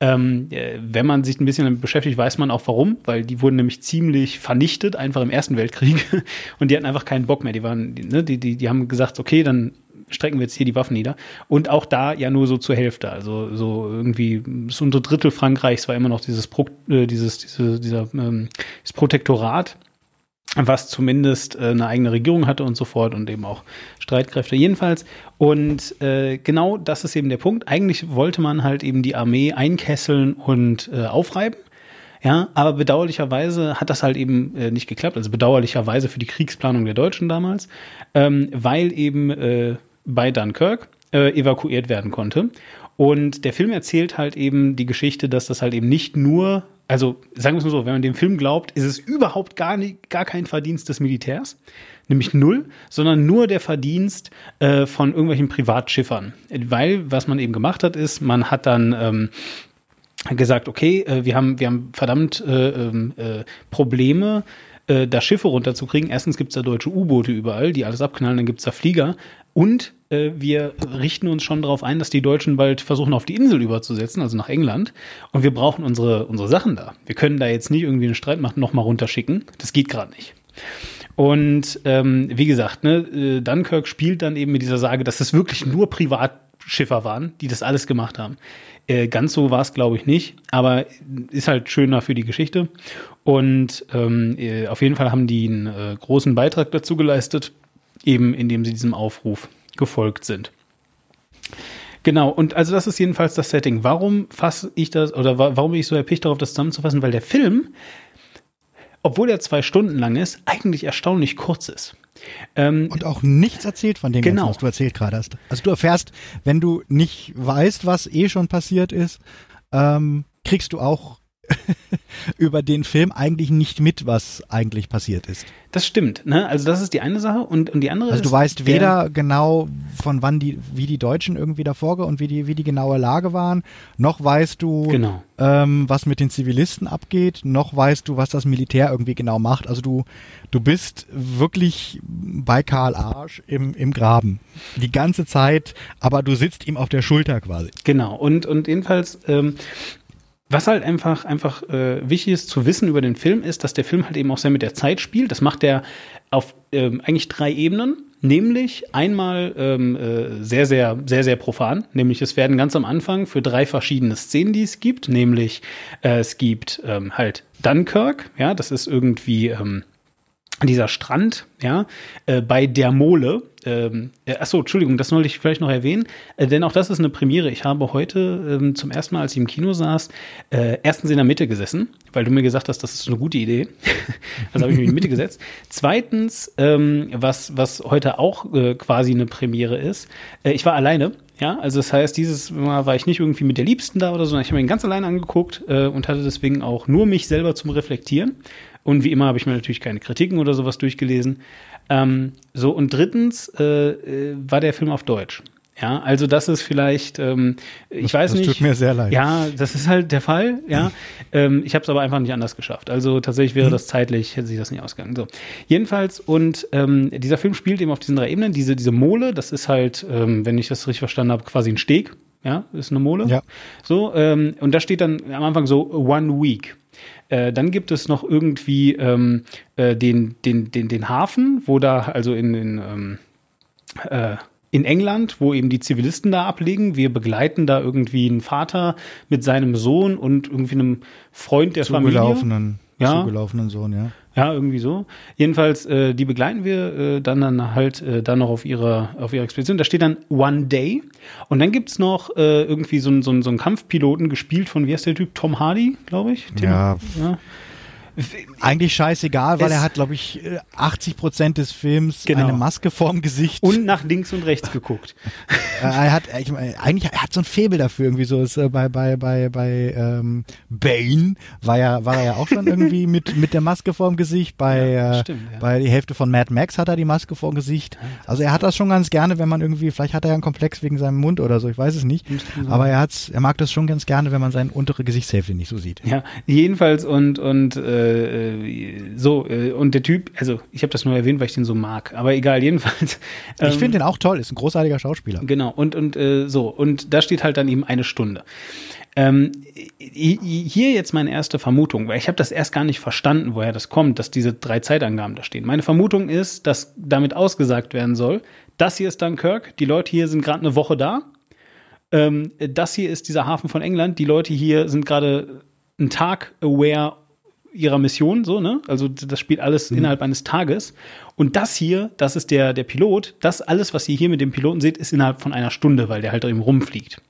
Ähm, äh, wenn man sich ein bisschen damit beschäftigt, weiß man auch warum, weil die wurden nämlich ziemlich vernichtet, einfach im Ersten Weltkrieg. [laughs] Und die hatten einfach keinen Bock mehr. Die waren, ne, die, die, die haben gesagt, okay, dann strecken wir jetzt hier die Waffen nieder. Und auch da ja nur so zur Hälfte. Also so irgendwie das untere Drittel Frankreichs war immer noch dieses, Pro, äh, dieses, diese, dieser, ähm, das Protektorat, was zumindest äh, eine eigene Regierung hatte und so fort und eben auch Streitkräfte jedenfalls. Und äh, genau das ist eben der Punkt. Eigentlich wollte man halt eben die Armee einkesseln und äh, aufreiben. Ja, aber bedauerlicherweise hat das halt eben äh, nicht geklappt. Also bedauerlicherweise für die Kriegsplanung der Deutschen damals, ähm, weil eben äh, bei Dunkirk äh, evakuiert werden konnte. Und der Film erzählt halt eben die Geschichte, dass das halt eben nicht nur, also sagen wir es mal so, wenn man dem Film glaubt, ist es überhaupt gar, nicht, gar kein Verdienst des Militärs, nämlich null, sondern nur der Verdienst äh, von irgendwelchen Privatschiffern. Weil, was man eben gemacht hat, ist, man hat dann ähm, gesagt, okay, äh, wir haben, wir haben verdammt äh, ähm, äh, Probleme, äh, da Schiffe runterzukriegen. Erstens gibt's da deutsche U-Boote überall, die alles abknallen, dann gibt's da Flieger. Und äh, wir richten uns schon darauf ein, dass die Deutschen bald versuchen, auf die Insel überzusetzen, also nach England. Und wir brauchen unsere, unsere Sachen da. Wir können da jetzt nicht irgendwie eine Streitmacht nochmal runterschicken. Das geht gerade nicht. Und ähm, wie gesagt, ne, äh, Dunkirk spielt dann eben mit dieser Sage, dass es wirklich nur Privatschiffer waren, die das alles gemacht haben. Äh, ganz so war es, glaube ich, nicht, aber ist halt schöner für die Geschichte. Und ähm, äh, auf jeden Fall haben die einen äh, großen Beitrag dazu geleistet, eben indem sie diesem Aufruf gefolgt sind. Genau, und also das ist jedenfalls das Setting. Warum fasse ich das, oder wa warum bin ich so erpicht darauf, das zusammenzufassen? Weil der Film, obwohl er zwei Stunden lang ist, eigentlich erstaunlich kurz ist. Ähm, Und auch nichts erzählt von dem Genau. Ganzen, was du erzählt gerade hast. Also du erfährst, wenn du nicht weißt, was eh schon passiert ist, ähm, kriegst du auch [laughs] über den Film eigentlich nicht mit, was eigentlich passiert ist. Das stimmt, ne? Also das ist die eine Sache und, und die andere Also ist. du weißt weder genau von wann die, wie die Deutschen irgendwie davor und wie die, wie die genaue Lage waren, noch weißt du, Genau. ähm, was mit den Zivilisten abgeht, noch weißt du, was das Militär irgendwie genau macht. Also du, du bist wirklich bei Karl Arsch im, im Graben. Die ganze Zeit, aber du sitzt ihm auf der Schulter quasi. Genau, und, und jedenfalls, ähm, was halt einfach, einfach äh, wichtig ist zu wissen über den Film, ist, dass der Film halt eben auch sehr mit der Zeit spielt. Das macht er auf ähm, eigentlich drei Ebenen. Nämlich einmal ähm, äh, sehr, sehr, sehr, sehr profan. Nämlich es werden ganz am Anfang für drei verschiedene Szenen, die es gibt. Nämlich äh, es gibt ähm, halt Dunkirk, ja, das ist irgendwie ähm, dieser Strand, ja, äh, bei der Mole. Ähm, äh, achso, Entschuldigung, das wollte ich vielleicht noch erwähnen, äh, denn auch das ist eine Premiere. Ich habe heute ähm, zum ersten Mal, als ich im Kino saß, äh, erstens in der Mitte gesessen, weil du mir gesagt hast, das ist eine gute Idee. [laughs] also habe ich mich in die Mitte gesetzt. Zweitens, ähm, was, was heute auch äh, quasi eine Premiere ist, äh, ich war alleine. Ja, also das heißt, dieses Mal war ich nicht irgendwie mit der Liebsten da oder so, sondern ich habe ihn ganz alleine angeguckt äh, und hatte deswegen auch nur mich selber zum Reflektieren. Und wie immer habe ich mir natürlich keine Kritiken oder sowas durchgelesen. Ähm, so, und drittens äh, äh, war der Film auf Deutsch. Ja, also das ist vielleicht, ähm, ich weiß das nicht. tut mir sehr leid. Ja, das ist halt der Fall, ja. [laughs] ähm, ich habe es aber einfach nicht anders geschafft. Also tatsächlich wäre das zeitlich, hätte sich das nicht ausgegangen. So. Jedenfalls, und ähm, dieser Film spielt eben auf diesen drei Ebenen. Diese, diese Mole, das ist halt, ähm, wenn ich das richtig verstanden habe, quasi ein Steg. Ja, ist eine Mole. Ja. So, ähm, und da steht dann am Anfang so One Week. Äh, dann gibt es noch irgendwie ähm, äh, den, den, den, den Hafen, wo da, also in, in, ähm, äh, in England, wo eben die Zivilisten da ablegen. Wir begleiten da irgendwie einen Vater mit seinem Sohn und irgendwie einem Freund der Familie. Zugelaufenen, Ja. zugelaufenen Sohn, ja. Ja, irgendwie so. Jedenfalls, äh, die begleiten wir äh, dann, dann halt äh, dann noch auf ihrer, auf ihrer Expedition. Da steht dann One Day. Und dann gibt's noch äh, irgendwie so einen so so einen Kampfpiloten, gespielt von, wie heißt der Typ? Tom Hardy, glaube ich. Den- Ja. ja. [laughs] Eigentlich scheißegal, weil Es- er hat, glaube ich, äh, 80 Prozent des Films Genau. eine Maske vorm Gesicht. Und nach links und rechts geguckt. Äh, [laughs] er hat, ich meine, eigentlich, er hat so ein Faible dafür irgendwie so. Ist, äh, bei bei bei bei ähm, Bane war ja war er ja auch schon irgendwie [laughs] mit mit der Maske vorm Gesicht. Bei Ja, äh, stimmt, ja. bei die Hälfte von Mad Max hat er die Maske vorm Gesicht. Also er hat das schon ganz gerne, wenn man irgendwie, vielleicht hat er ja einen Komplex wegen seinem Mund oder so, ich weiß es nicht. Aber er hat's, er mag das schon ganz gerne, wenn man seine untere Gesichtshälfte nicht so sieht. Ja, jedenfalls und und äh, äh, so äh, und der Typ, also ich habe das nur erwähnt, weil ich den so mag, aber egal, jedenfalls. Ich ähm, finde den auch toll, ist ein großartiger Schauspieler. Genau, und, und äh, so, und da steht halt dann eben eine Stunde. Ähm, hier jetzt meine erste Vermutung, weil ich habe das erst gar nicht verstanden, woher das kommt, dass diese drei Zeitangaben da stehen. Meine Vermutung ist, dass damit ausgesagt werden soll, das hier ist Dunkirk, die Leute hier sind gerade eine Woche da. Ähm, das hier ist dieser Hafen von England, die Leute hier sind gerade einen Tag aware ihrer Mission, so, ne? Also das spielt alles innerhalb eines Tages. Und das hier, das ist der, der Pilot, das alles, was ihr hier mit dem Piloten seht, ist innerhalb von einer Stunde, weil der halt eben rumfliegt.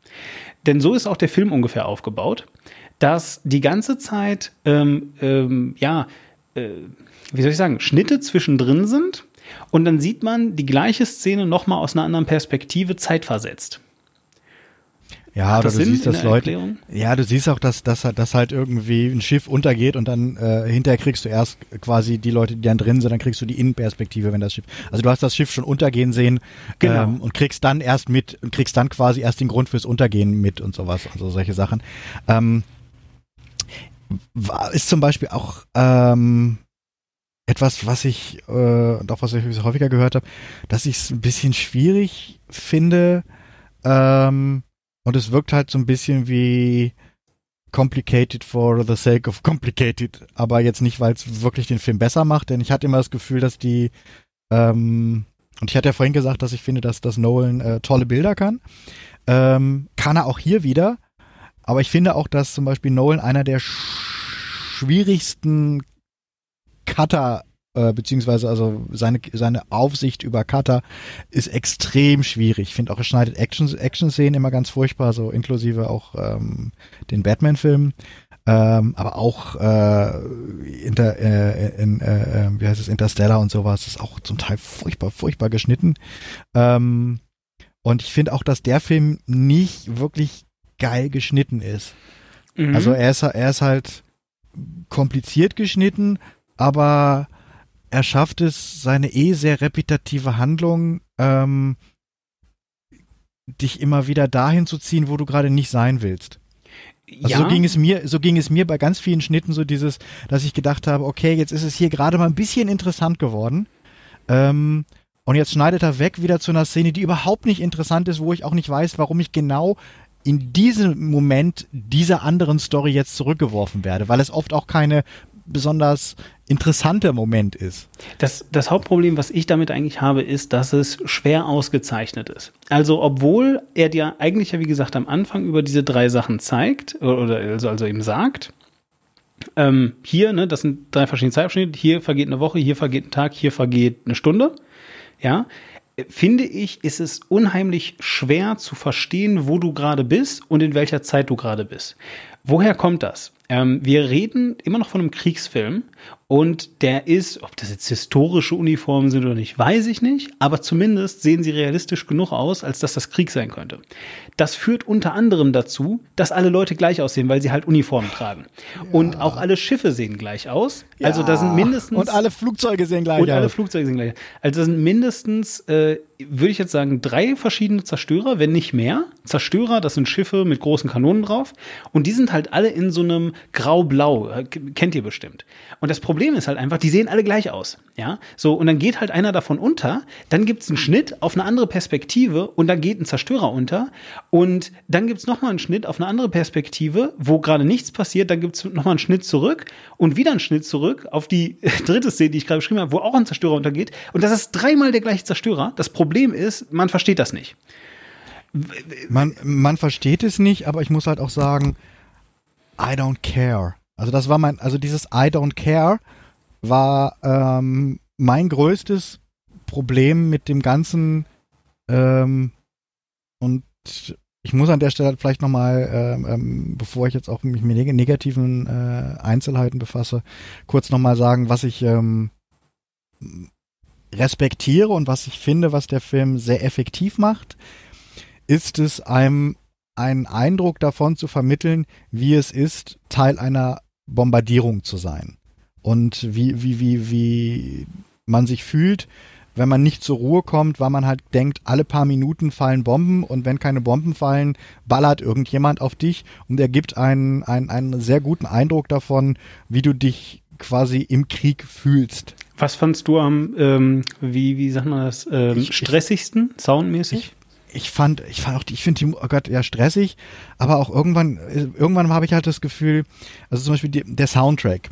Denn so ist auch der Film ungefähr aufgebaut, dass die ganze Zeit, ähm, ähm, ja, äh, wie soll ich sagen, Schnitte zwischendrin sind und dann sieht man die gleiche Szene nochmal aus einer anderen Perspektive zeitversetzt. Ja, oder das du Sinn siehst, dass Leute. Erklärung? Ja, du siehst auch, dass, dass, dass halt irgendwie ein Schiff untergeht und dann äh, hinterher kriegst du erst quasi die Leute, die dann drin sind, dann kriegst du die Innenperspektive, wenn das Schiff. Also du hast das Schiff schon untergehen sehen Genau. ähm, und kriegst dann erst mit und kriegst dann quasi erst den Grund fürs Untergehen mit und sowas, also solche Sachen. Ähm, war, ist zum Beispiel auch ähm, etwas, was ich äh, und auch was ich häufiger gehört habe, dass ich es ein bisschen schwierig finde. Ähm, und es wirkt halt so ein bisschen wie complicated for the sake of complicated, aber jetzt nicht, weil es wirklich den Film besser macht, denn ich hatte immer das Gefühl, dass die ähm, und ich hatte ja vorhin gesagt, dass ich finde, dass, dass Nolan äh, tolle Bilder kann. Ähm, kann er auch hier wieder. Aber ich finde auch, dass zum Beispiel Nolan einer der sch schwierigsten Cutter äh, beziehungsweise also seine seine Aufsicht über Cutter ist extrem schwierig. Ich finde auch, er schneidet Action Action immer ganz furchtbar, so inklusive auch ähm, den Batman Film. Ähm, aber auch äh, Inter, äh, in, äh, äh, wie heißt es, Interstellar und sowas ist auch zum Teil furchtbar, furchtbar geschnitten. Ähm, und ich finde auch, dass der Film nicht wirklich geil geschnitten ist. Mhm. Also er ist, er ist halt, kompliziert geschnitten, aber er schafft es, seine eh sehr repetitive Handlung ähm, dich immer wieder dahin zu ziehen, wo du gerade nicht sein willst. Also ja. so ging es mir, so ging es mir bei ganz vielen Schnitten so dieses, dass ich gedacht habe, okay, jetzt ist es hier gerade mal ein bisschen interessant geworden. Ähm, und jetzt schneidet er weg wieder zu einer Szene, die überhaupt nicht interessant ist, wo ich auch nicht weiß, warum ich genau in diesem Moment dieser anderen Story jetzt zurückgeworfen werde, weil es oft auch keine besonders interessanter Moment ist. Das, das Hauptproblem, was ich damit eigentlich habe, ist, dass es schwer ausgezeichnet ist. Also, obwohl er dir eigentlich ja, wie gesagt, am Anfang über diese drei Sachen zeigt, oder also, also eben sagt, ähm, hier, ne, das sind drei verschiedene Zeitabschnitte, hier vergeht eine Woche, hier vergeht ein Tag, hier vergeht eine Stunde, ja, finde ich, ist es unheimlich schwer zu verstehen, wo du gerade bist und in welcher Zeit du gerade bist. Woher kommt das? Ähm, wir reden immer noch von einem Kriegsfilm und der ist, ob das jetzt historische Uniformen sind oder nicht, weiß ich nicht, aber zumindest sehen sie realistisch genug aus, als dass das Krieg sein könnte. Das führt unter anderem dazu, dass alle Leute gleich aussehen, weil sie halt Uniformen tragen. Ja. Und auch alle Schiffe sehen gleich aus. Ja. Also da sind mindestens. Und alle Flugzeuge sehen gleich aus. Und alle Flugzeuge sehen gleich aus. Also da sind mindestens, äh, würde ich jetzt sagen, drei verschiedene Zerstörer, wenn nicht mehr. Zerstörer, das sind Schiffe mit großen Kanonen drauf. Und die sind halt alle in so einem Grau-Blau. Äh, kennt ihr bestimmt. Und das Problem ist halt einfach, die sehen alle gleich aus. Ja, so. Und dann geht halt einer davon unter. Dann gibt's einen Schnitt auf eine andere Perspektive und dann geht ein Zerstörer unter. Und dann gibt's noch mal einen Schnitt auf eine andere Perspektive, wo gerade nichts passiert. Dann gibt's noch mal einen Schnitt zurück und wieder einen Schnitt zurück auf die [laughs] dritte Szene, die ich gerade beschrieben habe, wo auch ein Zerstörer untergeht. Und das ist dreimal der gleiche Zerstörer. Das Problem ist, man versteht das nicht. Man, man versteht es nicht, aber ich muss halt auch sagen, I don't care. Also das war mein, also dieses I don't care war ähm, mein größtes Problem mit dem ganzen ähm, und ich muss an der Stelle vielleicht nochmal, ähm, ähm, bevor ich jetzt auch mich mit negativen äh, Einzelheiten befasse, kurz nochmal sagen, was ich ähm, respektiere und was ich finde, was der Film sehr effektiv macht, ist es einem einen Eindruck davon zu vermitteln, wie es ist, Teil einer Bombardierung zu sein. Und wie, wie, wie, wie man sich fühlt, wenn man nicht zur Ruhe kommt, weil man halt denkt, alle paar Minuten fallen Bomben und wenn keine Bomben fallen, ballert irgendjemand auf dich und er gibt einen, einen, einen sehr guten Eindruck davon, wie du dich quasi im Krieg fühlst. Was fandst du am, ähm, wie, wie sagt man das, ähm, ich, stressigsten, soundmäßig? Ich, ich fand, ich fand auch, ich finde die, oh Gott, ja, stressig, aber auch irgendwann, irgendwann habe ich halt das Gefühl, also zum Beispiel die, der Soundtrack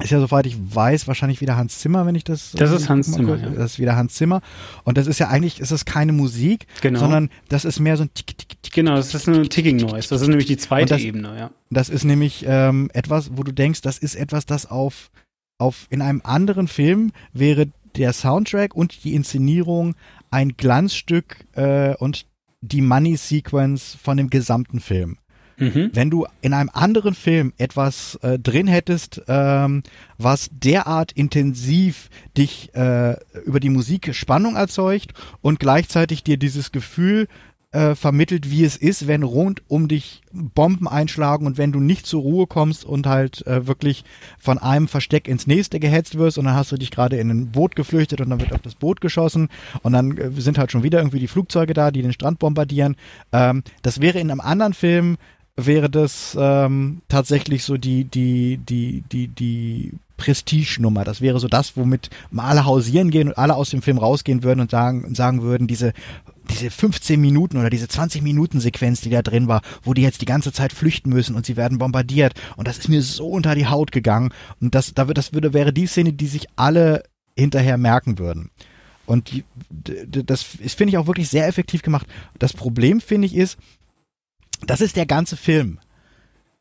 ist ja, soweit ich weiß, wahrscheinlich wieder Hans Zimmer, wenn ich das. Das ist Hans Zimmer. Ja. Das ist wieder Hans Zimmer. Und das ist ja eigentlich, ist das keine Musik, genau. sondern das ist mehr so ein Tick, Tick, Tick. Genau, das ist ein Ticking Noise. Das ist nämlich die zweite das, Ebene, ja. Das ist nämlich ähm, etwas, wo du denkst, das ist etwas, das auf, auf, in einem anderen Film wäre der Soundtrack und die Inszenierung ein Glanzstück äh, und die Money Sequence von dem gesamten Film. Mhm. Wenn du in einem anderen Film etwas äh, drin hättest, ähm, was derart intensiv dich äh, über die Musik Spannung erzeugt und gleichzeitig dir dieses Gefühl äh, vermittelt, wie es ist, wenn rund um dich Bomben einschlagen und wenn du nicht zur Ruhe kommst und halt äh, wirklich von einem Versteck ins nächste gehetzt wirst und dann hast du dich gerade in ein Boot geflüchtet und dann wird auf das Boot geschossen und dann äh, sind halt schon wieder irgendwie die Flugzeuge da, die den Strand bombardieren. Ähm, das wäre in einem anderen Film wäre das ähm, tatsächlich so die, die, die, die, die Prestige-Nummer. Das wäre so das, womit alle hausieren gehen und alle aus dem Film rausgehen würden und sagen, sagen würden, diese, diese 15 Minuten oder diese 20 Minuten Sequenz, die da drin war, wo die jetzt die ganze Zeit flüchten müssen und sie werden bombardiert. Und das ist mir so unter die Haut gegangen. Und das, da wird, das würde, wäre die Szene, die sich alle hinterher merken würden. Und die, das finde ich auch wirklich sehr effektiv gemacht. Das Problem, finde ich, ist, das ist der ganze Film.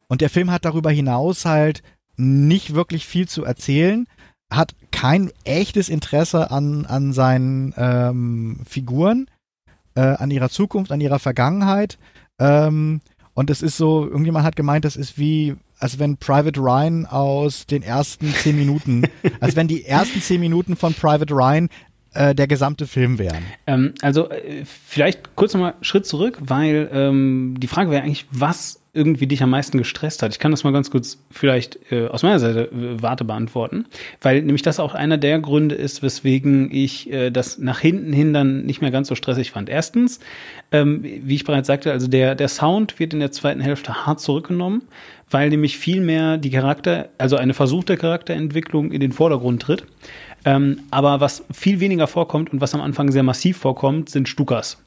Und der Film hat darüber hinaus halt nicht wirklich viel zu erzählen, hat kein echtes Interesse an, an seinen ähm, Figuren, äh, an ihrer Zukunft, an ihrer Vergangenheit. Ähm, und es ist so, irgendjemand hat gemeint, das ist wie, als wenn Private Ryan aus den ersten zehn Minuten, [laughs] als wenn die ersten zehn Minuten von Private Ryan äh, der gesamte Film wären. Ähm, also äh, vielleicht kurz nochmal Schritt zurück, weil ähm, die Frage wäre eigentlich, was irgendwie dich am meisten gestresst hat. Ich kann das mal ganz kurz vielleicht äh, aus meiner Seite äh, Warte beantworten, weil nämlich das auch einer der Gründe ist, weswegen ich äh, das nach hinten hin dann nicht mehr ganz so stressig fand. Erstens, ähm, wie ich bereits sagte, also der, der Sound wird in der zweiten Hälfte hart zurückgenommen, weil nämlich viel mehr die Charakter, also eine versuchte Charakterentwicklung in den Vordergrund tritt. Ähm, aber was viel weniger vorkommt und was am Anfang sehr massiv vorkommt, sind Stukas.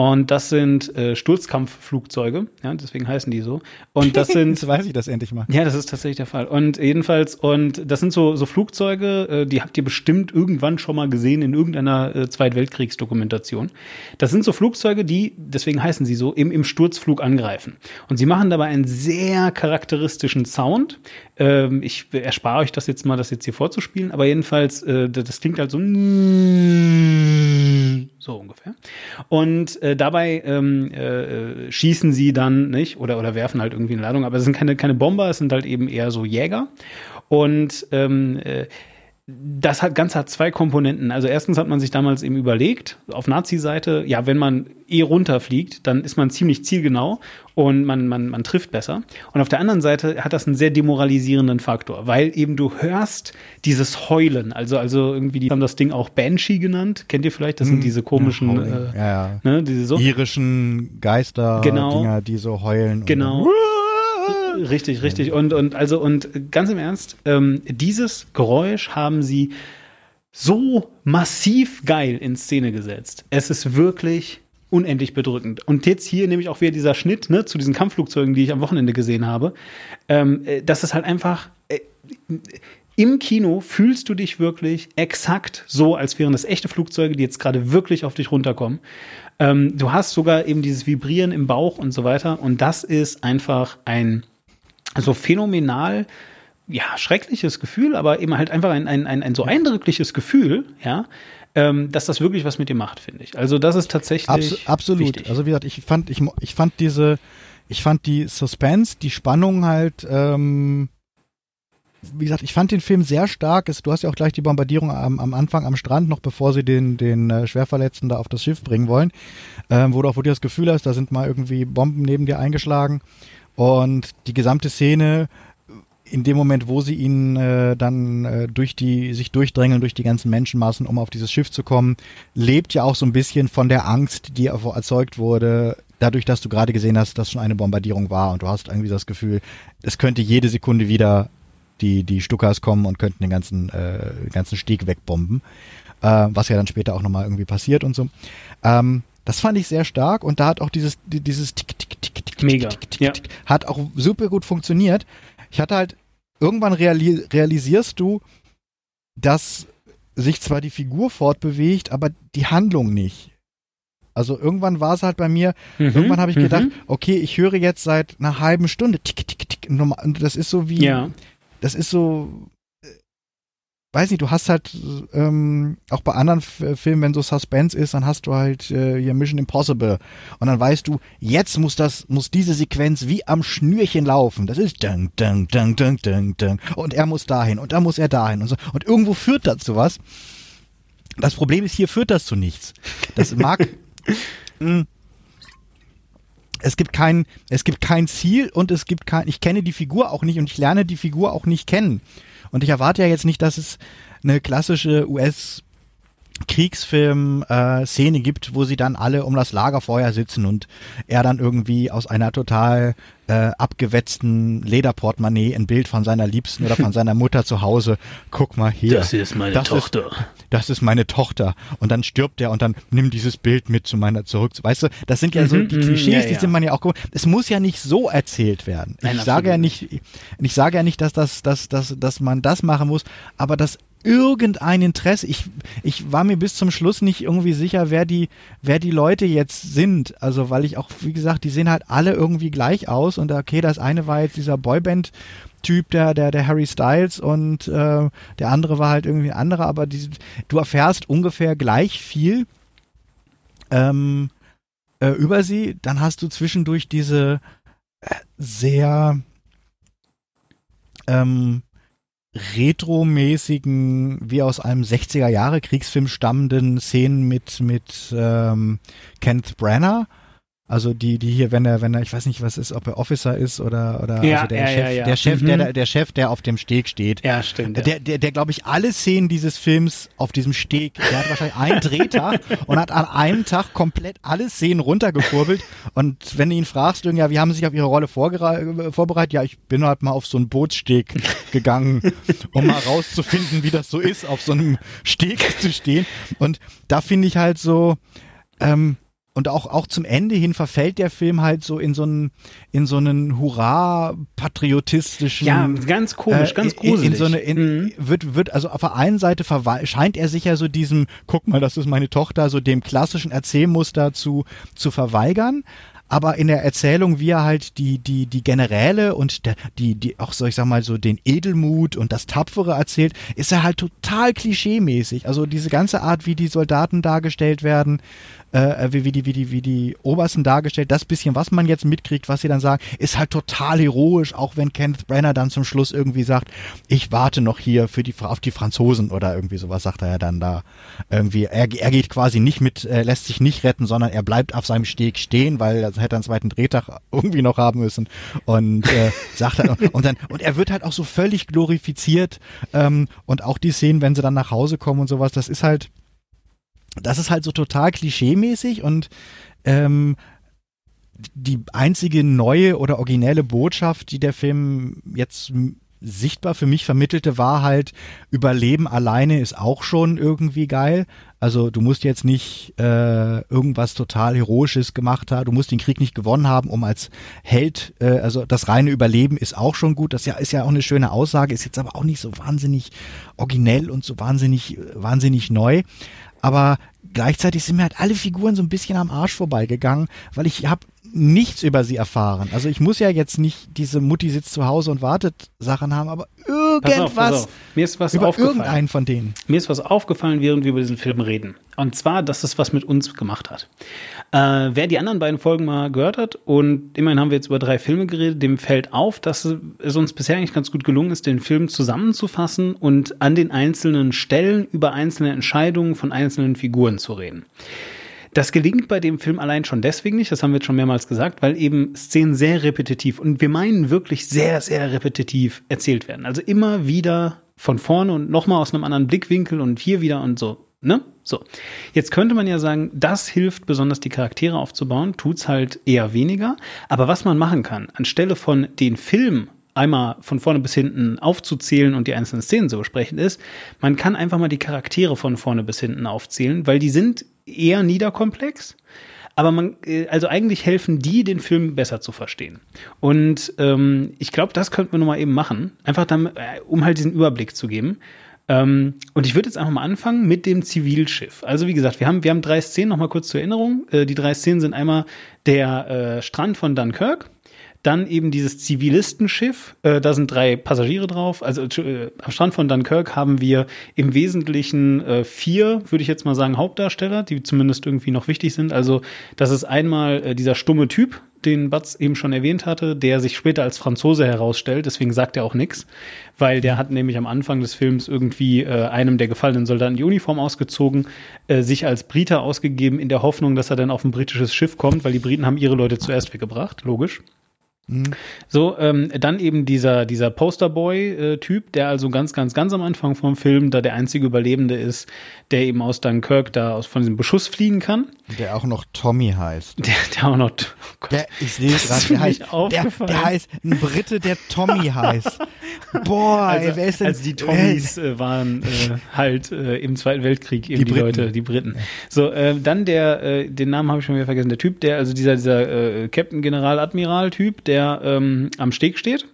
Und das sind äh, Sturzkampfflugzeuge, ja, deswegen heißen die so. Und das sind. [laughs] Jetzt weiß ich das endlich mal. Ja, das ist tatsächlich der Fall. Und jedenfalls, und das sind so, so Flugzeuge, äh, die habt ihr bestimmt irgendwann schon mal gesehen in irgendeiner äh, Zweitweltkriegsdokumentation. Das sind so Flugzeuge, die, deswegen heißen sie so, im, im Sturzflug angreifen. Und sie machen dabei einen sehr charakteristischen Sound. Ähm, ich erspare euch das jetzt mal, das jetzt hier vorzuspielen, aber jedenfalls, äh, das klingt halt so so ungefähr. Und äh, dabei ähm, äh, schießen sie dann, nicht? Oder, oder werfen halt irgendwie eine Ladung, aber es sind keine, keine Bomber, es sind halt eben eher so Jäger. Und ähm, äh, das hat ganz hat zwei Komponenten. Also erstens hat man sich damals eben überlegt, auf Nazi-Seite, ja, wenn man eh runterfliegt, dann ist man ziemlich zielgenau und man, man, man trifft besser. Und auf der anderen Seite hat das einen sehr demoralisierenden Faktor, weil eben du hörst dieses Heulen. Also, also irgendwie, die haben das Ding auch Banshee genannt. Kennt ihr vielleicht? Das sind hm, diese komischen, ja, äh, ja, ja. Ne, diese so. irischen Geister, Genau. Dinger, die so heulen. Genau. Richtig, richtig. Und, und also, und ganz im Ernst, ähm, dieses Geräusch haben sie so massiv geil in Szene gesetzt. Es ist wirklich unendlich bedrückend. Und jetzt hier nämlich auch wieder dieser Schnitt ne, zu diesen Kampfflugzeugen, die ich am Wochenende gesehen habe. Ähm, äh, das ist halt einfach. Äh, im Kino fühlst du dich wirklich exakt so, als wären das echte Flugzeuge, die jetzt gerade wirklich auf dich runterkommen. Ähm, du hast sogar eben dieses Vibrieren im Bauch und so weiter. Und das ist einfach ein so phänomenal, ja, schreckliches Gefühl, aber eben halt einfach ein, ein, ein, ein so eindrückliches Gefühl, ja, ähm, dass das wirklich was mit dir macht, finde ich. Also das ist tatsächlich Abs absolut. wichtig. Also wie gesagt, ich fand, ich, ich fand diese, ich fand die Suspense, die Spannung halt, ähm, wie gesagt, ich fand den Film sehr stark. Es, du hast ja auch gleich die Bombardierung am, am Anfang am Strand, noch bevor sie den, den äh, Schwerverletzten da auf das Schiff bringen wollen, ähm, wo du auch wo du das Gefühl hast, da sind mal irgendwie Bomben neben dir eingeschlagen. Und die gesamte Szene, in dem Moment, wo sie ihn äh, dann äh, durch die, sich durchdrängeln durch die ganzen Menschenmassen, um auf dieses Schiff zu kommen, lebt ja auch so ein bisschen von der Angst, die erzeugt wurde, dadurch, dass du gerade gesehen hast, dass schon eine Bombardierung war und du hast irgendwie das Gefühl, es könnte jede Sekunde wieder die, die Stukas kommen und könnten den ganzen, äh, ganzen Steg wegbomben, äh, was ja dann später auch nochmal irgendwie passiert und so. Ähm, das fand ich sehr stark und da hat auch dieses, dieses Tick, Tick, Tick, Tick, Mega, Tick, Tick, ja. Tick, hat auch super gut funktioniert. Ich hatte halt, irgendwann reali realisierst du, dass sich zwar die Figur fortbewegt, aber die Handlung nicht. Also irgendwann war es halt bei mir, Mhm, irgendwann habe ich gedacht, mhm. okay, ich höre jetzt seit einer halben Stunde tick, tick, tick, normal- und das ist so wie, Ja, das ist so, weiß nicht, du hast halt ähm, auch bei anderen F Filmen, wenn so Suspense ist, dann hast du halt äh, hier Mission Impossible und dann weißt du, jetzt muss das, muss diese Sequenz wie am Schnürchen laufen. Das ist dang, dang, dang, dang, dang, dang und er muss dahin und dann muss er dahin und so und irgendwo führt das zu was. Das Problem ist, hier führt das zu nichts. Das mag, [laughs] mh, es gibt kein, es gibt kein Ziel und es gibt kein, ich kenne die Figur auch nicht und ich lerne die Figur auch nicht kennen. Und ich erwarte ja jetzt nicht, dass es eine klassische US Kriegsfilm-Szene gibt, wo sie dann alle um das Lagerfeuer sitzen und er dann irgendwie aus einer total äh, abgewetzten Lederportemonnaie ein Bild von seiner Liebsten oder von [laughs] seiner Mutter zu Hause. Guck mal hier. das ist meine Das ist- Tochter. das ist meine Tochter. Und dann stirbt er und dann nimm dieses Bild mit zu meiner zurück. Weißt du, das sind ja so Mhm, die mhm, Klischees, ja, die ja. sind man ja auch. Es muss ja nicht so erzählt werden. Nein, ich sage ja nicht, ich sage ja nicht, dass das, dass, dass, dass man das machen muss, aber dass irgendein Interesse, ich, ich war mir bis zum Schluss nicht irgendwie sicher, wer die, wer die Leute jetzt sind. Also, weil ich auch, wie gesagt, die sehen halt alle irgendwie gleich aus und okay, das eine war jetzt dieser Boyband, Typ, der, der, der Harry Styles und äh, der andere war halt irgendwie ein anderer, aber die, du erfährst ungefähr gleich viel ähm, äh, über sie. Dann hast du zwischendurch diese äh, sehr ähm, retromäßigen, wie aus einem 60er Jahre Kriegsfilm stammenden Szenen mit, mit ähm, Kenneth Branagh also die, die hier, wenn er, wenn er, ich weiß nicht, was ist, ob er Officer ist oder, oder ja, also der ja, Chef, ja, der Chef, mhm. der, der Chef, der auf dem Steg steht. Ja, stimmt. Der, der, der glaube ich, alle Szenen dieses Films auf diesem Steg, der hat wahrscheinlich einen Drehtag [laughs] und hat an einem Tag komplett alle Szenen runtergekurbelt. Und wenn du ihn fragst, ja, wie haben Sie sich auf Ihre Rolle vorbereitet? Ja, ich bin halt mal auf so einen Bootssteg [laughs] gegangen, um mal rauszufinden, wie das so ist, auf so einem Steg zu stehen. Und da finde ich halt so, ähm, und auch, auch zum Ende hin verfällt der Film halt so in so einen, in so einen Hurra-patriotistischen. Ja, ganz komisch, äh, ganz gruselig. In, in so eine, in, mhm. wird, wird, also auf der einen Seite scheint er sich ja so diesem, guck mal, das ist meine Tochter, so dem klassischen Erzählmuster zu, zu verweigern aber in der Erzählung, wie er halt die, die, die Generäle und der, die, die, auch so, ich sag mal so, den Edelmut und das Tapfere erzählt, ist er halt total klischeemäßig. Also diese ganze Art, wie die Soldaten dargestellt werden, äh, wie, wie, die, wie, die, wie die Obersten dargestellt, das bisschen, was man jetzt mitkriegt, was sie dann sagen, ist halt total heroisch, auch wenn Kenneth Brenner dann zum Schluss irgendwie sagt, ich warte noch hier für die, auf die Franzosen oder irgendwie sowas sagt er ja dann da. Irgendwie, er, er geht quasi nicht mit, äh, lässt sich nicht retten, sondern er bleibt auf seinem Steg stehen, weil er hätte einen zweiten Drehtag [laughs] irgendwie noch haben müssen und äh, sagt und, und dann, und er wird halt auch so völlig glorifiziert ähm, und auch die Szenen, wenn sie dann nach Hause kommen und sowas, das ist halt, das ist halt so total klischeemäßig und ähm, die einzige neue oder originelle Botschaft, die der Film jetzt sichtbar für mich vermittelte, war halt, Überleben alleine ist auch schon irgendwie geil. Also du musst jetzt nicht äh, irgendwas total Heroisches gemacht haben, du musst den Krieg nicht gewonnen haben, um als Held, äh, also das reine Überleben ist auch schon gut. Das ja, ist ja auch eine schöne Aussage, ist jetzt aber auch nicht so wahnsinnig originell und so wahnsinnig, wahnsinnig neu aber gleichzeitig sind mir halt alle Figuren so ein bisschen am Arsch vorbeigegangen, weil ich habe nichts über sie erfahren. Also ich muss ja jetzt nicht diese Mutti sitzt zu Hause und wartet Sachen haben, aber irgendwas pass auf, pass auf. Mir ist was über aufgefallen. irgendeinen von denen. Mir ist was aufgefallen, während wir über diesen Film reden. Und zwar, dass es was mit uns gemacht hat. Äh, wer die anderen beiden Folgen mal gehört hat, und immerhin haben wir jetzt über drei Filme geredet, dem fällt auf, dass es uns bisher eigentlich ganz gut gelungen ist, den Film zusammenzufassen und an den einzelnen Stellen über einzelne Entscheidungen von einzelnen Figuren zu reden. Das gelingt bei dem Film allein schon deswegen nicht, das haben wir jetzt schon mehrmals gesagt, weil eben Szenen sehr repetitiv und wir meinen wirklich sehr, sehr repetitiv erzählt werden. Also immer wieder von vorne und nochmal aus einem anderen Blickwinkel und hier wieder und so. Ne? So. Jetzt könnte man ja sagen, das hilft besonders die Charaktere aufzubauen, tut's halt eher weniger. Aber was man machen kann, anstelle von den Film einmal von vorne bis hinten aufzuzählen und die einzelnen Szenen zu besprechen ist, man kann einfach mal die Charaktere von vorne bis hinten aufzählen, weil die sind eher niederkomplex. Aber man, äh, also eigentlich helfen die, den Film besser zu verstehen. Und ähm, ich glaube, das könnten wir nochmal eben machen. Einfach dann, äh, um halt diesen Überblick zu geben. Ähm, und ich würde jetzt einfach mal anfangen mit dem Zivilschiff. Also wie gesagt, wir haben, wir haben drei Szenen, nochmal kurz zur Erinnerung. Äh, die drei Szenen sind einmal der äh, Strand von Dunkirk, dann eben dieses Zivilistenschiff, äh, da sind drei Passagiere drauf. Also äh, am Strand von Dunkirk haben wir im Wesentlichen äh, vier, würde ich jetzt mal sagen, Hauptdarsteller, die zumindest irgendwie noch wichtig sind. Also das ist einmal äh, dieser stumme Typ, den Batz eben schon erwähnt hatte, der sich später als Franzose herausstellt, deswegen sagt er auch nichts, weil der hat nämlich am Anfang des Films irgendwie äh, einem der gefallenen Soldaten die Uniform ausgezogen, äh, sich als Brite ausgegeben, in der Hoffnung, dass er dann auf ein britisches Schiff kommt, weil die Briten haben ihre Leute zuerst weggebracht, logisch. Mhm. So, ähm, dann eben dieser, dieser Posterboy-Typ, äh, der also ganz, ganz, ganz am Anfang vom Film da der einzige Überlebende ist, der eben aus Dunkirk da aus, von diesem Beschuss fliehen kann. Der auch noch Tommy heißt. [laughs] Der, der auch noch. Oh der, ich sehe gerade, der heißt, der, der heißt ein Brite, der Tommy heißt. Boah, also, ey, wer ist denn? Also die Tommys äh, waren äh, halt äh, im Zweiten Weltkrieg eben die, die Leute, die Briten. So, äh, dann der, äh, den Namen habe ich schon wieder vergessen, der Typ, der, also dieser, dieser Captain General Admiral Typ, der ähm, am Steg steht.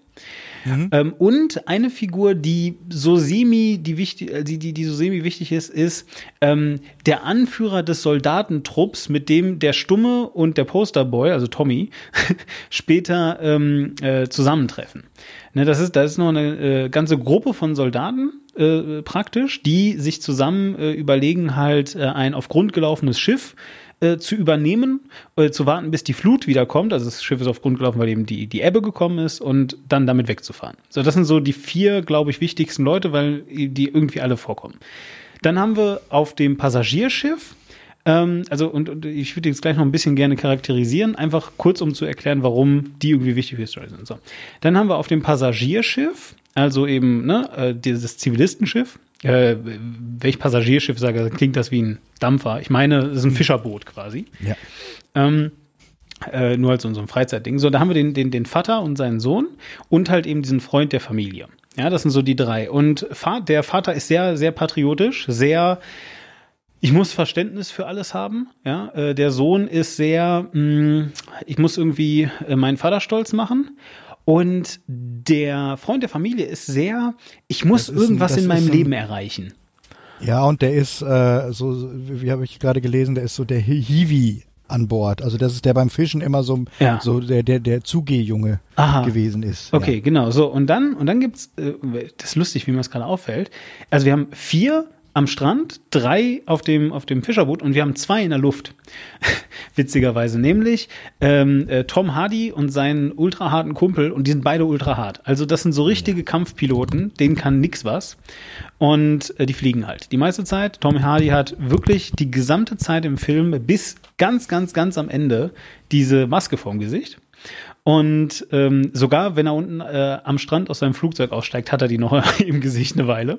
Mhm. Ähm, und eine Figur, die so semi, die wichtig, äh, die, die, die so semi wichtig ist, ist ähm, der Anführer des Soldatentrupps, mit dem der Stumme und der Posterboy, also Tommy, [laughs] später ähm, äh, zusammentreffen. Ne, das ist, das ist noch eine äh, ganze Gruppe von Soldaten, äh, praktisch, die sich zusammen äh, überlegen, halt äh, ein auf Grund gelaufenes Schiff äh, zu übernehmen, äh, zu warten, bis die Flut wiederkommt. Also das Schiff ist auf Grund gelaufen, weil eben die, die Ebbe gekommen ist und dann damit wegzufahren. So, das sind so die vier, glaube ich, wichtigsten Leute, weil die irgendwie alle vorkommen. Dann haben wir auf dem Passagierschiff ähm, also, und, und ich würde jetzt gleich noch ein bisschen gerne charakterisieren, einfach kurz, um zu erklären, warum die irgendwie wichtig für die Story sind. So. Dann haben wir auf dem Passagierschiff, also eben ne, äh, dieses Zivilistenschiff, äh, welch Passagierschiff sage, klingt das wie ein Dampfer. Ich meine, das ist ein Fischerboot quasi. Ja. Ähm, äh, nur als so ein Freizeitding. So, da haben wir den, den, den Vater und seinen Sohn und halt eben diesen Freund der Familie. Ja, das sind so die drei. Und der Vater ist sehr, sehr patriotisch, sehr ich muss Verständnis für alles haben. Ja, äh, der Sohn ist sehr, mh, mm, ich muss irgendwie äh, meinen Vater stolz machen. Und der Freund der Familie ist sehr, ich muss irgendwas ein, in meinem ein, Leben erreichen. Ja, und der ist äh, so, wie habe ich gerade gelesen, der ist so der Hiwi an Bord. Also das ist der beim Fischen immer so, ja. so der, der, der Zugehjunge gewesen ist. Okay, ja. genau. So, und dann, und dann gibt's, äh, das ist lustig, wie mir das gerade auffällt. Also wir haben vier am Strand, drei auf dem, auf dem Fischerboot und wir haben zwei in der Luft. [laughs] Witzigerweise, nämlich ähm, äh, Tom Hardy und seinen ultraharten Kumpel und die sind beide ultrahart. Also das sind so richtige Kampfpiloten, denen kann nix was. Und äh, die fliegen halt. Die meiste Zeit. Tom Hardy hat wirklich die gesamte Zeit im Film bis ganz, ganz, ganz am Ende diese Maske vorm Gesicht. Und ähm, sogar wenn er unten äh, am Strand aus seinem Flugzeug aussteigt, hat er die noch [laughs] im Gesicht eine Weile.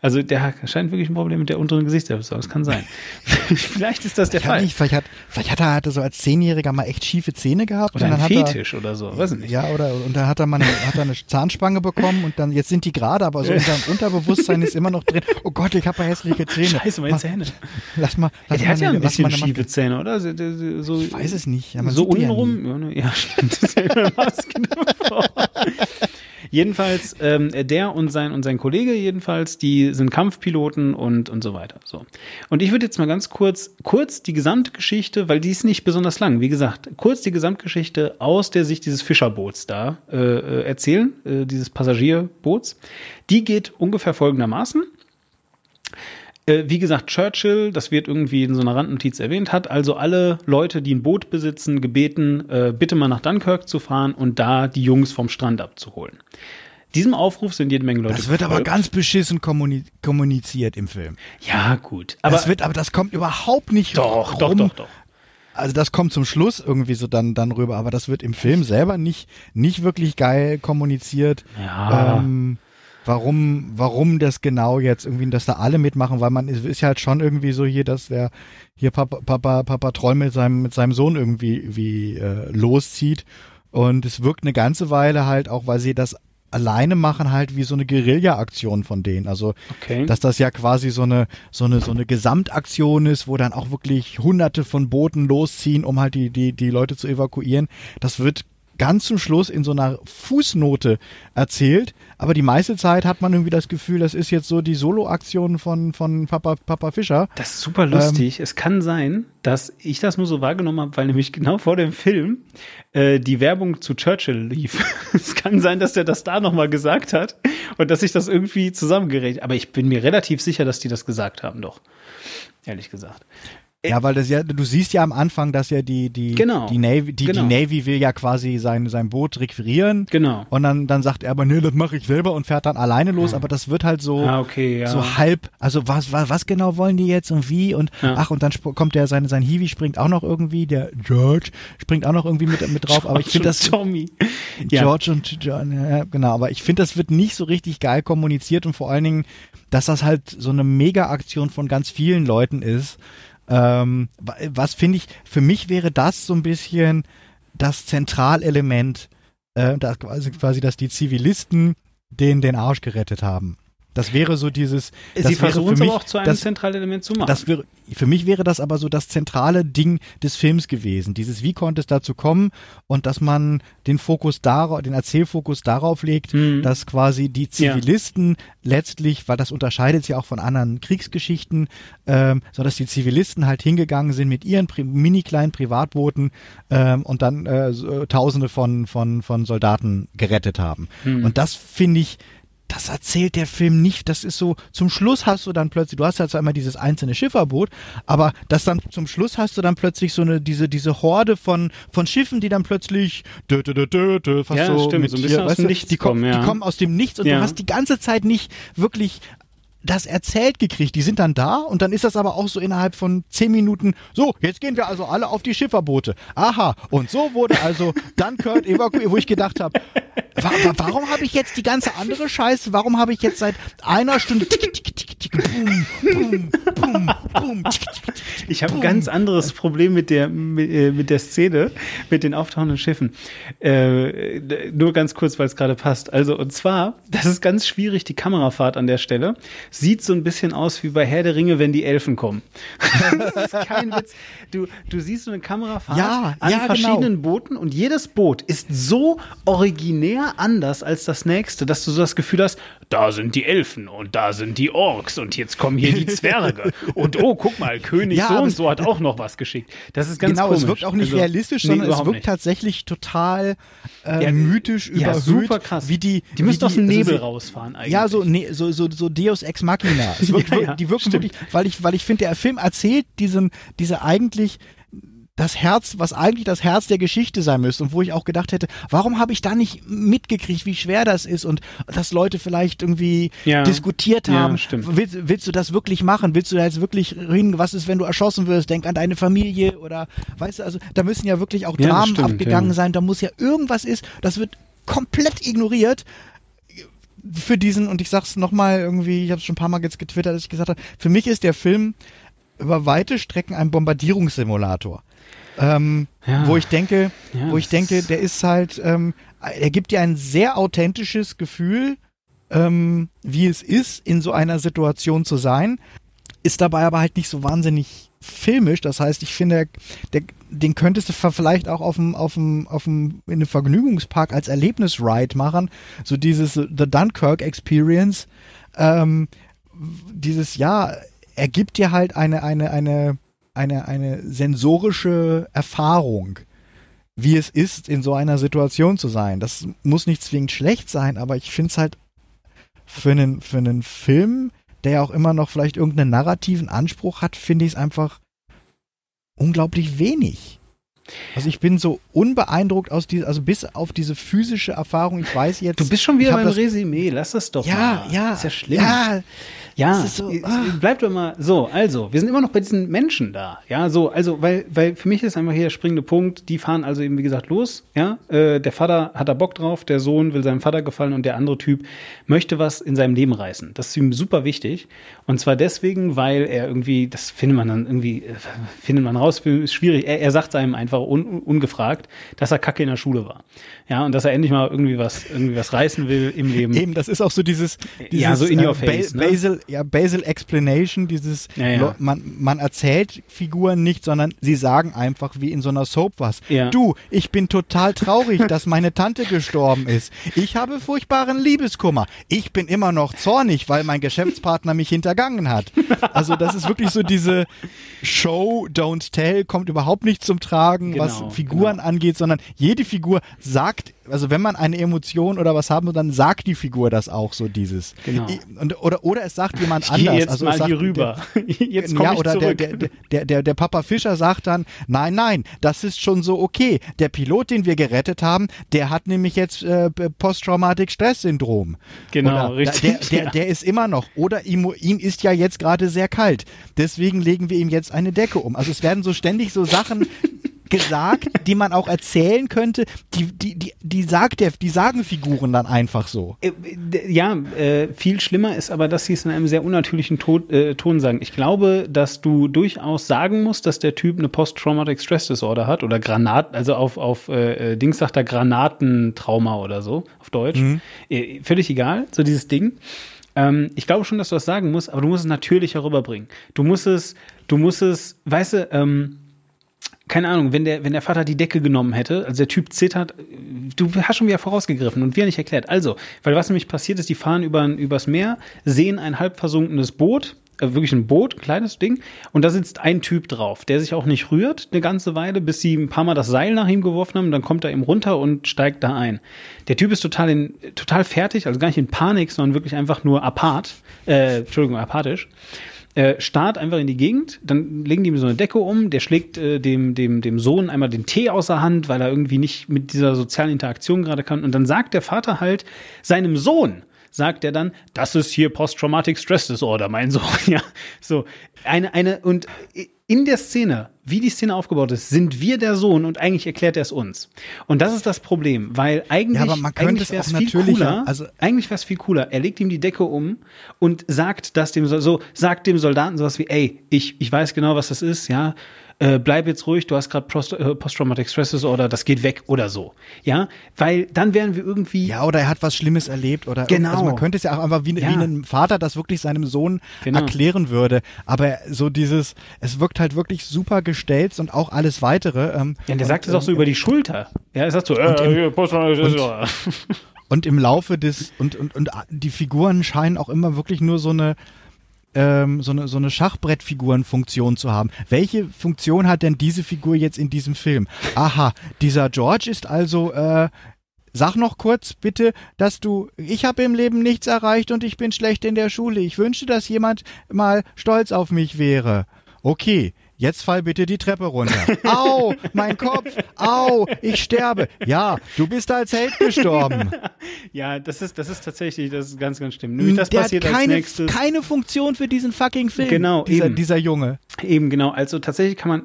Also der scheint wirklich ein Problem mit der unteren Gesichtserwischung. Das kann sein. [laughs] vielleicht ist das der ich Fall. Nicht, vielleicht, hat, vielleicht hat er hatte so als Zehnjähriger mal echt schiefe Zähne gehabt. Oder und ein dann Fetisch er, oder so, weiß nicht. Ja, oder und dann hat er mal eine, hat er eine Zahnspange bekommen und dann jetzt sind die gerade, aber so in seinem [laughs] Unterbewusstsein ist immer noch drin. Oh Gott, ich habe ja hässliche Zähne. Scheiße, meine Zähne. Lass mal. Lass ja, der mal hat ja ein eine, bisschen schiefe Zähne, oder? So, so, ich weiß es nicht. Ja, so untenrum. Ja, ne? ja, stimmt. Jedenfalls, ähm, der und sein, und sein Kollege jedenfalls, die sind Kampfpiloten und, und so weiter. So. Und ich würde jetzt mal ganz kurz, kurz die Gesamtgeschichte, weil die ist nicht besonders lang, wie gesagt, kurz die Gesamtgeschichte aus der Sicht dieses Fischerboots da äh, äh erzählen, äh, dieses Passagierboots. Die geht ungefähr folgendermaßen. Äh, wie gesagt, Churchill, das wird irgendwie in so einer Randnotiz erwähnt, hat also alle Leute, die ein Boot besitzen, gebeten, äh, bitte mal nach Dunkirk zu fahren und da die Jungs vom Strand abzuholen. Diesem Aufruf sind jede Menge Leute. Das wird aber ganz beschissen kommuniziert im Film. Ja, gut. Aber das wird, aber das kommt überhaupt nicht Doch, rum. doch, doch, doch. Also das kommt zum Schluss irgendwie so dann, dann rüber, aber das wird im Film selber nicht, nicht wirklich geil kommuniziert. Ja. Ähm, warum, warum das genau jetzt irgendwie, dass da alle mitmachen, weil man ist, ist ja halt schon irgendwie so hier, dass der hier Papa, Papa, Papa Troll mit seinem, mit seinem Sohn irgendwie wie äh, loszieht. Und es wirkt eine ganze Weile halt auch, weil sie das alleine machen halt wie so eine Guerilla-Aktion von denen. Also, okay. dass das ja quasi so eine, so eine, so eine Gesamtaktion ist, wo dann auch wirklich hunderte von Booten losziehen, um halt die, die, die Leute zu evakuieren. Das wird ganz zum Schluss in so einer Fußnote erzählt, aber die meiste Zeit hat man irgendwie das Gefühl, das ist jetzt so die Solo-Aktion von, von Papa, Papa Fischer. Das ist super lustig. Ähm, es kann sein, dass ich das nur so wahrgenommen habe, weil nämlich genau vor dem Film äh, die Werbung zu Churchill lief. [laughs] es kann sein, dass der das da nochmal gesagt hat und dass ich das irgendwie zusammengerechnet. Aber ich bin mir relativ sicher, dass die das gesagt haben, doch. Ehrlich gesagt. Ja, weil das ja, du siehst ja am Anfang, dass ja die, die, genau. die Navy, die, genau. die Navy will ja quasi sein, sein Boot requirieren. Genau. Und dann, dann sagt er aber, nee, das mache ich selber und fährt dann alleine los, ja. aber das wird halt so, ah, okay, ja. so halb, also was, was, was genau wollen die jetzt und wie und, ja. ach, und dann kommt der, sein, sein Hiwi springt auch noch irgendwie, der George springt auch noch irgendwie mit, mit drauf, aber ich finde das, Tommy. [laughs] George und John, ja, genau, aber ich finde, das wird nicht so richtig geil kommuniziert und vor allen Dingen, dass das halt so eine Mega-Aktion von ganz vielen Leuten ist, ähm, was finde ich, für mich wäre das so ein bisschen das Zentralelement, äh, das quasi, quasi, dass die Zivilisten den den Arsch gerettet haben. Das wäre so dieses. Sie versuchen es aber auch zu einem das, Zentralelement zu machen. Das wäre, für mich wäre das aber so das zentrale Ding des Films gewesen. Dieses, wie konnte es dazu kommen und dass man den Fokus darauf, den Erzählfokus darauf legt, mhm. dass quasi die Zivilisten ja. letztlich, weil das unterscheidet sich auch von anderen Kriegsgeschichten, ähm, so dass die Zivilisten halt hingegangen sind mit ihren mini kleinen Privatbooten ähm, und dann äh, so, Tausende von von von Soldaten gerettet haben. Mhm. Und das finde ich das erzählt der Film nicht. Das ist so, zum Schluss hast du dann plötzlich, du hast ja zwar immer dieses einzelne Schifferboot, aber das dann zum Schluss hast du dann plötzlich so eine, diese, diese Horde von, von Schiffen, die dann plötzlich, dö, dö, dö, dö, dö, fast Ja, so, stimmt, mit so ein bisschen hier, aus weißt dem Nichts die kommen, kommen, ja. die kommen aus dem Nichts und Ja. du hast die ganze Zeit nicht wirklich das erzählt gekriegt. Die sind dann da und dann ist das aber auch so innerhalb von zehn Minuten, so, jetzt gehen wir also alle auf die Schifferboote. Aha, und so wurde also Dunkirk evakuiert, wo ich gedacht habe, wa wa warum habe ich jetzt die ganze andere Scheiße, warum habe ich jetzt seit einer Stunde tick, tick, tick, Ich habe ein ganz anderes Problem mit der, mit, äh, mit der Szene, mit den auftauchenden Schiffen. Äh, nur ganz kurz, weil es gerade passt. Also, und zwar, das ist ganz schwierig, die Kamerafahrt an der Stelle. Sieht so ein bisschen aus wie bei Herr der Ringe, wenn die Elfen kommen. [laughs] das ist kein Witz. Du, du siehst so eine Kamerafahrt Ja, an ja, genau. verschiedenen Booten und jedes Boot ist so originär anders als das nächste, dass du so das Gefühl hast, da sind die Elfen und da sind die Orks und jetzt kommen hier die Zwerge. und oh, guck mal, König Ja, so und es- so hat auch noch was geschickt. Das ist ganz genau, komisch. es wirkt auch nicht Also, realistisch, nee, sondern es überhaupt wirkt nicht. tatsächlich total äh, Ja, mythisch, ja, überhöht. super krass. Wie die, Die müssten wie aus dem also Nebel sie- rausfahren eigentlich. Ja, so, ne, so, so, so Deus Ex Machina. Es [laughs] wirkt, Ja, wir- ja, die wirken stimmt. wirklich, weil ich, weil ich finde, der Film erzählt diesen, diese eigentlich das Herz, was eigentlich das Herz der Geschichte sein müsste und wo ich auch gedacht hätte, warum habe ich da nicht mitgekriegt, wie schwer das ist und dass Leute vielleicht irgendwie Ja. diskutiert Ja, haben. stimmt. Willst, willst du das wirklich machen? Willst du da jetzt wirklich hin? Was ist, wenn du erschossen wirst? Denk an deine Familie oder weißt du, also da müssen ja wirklich auch Ja, Dramen stimmt, abgegangen ja. sein. Da muss ja irgendwas ist. Das wird komplett ignoriert für diesen, und ich sag's nochmal irgendwie, ich habe schon ein paar Mal jetzt getwittert, dass ich gesagt habe, für mich ist der Film über weite Strecken ein Bombardierungssimulator. Ähm, Ja. Wo ich denke, Ja, wo ich denke, der ist halt, ähm, er gibt dir ein sehr authentisches Gefühl, ähm, wie es ist, in so einer Situation zu sein, ist dabei aber halt nicht so wahnsinnig filmisch. Das heißt, ich finde, der, den könntest du vielleicht auch auf dem, auf dem, auf dem, in einem Vergnügungspark als Erlebnisride machen. So dieses The Dunkirk Experience. Ähm, dieses, ja, er gibt dir halt eine, eine, eine, eine, eine sensorische Erfahrung, wie es ist, in so einer Situation zu sein. Das muss nicht zwingend schlecht sein, aber ich finde es halt für einen, für einen Film, der ja auch immer noch vielleicht irgendeinen narrativen Anspruch hat, finde ich es einfach unglaublich wenig. Also ich bin so unbeeindruckt aus dieser, also bis auf diese physische Erfahrung, ich weiß jetzt. Du bist schon wieder beim das- Resümee, lass das doch Ja, mal. ja. Ist ja schlimm. Ja, Ja, so, ah. bleib doch mal so. Also, wir sind immer noch bei diesen Menschen da. Ja, so, also, weil, weil für mich ist einfach hier der springende Punkt. Die fahren also eben, wie gesagt, los. Ja, äh, der Vater hat da Bock drauf, der Sohn will seinem Vater gefallen und der andere Typ möchte was in seinem Leben reißen. Das ist ihm super wichtig. Und zwar deswegen, weil er irgendwie, das findet man dann irgendwie, äh, findet man raus, ist schwierig. Er, er sagt einem einfach un, ungefragt, dass er kacke in der Schule war. Ja, und dass er endlich mal irgendwie was, irgendwie was reißen will im Leben. Eben, das ist auch so dieses, dieses Ja, so in your äh, face, ne? Basil, ja, Basil Explanation, dieses, Ja, ja. Man, man erzählt Figuren nicht, sondern sie sagen einfach wie in so einer Soap was. Ja. Du, ich bin total traurig, dass meine Tante gestorben ist. Ich habe furchtbaren Liebeskummer. Ich bin immer noch zornig, weil mein Geschäftspartner mich hintergangen hat. Also das ist wirklich so diese Show, don't tell, kommt überhaupt nicht zum Tragen, Genau, was Figuren genau. angeht, sondern jede Figur sagt, also wenn man eine Emotion oder was haben will, dann sagt die Figur das auch so dieses. Genau. Und, oder, oder es sagt jemand ich anders. jetzt also mal es sagt, hier rüber. [laughs] Jetzt komme ja, ich oder zurück. Der, der, der, der, der Papa Fischer sagt dann, nein, nein, das ist schon so okay. Der Pilot, den wir gerettet haben, der hat nämlich jetzt äh, Posttraumatic Stress-Syndrom. Genau, oder, richtig, Der, der, ja. der ist immer noch. Oder ihm, ihm ist ja jetzt gerade sehr kalt. Deswegen legen wir ihm jetzt eine Decke um. Also es werden so ständig so Sachen gesagt, die man auch erzählen könnte, die, die, die, die sagt der, die sagen Figuren dann einfach so. Äh, Ja, äh, viel schlimmer ist aber, dass sie es in einem sehr unnatürlichen Ton, äh, Ton sagen. Ich glaube, dass du durchaus sagen musst, dass der Typ eine Post-Traumatic Stress Disorder hat oder Granat, also auf, auf äh, äh, Dings sagt er Granatentrauma oder so, auf Deutsch. Äh, völlig egal, so dieses Ding. Ähm, ich glaube schon, dass du das sagen musst, aber du musst es natürlich herüberbringen. Du musst es, du musst es, weißt du, ähm, keine Ahnung, wenn der, wenn der Vater die Decke genommen hätte, also der Typ zittert, du hast schon wieder vorausgegriffen und wir nicht erklärt. Also, weil was nämlich passiert ist, die fahren über, übers Meer, sehen ein halb versunkenes Boot, äh, wirklich ein Boot, ein kleines Ding, und da sitzt ein Typ drauf, der sich auch nicht rührt eine ganze Weile, bis sie ein paar Mal das Seil nach ihm geworfen haben, dann kommt er eben runter und steigt da ein. Der Typ ist total in, total fertig, also gar nicht in Panik, sondern wirklich einfach nur apart, äh, Entschuldigung, apathisch äh, starrt einfach in die Gegend, dann legen die ihm so eine Decke um, der schlägt äh, dem, dem, dem Sohn einmal den Tee aus der Hand, weil er irgendwie nicht mit dieser sozialen Interaktion gerade kann. Und dann sagt der Vater halt seinem Sohn, sagt er dann, das ist hier Post-Traumatic Stress Disorder, mein Sohn. [laughs] Ja, so eine eine und in der Szene, wie die Szene aufgebaut ist, sind wir der Sohn und eigentlich erklärt er es uns. Und das ist das Problem, weil eigentlich, ja, eigentlich wäre es viel cooler. Also eigentlich wäre es viel cooler. Er legt ihm die Decke um und sagt das dem so sagt dem Soldaten sowas wie, ey, ich ich weiß genau, was das ist, ja äh, bleib jetzt ruhig, du hast gerade äh, Post-Traumatic Stress Disorder, das geht weg oder so. Ja, weil dann wären wir irgendwie. Ja, oder er hat was Schlimmes erlebt oder genau. Also man könnte es ja auch einfach wie, ja. wie ein Vater das wirklich seinem Sohn genau. erklären würde. Aber so dieses, es wirkt halt wirklich super gestellt und auch alles weitere. Ähm, ja, der sagt es auch so ähm, über die Schulter. Ja, er sagt so, äh, im, Post-Traumatic Disorder. Und im Laufe des, und, und, und die Figuren scheinen auch immer wirklich nur so eine, ähm, so eine, so eine Schachbrettfigurenfunktion zu haben. Welche Funktion hat denn diese Figur jetzt in diesem Film? Aha, dieser George ist also äh, Sag noch kurz bitte, dass du, ich habe im Leben nichts erreicht und ich bin schlecht in der Schule. Ich wünsche, dass jemand mal stolz auf mich wäre. Okay, Jetzt fall bitte die Treppe runter. Au, mein Kopf. Au, ich sterbe. Ja, du bist als Held gestorben. [laughs] ja, das ist, das ist tatsächlich, das ist ganz, ganz schlimm. Nämlich das Der passiert hat keine, als nächstes. keine Funktion für diesen fucking Film. Genau, dieser, eben. dieser Junge. Eben, genau. Also tatsächlich kann man,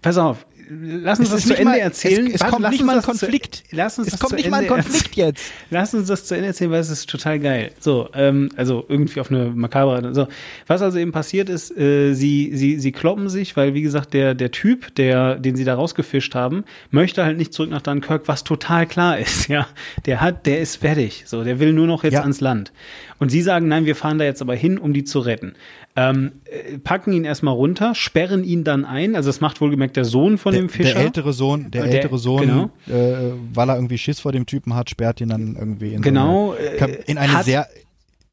pass auf, lass uns das zu Ende mal, erzählen. Es, es kommt nicht mal ein Konflikt. Zu, lass uns es das kommt zu nicht Ende mal ein Konflikt erzählen. jetzt. Lass uns das zu Ende erzählen, weil es ist total geil. So, ähm, also irgendwie auf eine makabre. So, was also eben passiert ist, äh, sie sie sie kloppen sich, weil wie gesagt der der Typ, der den sie da rausgefischt haben, möchte halt nicht zurück nach Dunkirk, was total klar ist. [laughs] Ja, der hat, der ist fertig. So, der will nur noch jetzt Ja. ans Land. Und sie sagen, nein, wir fahren da jetzt aber hin, um die zu retten. Ähm, äh, packen ihn erstmal runter, sperren ihn dann ein. Also das macht wohlgemerkt der Sohn von Der, dem Fischer. der ältere Sohn, der, Der- ältere Sohn, genau. äh, weil er irgendwie Schiss vor dem Typen hat, sperrt ihn dann irgendwie in, Genau, so eine, äh, in eine hat- sehr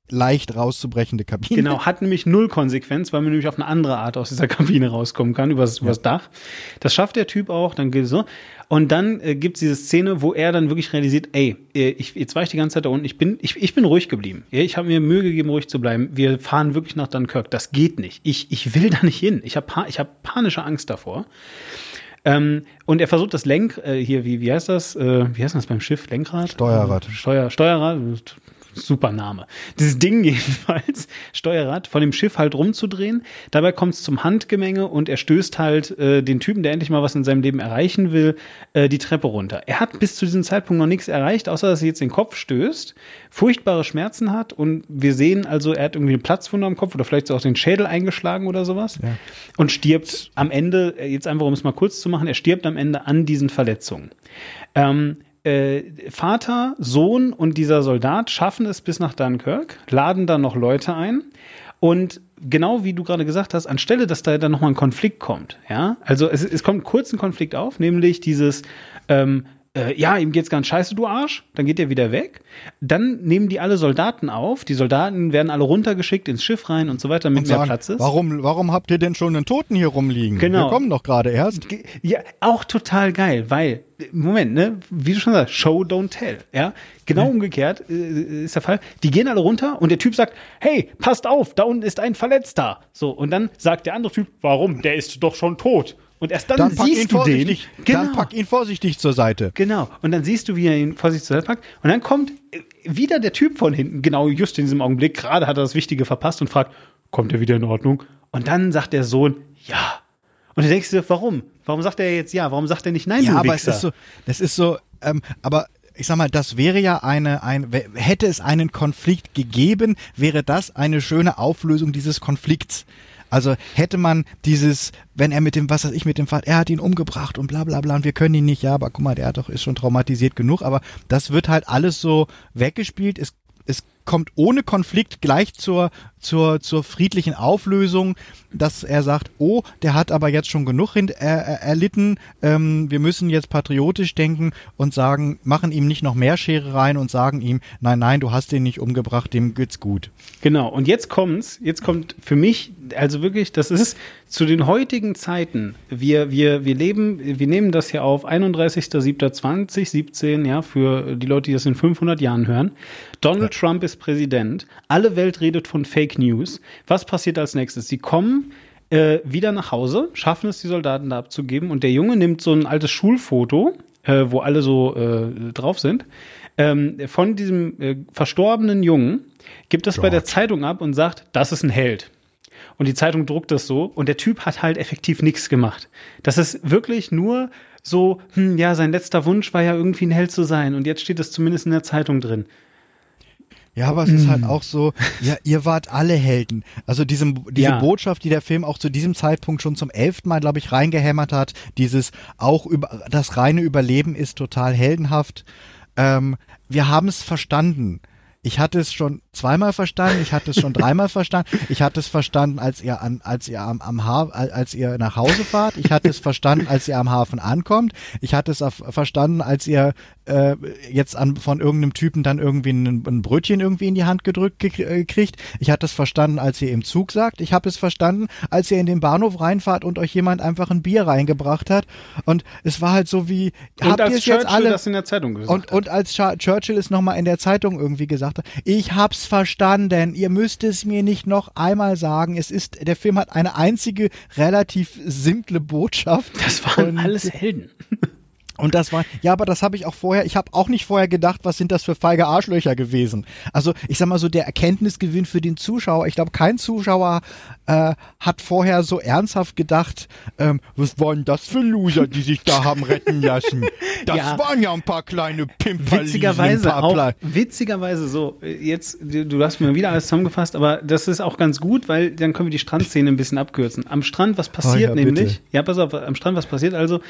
leicht rauszubrechende Kabine. Genau, hat nämlich null Konsequenz, weil man nämlich auf eine andere Art aus dieser [laughs] Kabine rauskommen kann, übers, übers Dach. Das schafft der Typ auch, dann geht es so. Und dann äh, gibt es diese Szene, wo er dann wirklich realisiert, ey, äh, ich, jetzt war ich die ganze Zeit da unten, ich bin, ich, ich bin ruhig geblieben. Ja, ich habe mir Mühe gegeben, ruhig zu bleiben. Wir fahren wirklich nach Dunkirk. Das geht nicht. Ich, ich will da nicht hin. Ich habe pa ich hab panische Angst davor. Ähm, und er versucht das Lenk, äh, hier, wie, wie heißt das? Äh, wie heißt das beim Schiff? Lenkrad? Steuerrad. Steuer, Steuerrad, super Name. Dieses Ding [laughs] jedenfalls, Steuerrad, von dem Schiff halt rumzudrehen. Dabei kommt es zum Handgemenge und er stößt halt äh, den Typen, der endlich mal was in seinem Leben erreichen will, äh, die Treppe runter. Er hat bis zu diesem Zeitpunkt noch nichts erreicht, außer dass er jetzt den Kopf stößt, furchtbare Schmerzen hat und wir sehen also, er hat irgendwie eine Platzwunde am Kopf oder vielleicht auch den Schädel eingeschlagen oder sowas Ja. und stirbt am Ende, äh, jetzt einfach um es mal kurz zu machen, er stirbt am Ende an diesen Verletzungen. Ähm, äh, Vater, Sohn und dieser Soldat schaffen es bis nach Dunkirk, laden dann noch Leute ein. Und genau wie du gerade gesagt hast, anstelle, dass da dann nochmal ein Konflikt kommt, ja, also es, es kommt kurz ein Konflikt auf, nämlich dieses, ähm, äh, ja, ihm geht's ganz scheiße, du Arsch, dann geht er wieder weg. Dann nehmen die alle Soldaten auf, die Soldaten werden alle runtergeschickt ins Schiff rein und so weiter, damit mehr sagen, Platz ist. warum, warum habt ihr denn schon einen Toten hier rumliegen? Genau. Wir kommen doch gerade erst. Ja, auch total geil, weil, Moment, ne, wie du schon sagst, Show, don't tell, ja. Genau umgekehrt äh, ist der Fall. Die gehen alle runter und der Typ sagt, hey, passt auf, da unten ist ein Verletzter. So, und dann sagt der andere Typ, warum? Der ist doch schon tot. Und erst dann, Dann siehst du den. vorsichtig, Genau. dann pack ihn vorsichtig zur Seite. Genau. Und dann siehst du, wie er ihn vorsichtig zur Seite packt. Und dann kommt äh, wieder der Typ von hinten, genau just in diesem Augenblick. Gerade hat er das Wichtige verpasst und fragt, kommt er wieder in Ordnung? Und dann sagt der Sohn, ja. Und du denkst dir, warum? Warum sagt er jetzt ja? Warum sagt er nicht nein, Ja, aber Wichser? es ist so, das ist so, ähm, aber ich sag mal, das wäre ja eine, ein, hätte es einen Konflikt gegeben, wäre das eine schöne Auflösung dieses Konflikts. Also hätte man dieses, wenn er mit dem, was weiß ich, mit dem Vater, er hat ihn umgebracht und bla bla bla und wir können ihn nicht, ja, aber guck mal, der hat doch, ist schon traumatisiert genug, aber das wird halt alles so weggespielt, es, es kommt ohne Konflikt gleich zur, zur, zur friedlichen Auflösung, dass er sagt, oh, der hat aber jetzt schon genug er, er, erlitten, ähm, wir müssen jetzt patriotisch denken und sagen, machen ihm nicht noch mehr Schere rein und sagen ihm, nein, nein, du hast den nicht umgebracht, dem geht's gut. Genau, und jetzt kommt's, jetzt kommt für mich, also wirklich, das ist zu den heutigen Zeiten, wir, wir, wir leben, wir nehmen das hier auf 31.07.2017, ja, für die Leute, die das in 500 Jahren hören. Donald ja. Trump ist Präsident, alle Welt redet von Fake News. Was passiert als nächstes? Sie kommen äh, wieder nach Hause, schaffen es, die Soldaten da abzugeben und der Junge nimmt so ein altes Schulfoto, äh, wo alle so äh, drauf sind, ähm, von diesem äh, verstorbenen Jungen, gibt das George. bei der Zeitung ab und sagt, das ist ein Held. Und die Zeitung druckt das so und der Typ hat halt effektiv nichts gemacht. Das ist wirklich nur so, hm, ja, sein letzter Wunsch war ja irgendwie ein Held zu sein und jetzt steht es zumindest in der Zeitung drin. Ja, aber es ist halt mm. auch so, ja, ihr wart alle Helden. Also diese, diese ja. Botschaft, die der Film auch zu diesem Zeitpunkt schon zum elften Mal, glaube ich, reingehämmert hat, dieses auch über das reine Überleben ist total heldenhaft. Ähm, wir haben es verstanden. Ich hatte es schon zweimal verstanden, ich hatte es schon dreimal verstanden, ich hatte es verstanden, als ihr an, als ihr am, am ha als ihr nach Hause fahrt, ich hatte es verstanden, als ihr am Hafen ankommt, ich hatte es verstanden, als ihr äh, jetzt an, von irgendeinem Typen dann irgendwie ein, ein Brötchen irgendwie in die Hand gedrückt äh, kriegt, ich hatte es verstanden, als ihr im Zug sagt, ich habe es verstanden, als ihr in den Bahnhof reinfahrt und euch jemand einfach ein Bier reingebracht hat. Und es war halt so wie und habt ihr jetzt alle das in der Zeitung gesagt und, und als Churchill es nochmal in der Zeitung irgendwie gesagt hat, ich hab's verstanden. Ihr müsst es mir nicht noch einmal sagen. Es ist, der Film hat eine einzige relativ simple Botschaft. Das waren alles Helden. Und das war, ja, aber das habe ich auch vorher, ich habe auch nicht vorher gedacht, was sind das für feige Arschlöcher gewesen. Also ich sag mal so, der Erkenntnisgewinn für den Zuschauer, ich glaube, kein Zuschauer äh, hat vorher so ernsthaft gedacht, ähm, was waren das für Loser, die sich da haben retten lassen? [laughs] Das ja. waren ja ein paar kleine Pimper. Witzigerweise auch, witzigerweise so, jetzt, du hast mir wieder alles zusammengefasst, aber das ist auch ganz gut, weil dann können wir die Strandszene ein bisschen abkürzen. Am Strand, was passiert oh ja, nämlich? Bitte. Ja, pass auf, am Strand, was passiert also?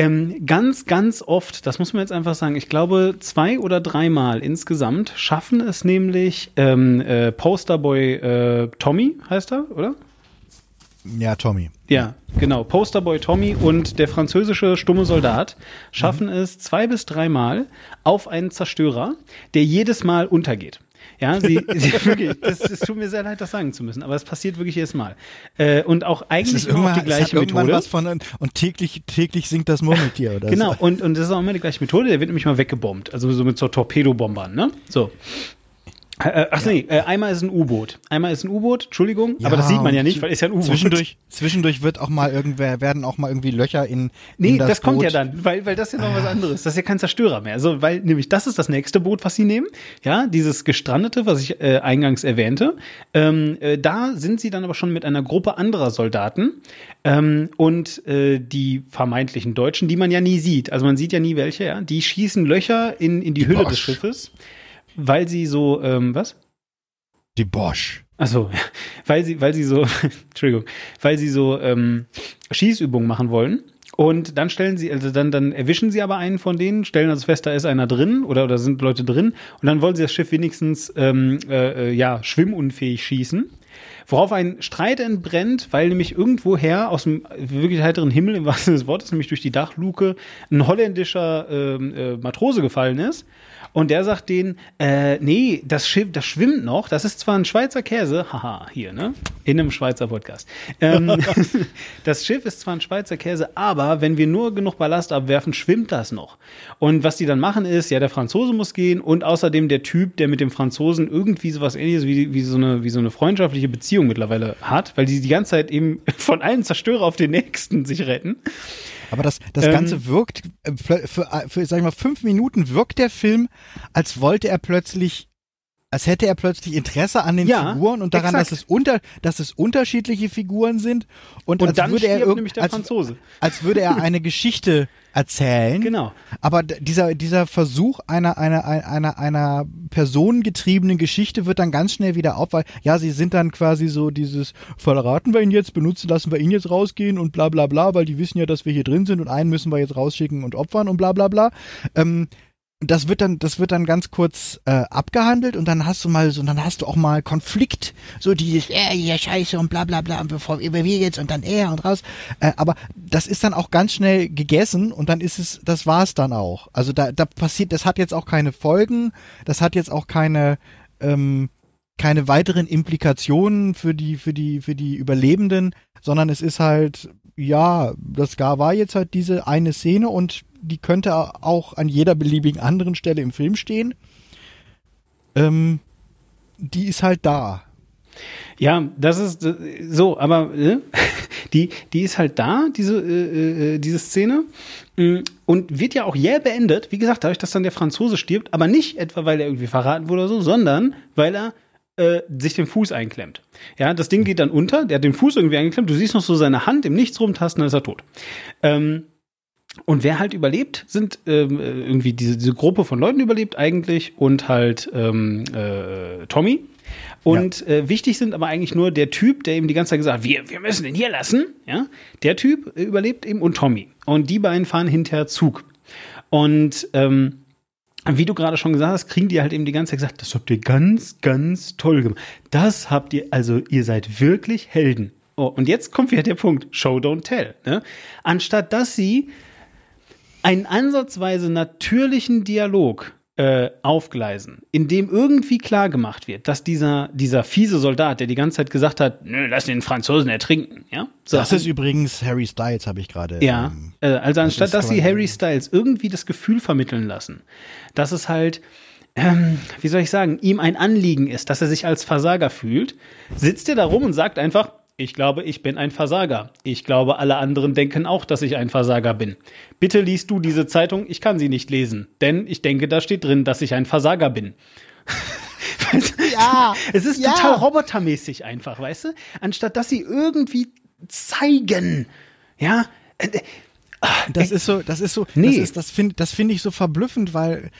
Ähm, ganz, ganz oft, das muss man jetzt einfach sagen, ich glaube zwei oder dreimal insgesamt schaffen es nämlich ähm, äh, Posterboy äh, Tommy, heißt er, oder? Ja, Tommy. Ja, genau. Posterboy Tommy und der französische stumme Soldat schaffen mhm. es zwei bis dreimal auf einen Zerstörer, der jedes Mal untergeht. Ja, sie, [laughs] sie wirklich, es, es tut mir sehr leid, das sagen zu müssen, aber es passiert wirklich jedes Mal. Äh, und auch eigentlich immer die gleiche Methode. Was von, und täglich, täglich singt das Murmeltier, oder Genau, so. und, und das ist auch immer die gleiche Methode, der wird nämlich mal weggebombt. Also so mit so Torpedobombern, ne? So. Äh, ach ja. nee, äh, einmal ist ein U-Boot. Einmal ist ein U-Boot, Entschuldigung, ja, aber das sieht man ja nicht, weil ist ja ein U-Boot. Zwischendurch, zwischendurch wird auch mal irgendwer, werden auch mal irgendwie Löcher in, Nee, in das, das kommt ja dann, weil, weil das ja noch was anderes. Das ist ja kein Zerstörer mehr. Also, weil nämlich das ist das nächste Boot, was sie nehmen. Ja, dieses gestrandete, was ich äh, eingangs erwähnte. Ähm, äh, da sind sie dann aber schon mit einer Gruppe anderer Soldaten ähm, und äh, die vermeintlichen Deutschen, die man ja nie sieht. Also man sieht ja nie welche, ja. Die schießen Löcher in, in die, die Hülle Bosch. des Schiffes weil sie so, ähm, was? Die Bosch. Also, [laughs] weil sie, weil sie so, [laughs] Entschuldigung, weil sie so ähm, Schießübungen machen wollen. Und dann stellen sie, also dann, dann erwischen sie aber einen von denen, stellen also fest, da ist einer drin oder, oder sind Leute drin. Und dann wollen sie das Schiff wenigstens ähm, äh, äh ja, schwimmunfähig schießen. Worauf ein Streit entbrennt, weil nämlich irgendwoher aus dem wirklich heiteren Himmel im wahrsten Sinne des Wortes, nämlich durch die Dachluke, ein holländischer ähm, äh, Matrose gefallen ist und der sagt denen, äh, nee, das Schiff, das schwimmt noch. Das ist zwar ein Schweizer Käse, haha, hier, ne? In einem Schweizer Podcast. Ähm, [laughs] das Schiff ist zwar ein Schweizer Käse, aber wenn wir nur genug Ballast abwerfen, schwimmt das noch. Und was die dann machen ist, ja, der Franzose muss gehen und außerdem der Typ, der mit dem Franzosen irgendwie sowas ähnliches wie, wie, so, eine, wie so eine freundschaftliche Beziehung mittlerweile hat, weil die die ganze Zeit eben [laughs] von einem Zerstörer auf den nächsten sich retten. Aber das, das ähm, Ganze wirkt, äh, für, für, für, sag ich mal, fünf Minuten wirkt der Film, als wollte er plötzlich als hätte er plötzlich Interesse an den ja, Figuren und daran, dass es unter, dass es unterschiedliche Figuren sind und, und als dann würde er nämlich der als, Franzose. als würde er eine [laughs] Geschichte erzählen. Genau. Aber dieser dieser Versuch einer einer einer einer personengetriebenen Geschichte wird dann ganz schnell wieder auf, weil ja, sie sind dann quasi so dieses verraten wir ihn jetzt, benutzen lassen wir ihn jetzt rausgehen und bla bla bla, weil die wissen ja, dass wir hier drin sind und einen müssen wir jetzt rausschicken und opfern und bla bla bla. Ähm, das wird dann, das wird dann ganz kurz äh, abgehandelt und dann hast du mal so, und dann hast du auch mal Konflikt, so dieses, er hier Scheiße und bla bla bla, und bevor über wir jetzt und dann er und raus. Äh, aber das ist dann auch ganz schnell gegessen und dann ist es, das war's dann auch. Also da, da passiert, das hat jetzt auch keine Folgen, das hat jetzt auch keine, ähm, keine weiteren Implikationen für die, für die, für die Überlebenden, sondern es ist halt, ja, das gar war jetzt halt diese eine Szene und die könnte auch an jeder beliebigen anderen Stelle im Film stehen. Ähm, die ist halt da. Ja, das ist äh, so, aber äh, [laughs] die, die ist halt da, diese, äh, äh, diese Szene. Mm, und wird ja auch jäh beendet, wie gesagt, dadurch, dass dann der Franzose stirbt, aber nicht etwa, weil er irgendwie verraten wurde oder so, sondern weil er äh, sich den Fuß einklemmt. Ja, das Ding geht dann unter, der hat den Fuß irgendwie eingeklemmt, du siehst noch so seine Hand im Nichts rumtasten, dann ist er tot. Ähm, und wer halt überlebt, sind ähm, irgendwie diese, diese Gruppe von Leuten überlebt eigentlich und halt ähm, äh, Tommy. Und ja. äh, wichtig sind aber eigentlich nur der Typ, der eben die ganze Zeit gesagt hat, wir, wir müssen den hier lassen. Ja? Der Typ äh, überlebt eben und Tommy. Und die beiden fahren hinterher Zug. Und ähm, wie du gerade schon gesagt hast, kriegen die halt eben die ganze Zeit gesagt, das habt ihr ganz, ganz toll gemacht. Das habt ihr, also ihr seid wirklich Helden. Oh, und jetzt kommt wieder der Punkt, Show, don't tell. Ne? Anstatt dass sie einen ansatzweise natürlichen Dialog äh, aufgleisen, in dem irgendwie klar gemacht wird, dass dieser, dieser fiese Soldat, der die ganze Zeit gesagt hat, nö, lass den Franzosen ertrinken, ja? So, das ist übrigens Harry Styles, habe ich gerade. Ja, ähm, äh, also anstatt das dass sie Harry Styles irgendwie das Gefühl vermitteln lassen, dass es halt, ähm, wie soll ich sagen, ihm ein Anliegen ist, dass er sich als Versager fühlt, sitzt er da rum und sagt einfach, ich glaube, ich bin ein Versager. Ich glaube, alle anderen denken auch, dass ich ein Versager bin. Bitte liest du diese Zeitung, ich kann sie nicht lesen, denn ich denke, da steht drin, dass ich ein Versager bin. [laughs] ja, [laughs] es ist ja. total robotermäßig einfach, weißt du? Anstatt dass sie irgendwie zeigen, ja. Äh, äh, das ist so, das ist so, nee. das ist, das finde, das finde ich so verblüffend, weil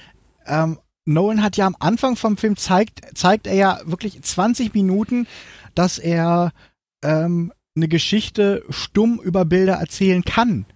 ähm, Nolan hat ja am Anfang vom Film zeigt, zeigt er ja wirklich 20 Minuten, dass er ähm, eine Geschichte stumm über Bilder erzählen kann.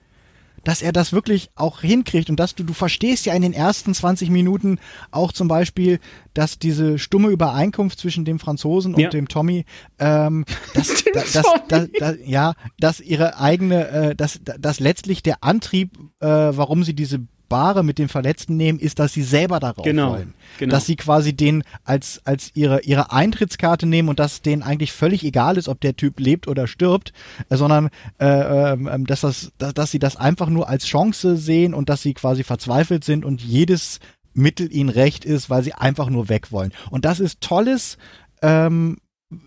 Dass er das wirklich auch hinkriegt und dass du, du verstehst ja in den ersten 20 Minuten auch zum Beispiel, dass diese stumme Übereinkunft zwischen dem Franzosen und ja. dem Tommy, ähm, [laughs] dass, dass, dass, dass, dass, ja, dass ihre eigene, äh, dass, dass letztlich der Antrieb, äh, warum sie diese Ware mit den Verletzten nehmen, ist, dass sie selber darauf genau, wollen. Genau. Dass sie quasi den als, als ihre, ihre Eintrittskarte nehmen und dass denen eigentlich völlig egal ist, ob der Typ lebt oder stirbt, äh, sondern äh, äh, dass, das, dass, dass sie das einfach nur als Chance sehen und dass sie quasi verzweifelt sind und jedes Mittel ihnen recht ist, weil sie einfach nur weg wollen. Und das ist tolles ähm,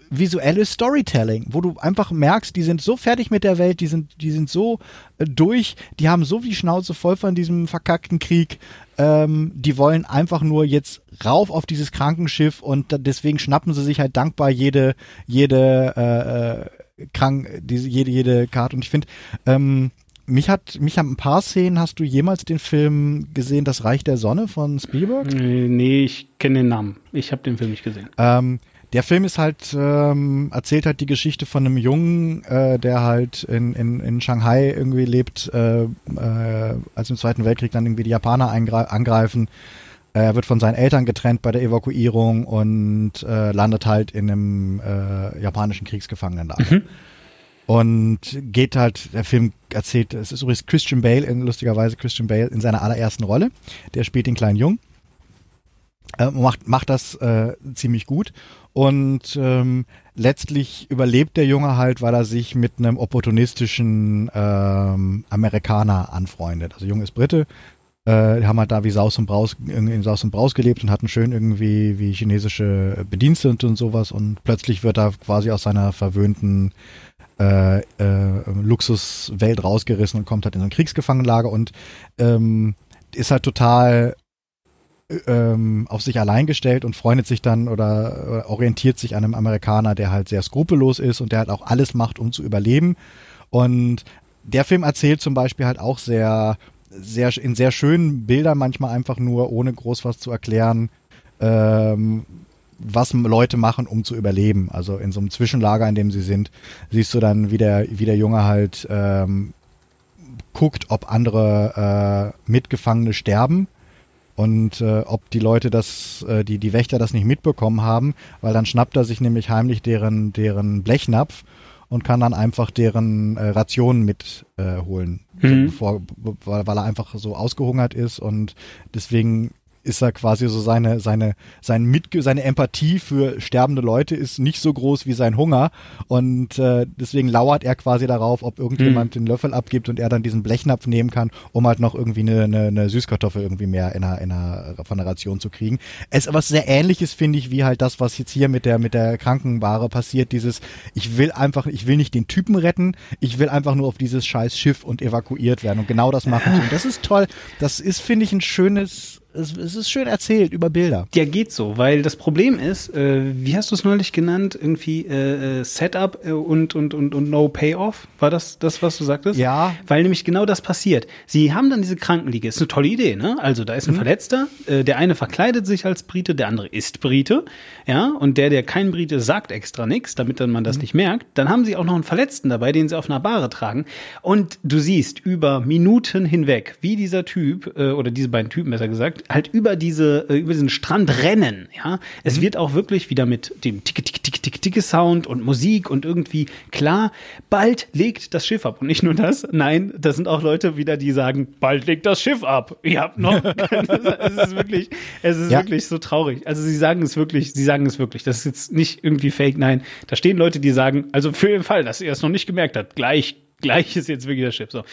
visuelles Storytelling, wo du einfach merkst, die sind so fertig mit der Welt, die sind, die sind so äh, durch, die haben so die Schnauze voll von diesem verkackten Krieg, ähm, die wollen einfach nur jetzt rauf auf dieses Krankenschiff und deswegen schnappen sie sich halt dankbar jede, jede, äh, äh, krank, diese, jede, jede Karte. Und ich finde, ähm, mich hat, mich haben ein paar Szenen, hast du jemals den Film gesehen, Das Reich der Sonne von Spielberg? Nee, ich kenne den Namen. Ich habe den Film nicht gesehen. Ähm, der Film ist halt, ähm, erzählt halt die Geschichte von einem Jungen, äh, der halt in, in, in Shanghai irgendwie lebt, äh, äh, als im Zweiten Weltkrieg dann irgendwie die Japaner angreifen. Er wird von seinen Eltern getrennt bei der Evakuierung und äh, landet halt in einem äh, japanischen Kriegsgefangenenlager. Mhm. Und geht halt, der Film erzählt, es ist übrigens Christian Bale, in, lustigerweise Christian Bale in seiner allerersten Rolle. Der spielt den kleinen Jungen. Äh, macht, macht das äh, ziemlich gut. Und ähm, letztlich überlebt der Junge halt, weil er sich mit einem opportunistischen ähm, Amerikaner anfreundet. Also Junge ist Brite, äh, haben halt da wie Saus und Braus, in Saus und Braus gelebt und hatten schön irgendwie wie chinesische Bedienstete und sowas. Und plötzlich wird er quasi aus seiner verwöhnten äh, äh, Luxuswelt rausgerissen und kommt halt in ein Kriegsgefangenenlager. Und ähm, ist halt total ähm, auf sich allein gestellt und freundet sich dann oder äh, orientiert sich an einem Amerikaner, der halt sehr skrupellos ist und der halt auch alles macht, um zu überleben. Und der Film erzählt zum Beispiel halt auch sehr, sehr in sehr schönen Bildern manchmal einfach nur, ohne groß was zu erklären, ähm, was Leute machen, um zu überleben. Also in so einem Zwischenlager, in dem sie sind, siehst du dann, wie der, wie der Junge halt ähm, guckt, ob andere äh, Mitgefangene sterben Und äh, ob die Leute das, äh, die, die Wächter das nicht mitbekommen haben, weil dann schnappt er sich nämlich heimlich deren, deren Blechnapf und kann dann einfach deren äh, Rationen mitholen, äh, holen, Mhm. bevor, weil, weil er einfach so ausgehungert ist und deswegen ist er quasi so seine, seine, sein Mitge seine Empathie für sterbende Leute ist nicht so groß wie sein Hunger und äh, deswegen lauert er quasi darauf, ob irgendjemand den Löffel abgibt und er dann diesen Blechnapf nehmen kann, um halt noch irgendwie eine, eine, eine Süßkartoffel irgendwie mehr in einer, in einer, von der Ration zu kriegen. Es ist was sehr ähnliches, finde ich, wie halt das, was jetzt hier mit der, mit der Krankenware passiert, dieses, ich will einfach, ich will nicht den Typen retten, ich will einfach nur auf dieses scheiß Schiff und evakuiert werden und genau das machen. sie. Und das ist toll. Das ist, finde ich, ein schönes, es, es ist schön erzählt über Bilder. Ja, geht so, weil das Problem ist, äh, wie hast du es neulich genannt? Irgendwie äh, äh, Setup äh, und, und, und, und No Payoff? War das das, was du sagtest? Ja. Weil nämlich genau das passiert. Sie haben dann diese Krankenliege. Ist eine tolle Idee, ne? Also da ist ein Verletzter, äh, der eine verkleidet sich als Brite, der andere ist Brite, ja, und der, der kein Brite ist, sagt extra nichts, damit dann man das nicht merkt. Dann haben sie auch noch einen Verletzten dabei, den sie auf einer Bahre tragen. Und du siehst über Minuten hinweg, wie dieser Typ, äh, oder diese beiden Typen besser gesagt, halt über diese, äh, über diesen Strand rennen, ja. Es wird auch wirklich wieder mit dem Ticke, Ticke, Ticke, Ticke, Ticke Sound und Musik und irgendwie klar, bald legt das Schiff ab. Und nicht nur das, nein, das sind auch Leute wieder, die sagen, bald legt das Schiff ab. Ihr habt noch, [laughs] es ist wirklich, es ist Ja. wirklich so traurig. Also sie sagen es wirklich, sie sagen es wirklich. Das ist jetzt nicht irgendwie fake, nein. Da stehen Leute, die sagen, also für den Fall, dass ihr es noch nicht gemerkt habt, gleich [laughs] Gleich ist jetzt wirklich das Schiff so.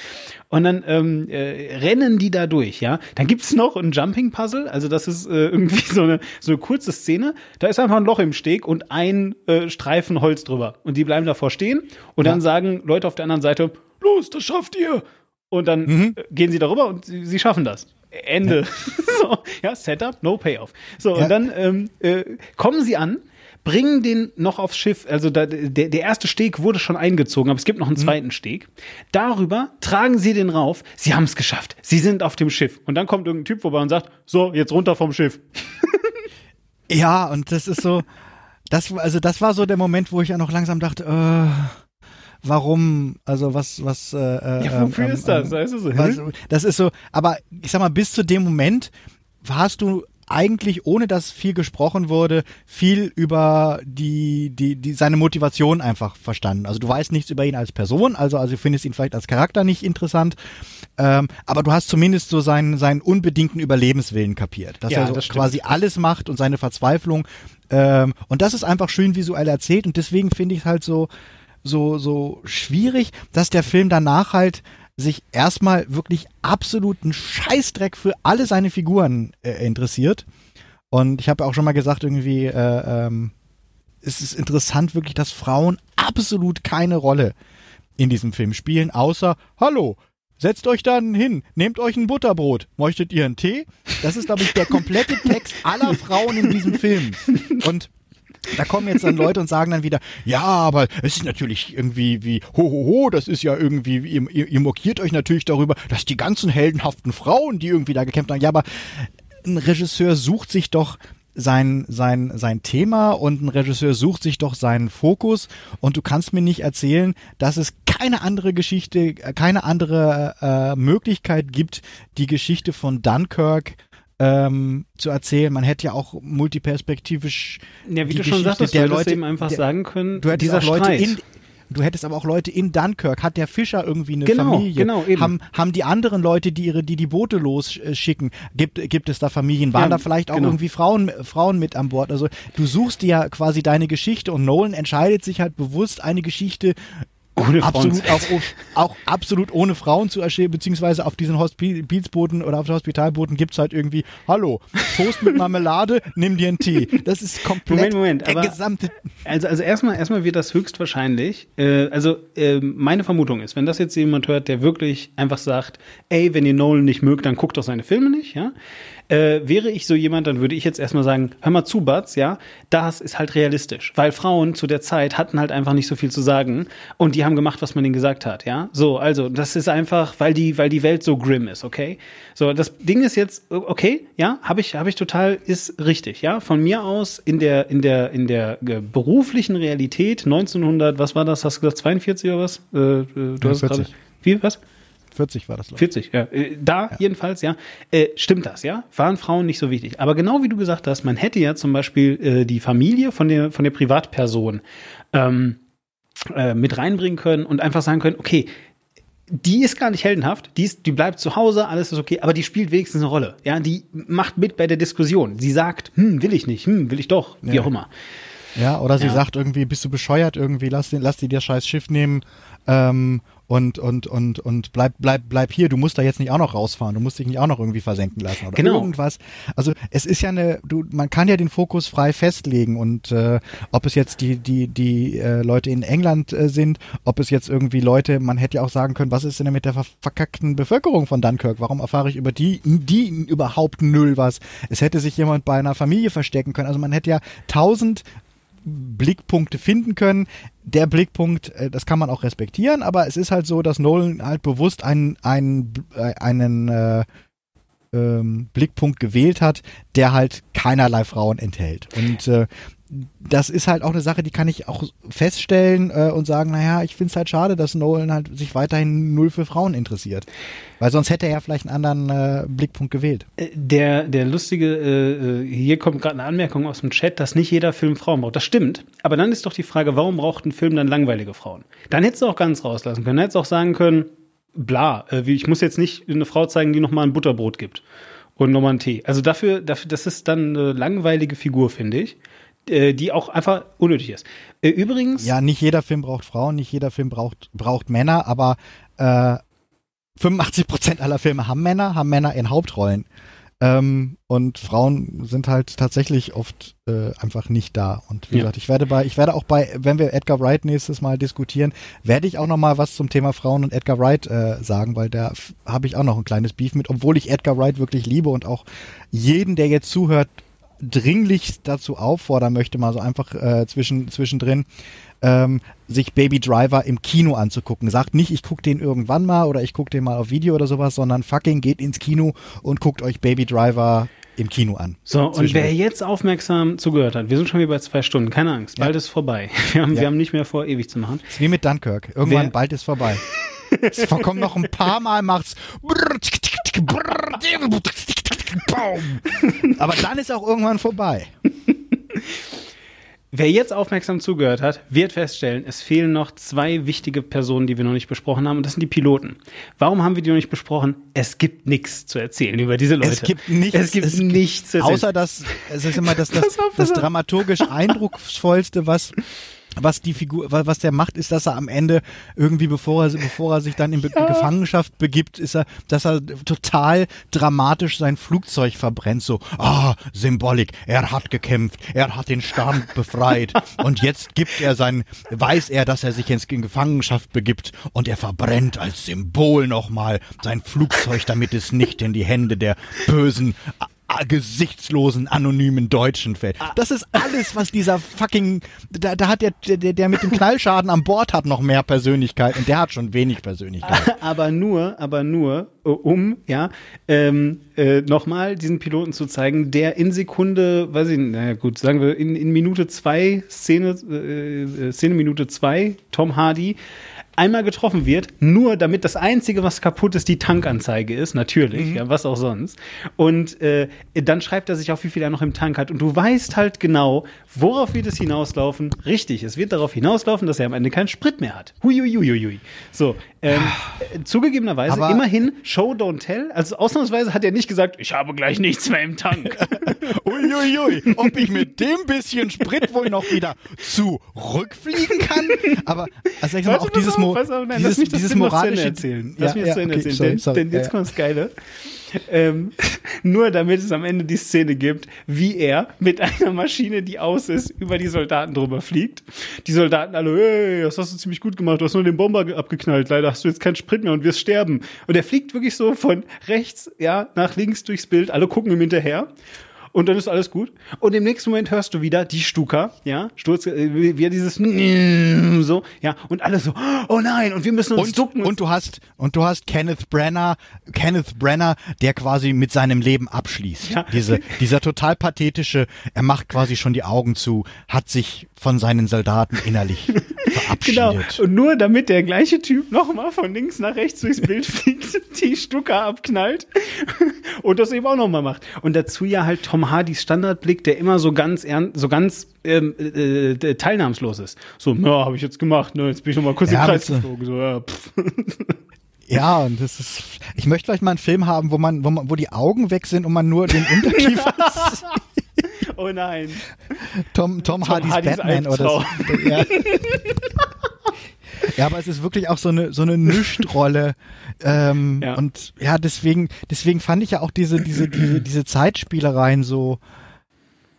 Und dann ähm, äh, rennen die da durch, ja. Dann gibt's noch ein Jumping-Puzzle, also das ist äh, irgendwie so eine, so eine kurze Szene. Da ist einfach ein Loch im Steg und ein äh, Streifen Holz drüber. Und die bleiben davor stehen und dann sagen Leute auf der anderen Seite, los, das schafft ihr. Und dann Mhm. äh, gehen sie darüber und sie, sie schaffen das. Ende. [laughs] so, ja, Setup, no payoff. So, Ja. und dann ähm, äh, kommen sie an, bringen den noch aufs Schiff. Also da, der, der erste Steg wurde schon eingezogen, aber es gibt noch einen zweiten Steg. Darüber tragen sie den rauf. Sie haben es geschafft. Sie sind auf dem Schiff. Und dann kommt irgendein Typ vorbei und sagt, so, jetzt runter vom Schiff. [laughs] Ja, und das ist so, das, also das war so der Moment, wo ich ja noch langsam dachte, äh, warum, also was, was, äh, äh, Ja, wofür ähm, ist das? ähm, Weißt du so, was, das ist so, aber ich sag mal, bis zu dem Moment hast du eigentlich, ohne dass viel gesprochen wurde, viel über die, die, die, seine Motivation einfach verstanden. Also du weißt nichts über ihn als Person, also, also du findest ihn vielleicht als Charakter nicht interessant, ähm, aber du hast zumindest so seinen, seinen unbedingten Überlebenswillen kapiert. Dass Ja, er so das quasi alles macht und seine Verzweiflung. Ähm, und das ist einfach schön visuell erzählt und deswegen finde ich es halt so, so, so schwierig, dass der Film danach halt sich erstmal wirklich absoluten Scheißdreck für alle seine Figuren äh, interessiert. Und ich habe auch schon mal gesagt, irgendwie, äh, ähm, es ist interessant wirklich, dass Frauen absolut keine Rolle in diesem Film spielen, außer, hallo, setzt euch dann hin, nehmt euch ein Butterbrot, möchtet ihr einen Tee? Das ist, glaube ich, der komplette Text aller Frauen in diesem Film. Und da kommen jetzt dann Leute und sagen dann wieder, ja, aber es ist natürlich irgendwie wie, ho, ho, ho, das ist ja irgendwie, ihr, ihr, mokiert euch natürlich darüber, dass die ganzen heldenhaften Frauen, die irgendwie da gekämpft haben, ja, aber ein Regisseur sucht sich doch sein, sein, sein Thema und ein Regisseur sucht sich doch seinen Fokus und du kannst mir nicht erzählen, dass es keine andere Geschichte, äh, keine andere äh, Möglichkeit gibt, die Geschichte von Dunkirk ähm, zu erzählen. Man hätte ja auch multiperspektivisch Ja, wie die du schon Geschichte sagtest, der Leute- eben einfach der- sagen können, Du hättest dieser auch Leute Streit. in Du hättest aber auch Leute in Dunkirk. Hat der Fischer irgendwie eine Genau, Familie? genau, eben. Haben, haben die anderen Leute, die ihre, die die Boote losschicken, gibt, gibt es da Familien? Waren Ja, da vielleicht auch genau. irgendwie Frauen, Frauen mit an Bord? Also du suchst dir ja quasi deine Geschichte und Nolan entscheidet sich halt bewusst eine Geschichte Ohne Frauen absolut auch, auch absolut ohne Frauen zu erzählen, beziehungsweise auf diesen Hospizbooten oder auf den Hospitalbooten gibt's halt irgendwie, hallo, Toast mit Marmelade, [laughs] nimm dir einen Tee. Das ist komplett Moment, Moment, der gesamte Also, also erstmal, erstmal wird das höchstwahrscheinlich, äh, also äh, meine Vermutung ist, wenn das jetzt jemand hört, der wirklich einfach sagt, ey, wenn ihr Nolan nicht mögt, dann guckt doch seine Filme nicht, ja. Äh, wäre ich so jemand, dann würde ich jetzt erstmal sagen, hör mal zu, Batz, ja, das ist halt realistisch, weil Frauen zu der Zeit hatten halt einfach nicht so viel zu sagen und die haben gemacht, was man ihnen gesagt hat, ja. So, also das ist einfach, weil die, weil die Welt so grim ist, okay. So, das Ding ist jetzt, okay, ja, habe ich, habe ich total, ist richtig, ja. Von mir aus in der, in der, in der äh, beruflichen Realität 1900, was war das? Hast du gesagt 42 oder was? Äh, äh, du hast 40. gerade, wie was? 40 war das, glaube 40, ja. Äh, Da jedenfalls, ja. Äh, stimmt das, ja? Waren Frauen nicht so wichtig. Aber genau wie du gesagt hast, man hätte ja zum Beispiel äh, die Familie von der, von der Privatperson ähm, äh, mit reinbringen können und einfach sagen können, okay, die ist gar nicht heldenhaft, die, ist, die bleibt zu Hause, alles ist okay, aber die spielt wenigstens eine Rolle. Ja, die macht mit bei der Diskussion. Sie sagt, hm, will ich nicht, hm, will ich doch, wie Ja. auch immer. Ja, oder sie Ja. sagt irgendwie, bist du bescheuert irgendwie, lass, den, lass die dir scheiß Schiff nehmen ähm, und, und, und, und bleib, bleib, bleib hier, du musst da jetzt nicht auch noch rausfahren, du musst dich nicht auch noch irgendwie versenken lassen oder Genau. irgendwas. Also es ist ja eine, du, man kann ja den Fokus frei festlegen und äh, ob es jetzt die, die, die äh, Leute in England äh, sind, ob es jetzt irgendwie Leute, man hätte ja auch sagen können, was ist denn mit der ver verkackten Bevölkerung von Dunkirk? Warum erfahre ich über die, die überhaupt null was? Es hätte sich jemand bei einer Familie verstecken können. Also man hätte ja tausend Blickpunkte finden können. Der Blickpunkt, äh, das kann man auch respektieren, aber es ist halt so, dass Nolan halt bewusst einen, einen, äh, einen äh, ähm, Blickpunkt gewählt hat, der halt keinerlei Frauen enthält. Und äh, das ist halt auch eine Sache, die kann ich auch feststellen äh, und sagen, naja, ich finde es halt schade, dass Nolan halt sich weiterhin null für Frauen interessiert. Weil sonst hätte er ja vielleicht einen anderen äh, Blickpunkt gewählt. Äh, Der, der lustige, äh, äh, hier kommt gerade eine Anmerkung aus dem Chat, dass nicht jeder Film Frauen braucht. Das stimmt. Aber dann ist doch die Frage, warum braucht ein Film dann langweilige Frauen? Dann hättest du auch ganz rauslassen können. Dann hättest du auch sagen können, bla, äh, ich muss jetzt nicht eine Frau zeigen, die nochmal ein Butterbrot gibt und nochmal einen Tee. Also dafür, dafür, das ist dann eine langweilige Figur, finde ich, die auch einfach unnötig ist. Äh, übrigens, Ja, nicht jeder Film braucht Frauen, nicht jeder Film braucht, braucht Männer, aber äh, 85 Prozent aller Filme haben Männer, haben Männer in Hauptrollen. Ähm, und Frauen sind halt tatsächlich oft äh, einfach nicht da. Und wie Ja. gesagt, ich werde bei, ich werde auch bei, wenn wir Edgar Wright nächstes Mal diskutieren, werde ich auch noch mal was zum Thema Frauen und Edgar Wright äh, sagen, weil da habe ich auch noch ein kleines Beef mit, obwohl ich Edgar Wright wirklich liebe und auch jeden, der jetzt zuhört, dringlich dazu auffordern möchte, mal so einfach äh, zwischen, zwischendrin, ähm, sich Baby Driver im Kino anzugucken. Sagt nicht, ich gucke den irgendwann mal oder ich gucke den mal auf Video oder sowas, sondern fucking geht ins Kino und guckt euch Baby Driver im Kino an. So, und wer jetzt aufmerksam zugehört hat, wir sind schon wieder bei zwei Stunden, keine Angst, bald ist vorbei. [laughs] Wir haben, Ja. wir haben nicht mehr vor, ewig zu machen. ist wie mit Dunkirk. Irgendwann Wer- bald ist vorbei. [laughs] es kommt noch ein paar Mal, macht's. [laughs] Aber dann ist auch irgendwann vorbei. [laughs] Wer jetzt aufmerksam zugehört hat, wird feststellen, es fehlen noch zwei wichtige Personen, die wir noch nicht besprochen haben, und das sind die Piloten. Warum haben wir die noch nicht besprochen? Es gibt nichts zu erzählen über diese Leute. Es gibt nichts. Es gibt es gibt- nichts zu erzählen. Außer dass es ist immer das, das, [laughs] auf, das dramaturgisch eindrucksvollste, was was die Figur, wa- was der macht, ist, dass er am Ende irgendwie, bevor er, bevor er sich dann in Be Gefangenschaft begibt, ist er, dass er total dramatisch sein Flugzeug verbrennt. So, ah, Symbolik. Er hat gekämpft. Er hat den Stamm [laughs] befreit. Und jetzt gibt er sein, weiß er, dass er sich ins- in Gefangenschaft begibt. Und er verbrennt als Symbol nochmal sein Flugzeug, damit es nicht in die Hände der bösen, gesichtslosen, anonymen Deutschen fällt. Das ist alles, was dieser fucking, da, da hat der, der, der mit dem Knallschaden an Bord hat noch mehr Persönlichkeit und der hat schon wenig Persönlichkeit. aber nur, aber nur, äh, um, ja, ähm, äh, nochmal diesen Piloten zu zeigen, der in Sekunde, weiß ich, naja gut, sagen wir, in, in Minute zwei, Szene, äh, äh, Szene Minute zwei, Tom Hardy, einmal getroffen wird, nur damit das Einzige, was kaputt ist, die Tankanzeige ist, natürlich, ja, was auch sonst. Und äh, dann schreibt er sich auf, wie viel er noch im Tank hat. Und du weißt halt genau, worauf wird es hinauslaufen? Richtig, es wird darauf hinauslaufen, dass er am Ende keinen Sprit mehr hat. Huiuiuiui. So, ähm, äh, zugegebenerweise Aber- immerhin Show Don't Tell. Also ausnahmsweise hat er nicht gesagt, ich habe gleich nichts mehr im Tank. [laughs] Uiuiui, ob ich mit dem bisschen Sprit wohl noch wieder zurückfliegen kann? Aber also ich sag mal, auch dieses, Mo auf, nein, dieses, lass mich das dieses moralische erzählen. Lass Ja, mich das ja, zu Ende okay, erzählen, sorry, denn, sorry, denn jetzt ja. kommt das Geile. Ähm, nur damit es am Ende die Szene gibt, wie er mit einer Maschine, die aus ist, über die Soldaten drüber fliegt. Die Soldaten alle, hey, das hast du ziemlich gut gemacht, du hast nur den Bomber ge- abgeknallt, leider hast du jetzt keinen Sprit mehr und wirst sterben. Und er fliegt wirklich so von rechts, ja, nach links durchs Bild, alle gucken ihm hinterher. Und dann ist alles gut. Und im nächsten Moment hörst du wieder die Stuka, ja, Sturz, äh, wie dieses [laughs] so, ja, und alle so, oh nein, und wir müssen uns Und, ducken. und du hast und du hast Kenneth Brenner, Kenneth Brenner, der quasi mit seinem Leben abschließt. Ja. Diese, dieser total pathetische, er macht quasi schon die Augen zu, hat sich von seinen Soldaten innerlich [laughs] Genau. verabschiedet. Und nur damit der gleiche Typ nochmal von links nach rechts durchs [laughs] Bild fliegt, die Stucker abknallt [laughs] und das eben auch nochmal macht. Und dazu ja halt Tom Hardys Standardblick, der immer so ganz ernst, so ganz ähm, äh, äh, teilnahmslos ist. So, ja, habe ich jetzt gemacht, ne? Jetzt bin ich nochmal kurz Ja, im Kreis geflogen. So, ja, pff. Ja, und das ist. Ich möchte vielleicht mal einen Film haben, wo man, wo man, wo die Augen weg sind und man nur den Unterkiefer. [laughs] Oh nein. Tom, Tom, Hardys, Hardys Batman oder so. [laughs] Ja. ja, aber es ist wirklich auch so eine so eine Nischtrolle. Ähm, Ja. Und ja, deswegen, deswegen fand ich ja auch diese, diese, diese, diese Zeitspielereien so.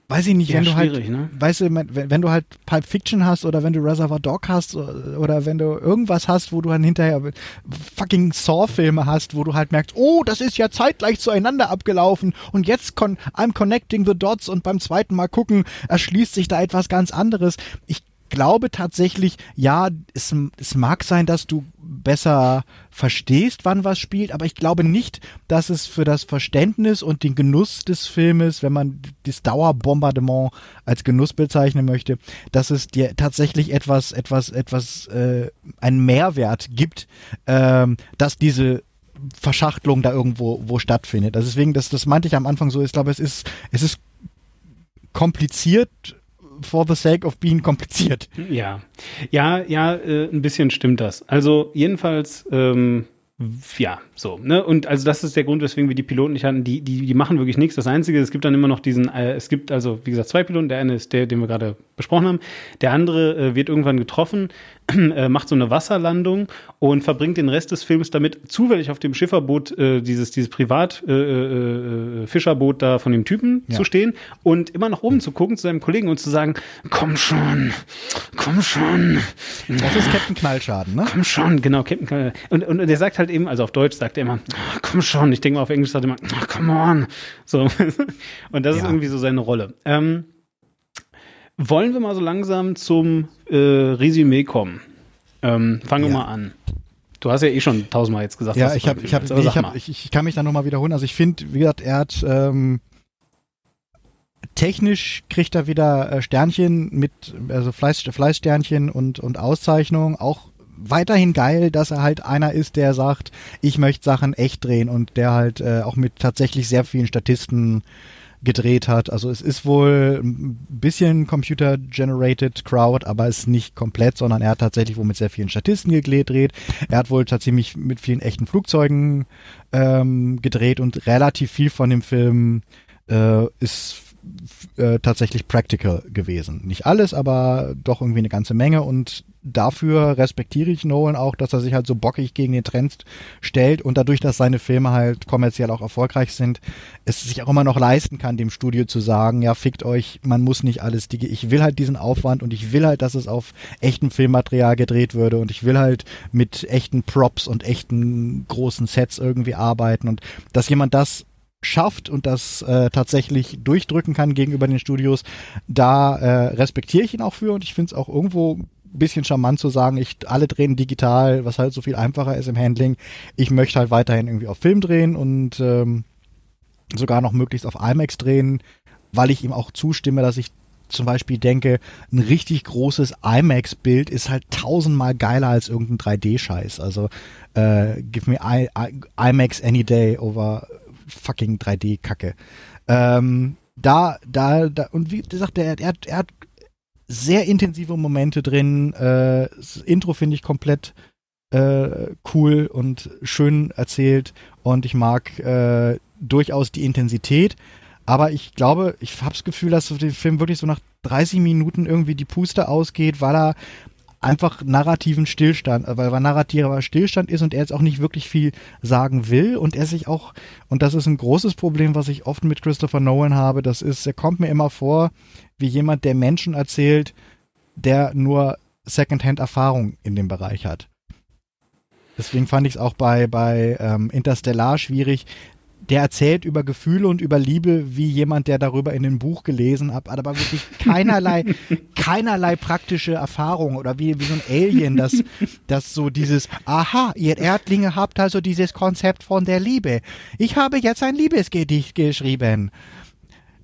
Weiß ich nicht, Ja, wenn du halt, ne? weißt du, wenn, wenn du halt Pulp Fiction hast oder wenn du Reservoir Dog hast oder oder wenn du irgendwas hast, wo du dann hinterher fucking Saw-Filme hast, wo du halt merkst, oh, das ist ja zeitgleich zueinander abgelaufen und jetzt con I'm connecting the dots und beim zweiten Mal gucken erschließt sich da etwas ganz anderes. Ich glaube tatsächlich, ja, es, es mag sein, dass du besser verstehst, wann was spielt, aber ich glaube nicht, dass es für das Verständnis und den Genuss des Filmes, wenn man das Dauerbombardement als Genuss bezeichnen möchte, dass es dir tatsächlich etwas, etwas, etwas, äh, einen Mehrwert gibt, ähm, dass diese Verschachtelung da irgendwo wo stattfindet. Also deswegen, das, das meinte ich am Anfang so, ich glaube, es ist, es ist kompliziert for the sake of being kompliziert. Ja, ja, ja, äh, ein bisschen stimmt das. Also jedenfalls, ähm, ja, so, ne? Und also das ist der Grund, weswegen wir die Piloten nicht hatten. Die, die, die machen wirklich nichts. Das Einzige, es gibt dann immer noch diesen, äh, es gibt also, wie gesagt, zwei Piloten. Der eine ist der, den wir gerade besprochen haben. Der andere äh, wird irgendwann getroffen, [clears throat] äh, macht so eine Wasserlandung und verbringt den Rest des Films damit, zufällig auf dem Schifferboot, äh, dieses, dieses Privat äh, äh, da von dem Typen Ja. zu stehen und immer nach oben zu gucken zu seinem Kollegen und zu sagen, komm schon, komm schon, Das ist Captain Knallschaden, ne? komm schon, genau, Captain Kal- und, und der sagt halt eben, also auf Deutsch sagt er immer, "Ah, komm schon, ich denke mal auf Englisch sagt er immer, "Ah, come on, so, [laughs] und das ist Ja. irgendwie so seine Rolle. Ähm, wollen wir mal so langsam zum äh, Resümee kommen? Ähm, fangen wir Ja. mal an. Du hast ja eh schon tausendmal jetzt gesagt, Ja, ich dem ich Film hältst, ich, hab, ich, ich kann mich da nochmal wiederholen. Also ich finde, wie gesagt, er hat ähm, technisch kriegt er wieder äh, Sternchen mit, also Fleiß, Fleißsternchen und und Auszeichnung. Auch weiterhin geil, dass er halt einer ist, der sagt, ich möchte Sachen echt drehen und der halt äh, auch mit tatsächlich sehr vielen Statisten gedreht hat. Also es ist wohl ein bisschen Computer-generated Crowd, aber es ist nicht komplett, sondern er hat tatsächlich wohl mit sehr vielen Statisten gedreht. Er hat wohl tatsächlich mit vielen echten Flugzeugen ähm, gedreht und relativ viel von dem Film äh, ist äh, tatsächlich practical gewesen. Nicht alles, aber doch irgendwie eine ganze Menge. Und dafür respektiere ich Nolan auch, dass er sich halt so bockig gegen den Trend stellt. Und dadurch, dass seine Filme halt kommerziell auch erfolgreich sind, es sich auch immer noch leisten kann, dem Studio zu sagen, ja, fickt euch, man muss nicht alles, digi- ich will halt diesen Aufwand und ich will halt, dass es auf echtem Filmmaterial gedreht würde. Und ich will halt mit echten Props und echten großen Sets irgendwie arbeiten. Und dass jemand das schafft und das äh, tatsächlich durchdrücken kann gegenüber den Studios, da äh, respektiere ich ihn auch für und ich finde es auch irgendwo ein bisschen charmant zu sagen, ich alle drehen digital, was halt so viel einfacher ist im Handling. Ich möchte halt weiterhin irgendwie auf Film drehen und ähm, sogar noch möglichst auf IMAX drehen, weil ich ihm auch zustimme, dass ich zum Beispiel denke, ein richtig großes IMAX-Bild ist halt tausendmal geiler als irgendein 3D-Scheiß. Also äh, give me I, I, IMAX any day over fucking 3D-Kacke. Ähm, da, da, da, und wie gesagt, er, er, hat- er hat sehr intensive Momente drin. Äh, das Intro finde ich komplett äh, cool und schön erzählt und ich mag äh, durchaus die Intensität. Aber ich glaube, ich habe das Gefühl, dass der Film wirklich so nach 30 Minuten irgendwie die Puste ausgeht, weil er einfach narrativen Stillstand, äh, weil er narrativer Stillstand ist und er jetzt auch nicht wirklich viel sagen will und er sich auch, und das ist ein großes Problem, was ich oft mit Christopher Nolan habe, das ist, er kommt mir immer vor wie jemand, der Menschen erzählt, der nur Secondhand-Erfahrung in dem Bereich hat. Deswegen fand ich es auch bei, bei ähm, Interstellar schwierig. Der erzählt über Gefühle und über Liebe wie jemand, der darüber in einem Buch gelesen hat, hat aber wirklich keinerlei, [laughs] keinerlei praktische Erfahrung oder wie, wie so ein Alien, das, das so dieses, aha, ihr Erdlinge habt also dieses Konzept von der Liebe. Ich habe jetzt ein Liebesgedicht geschrieben.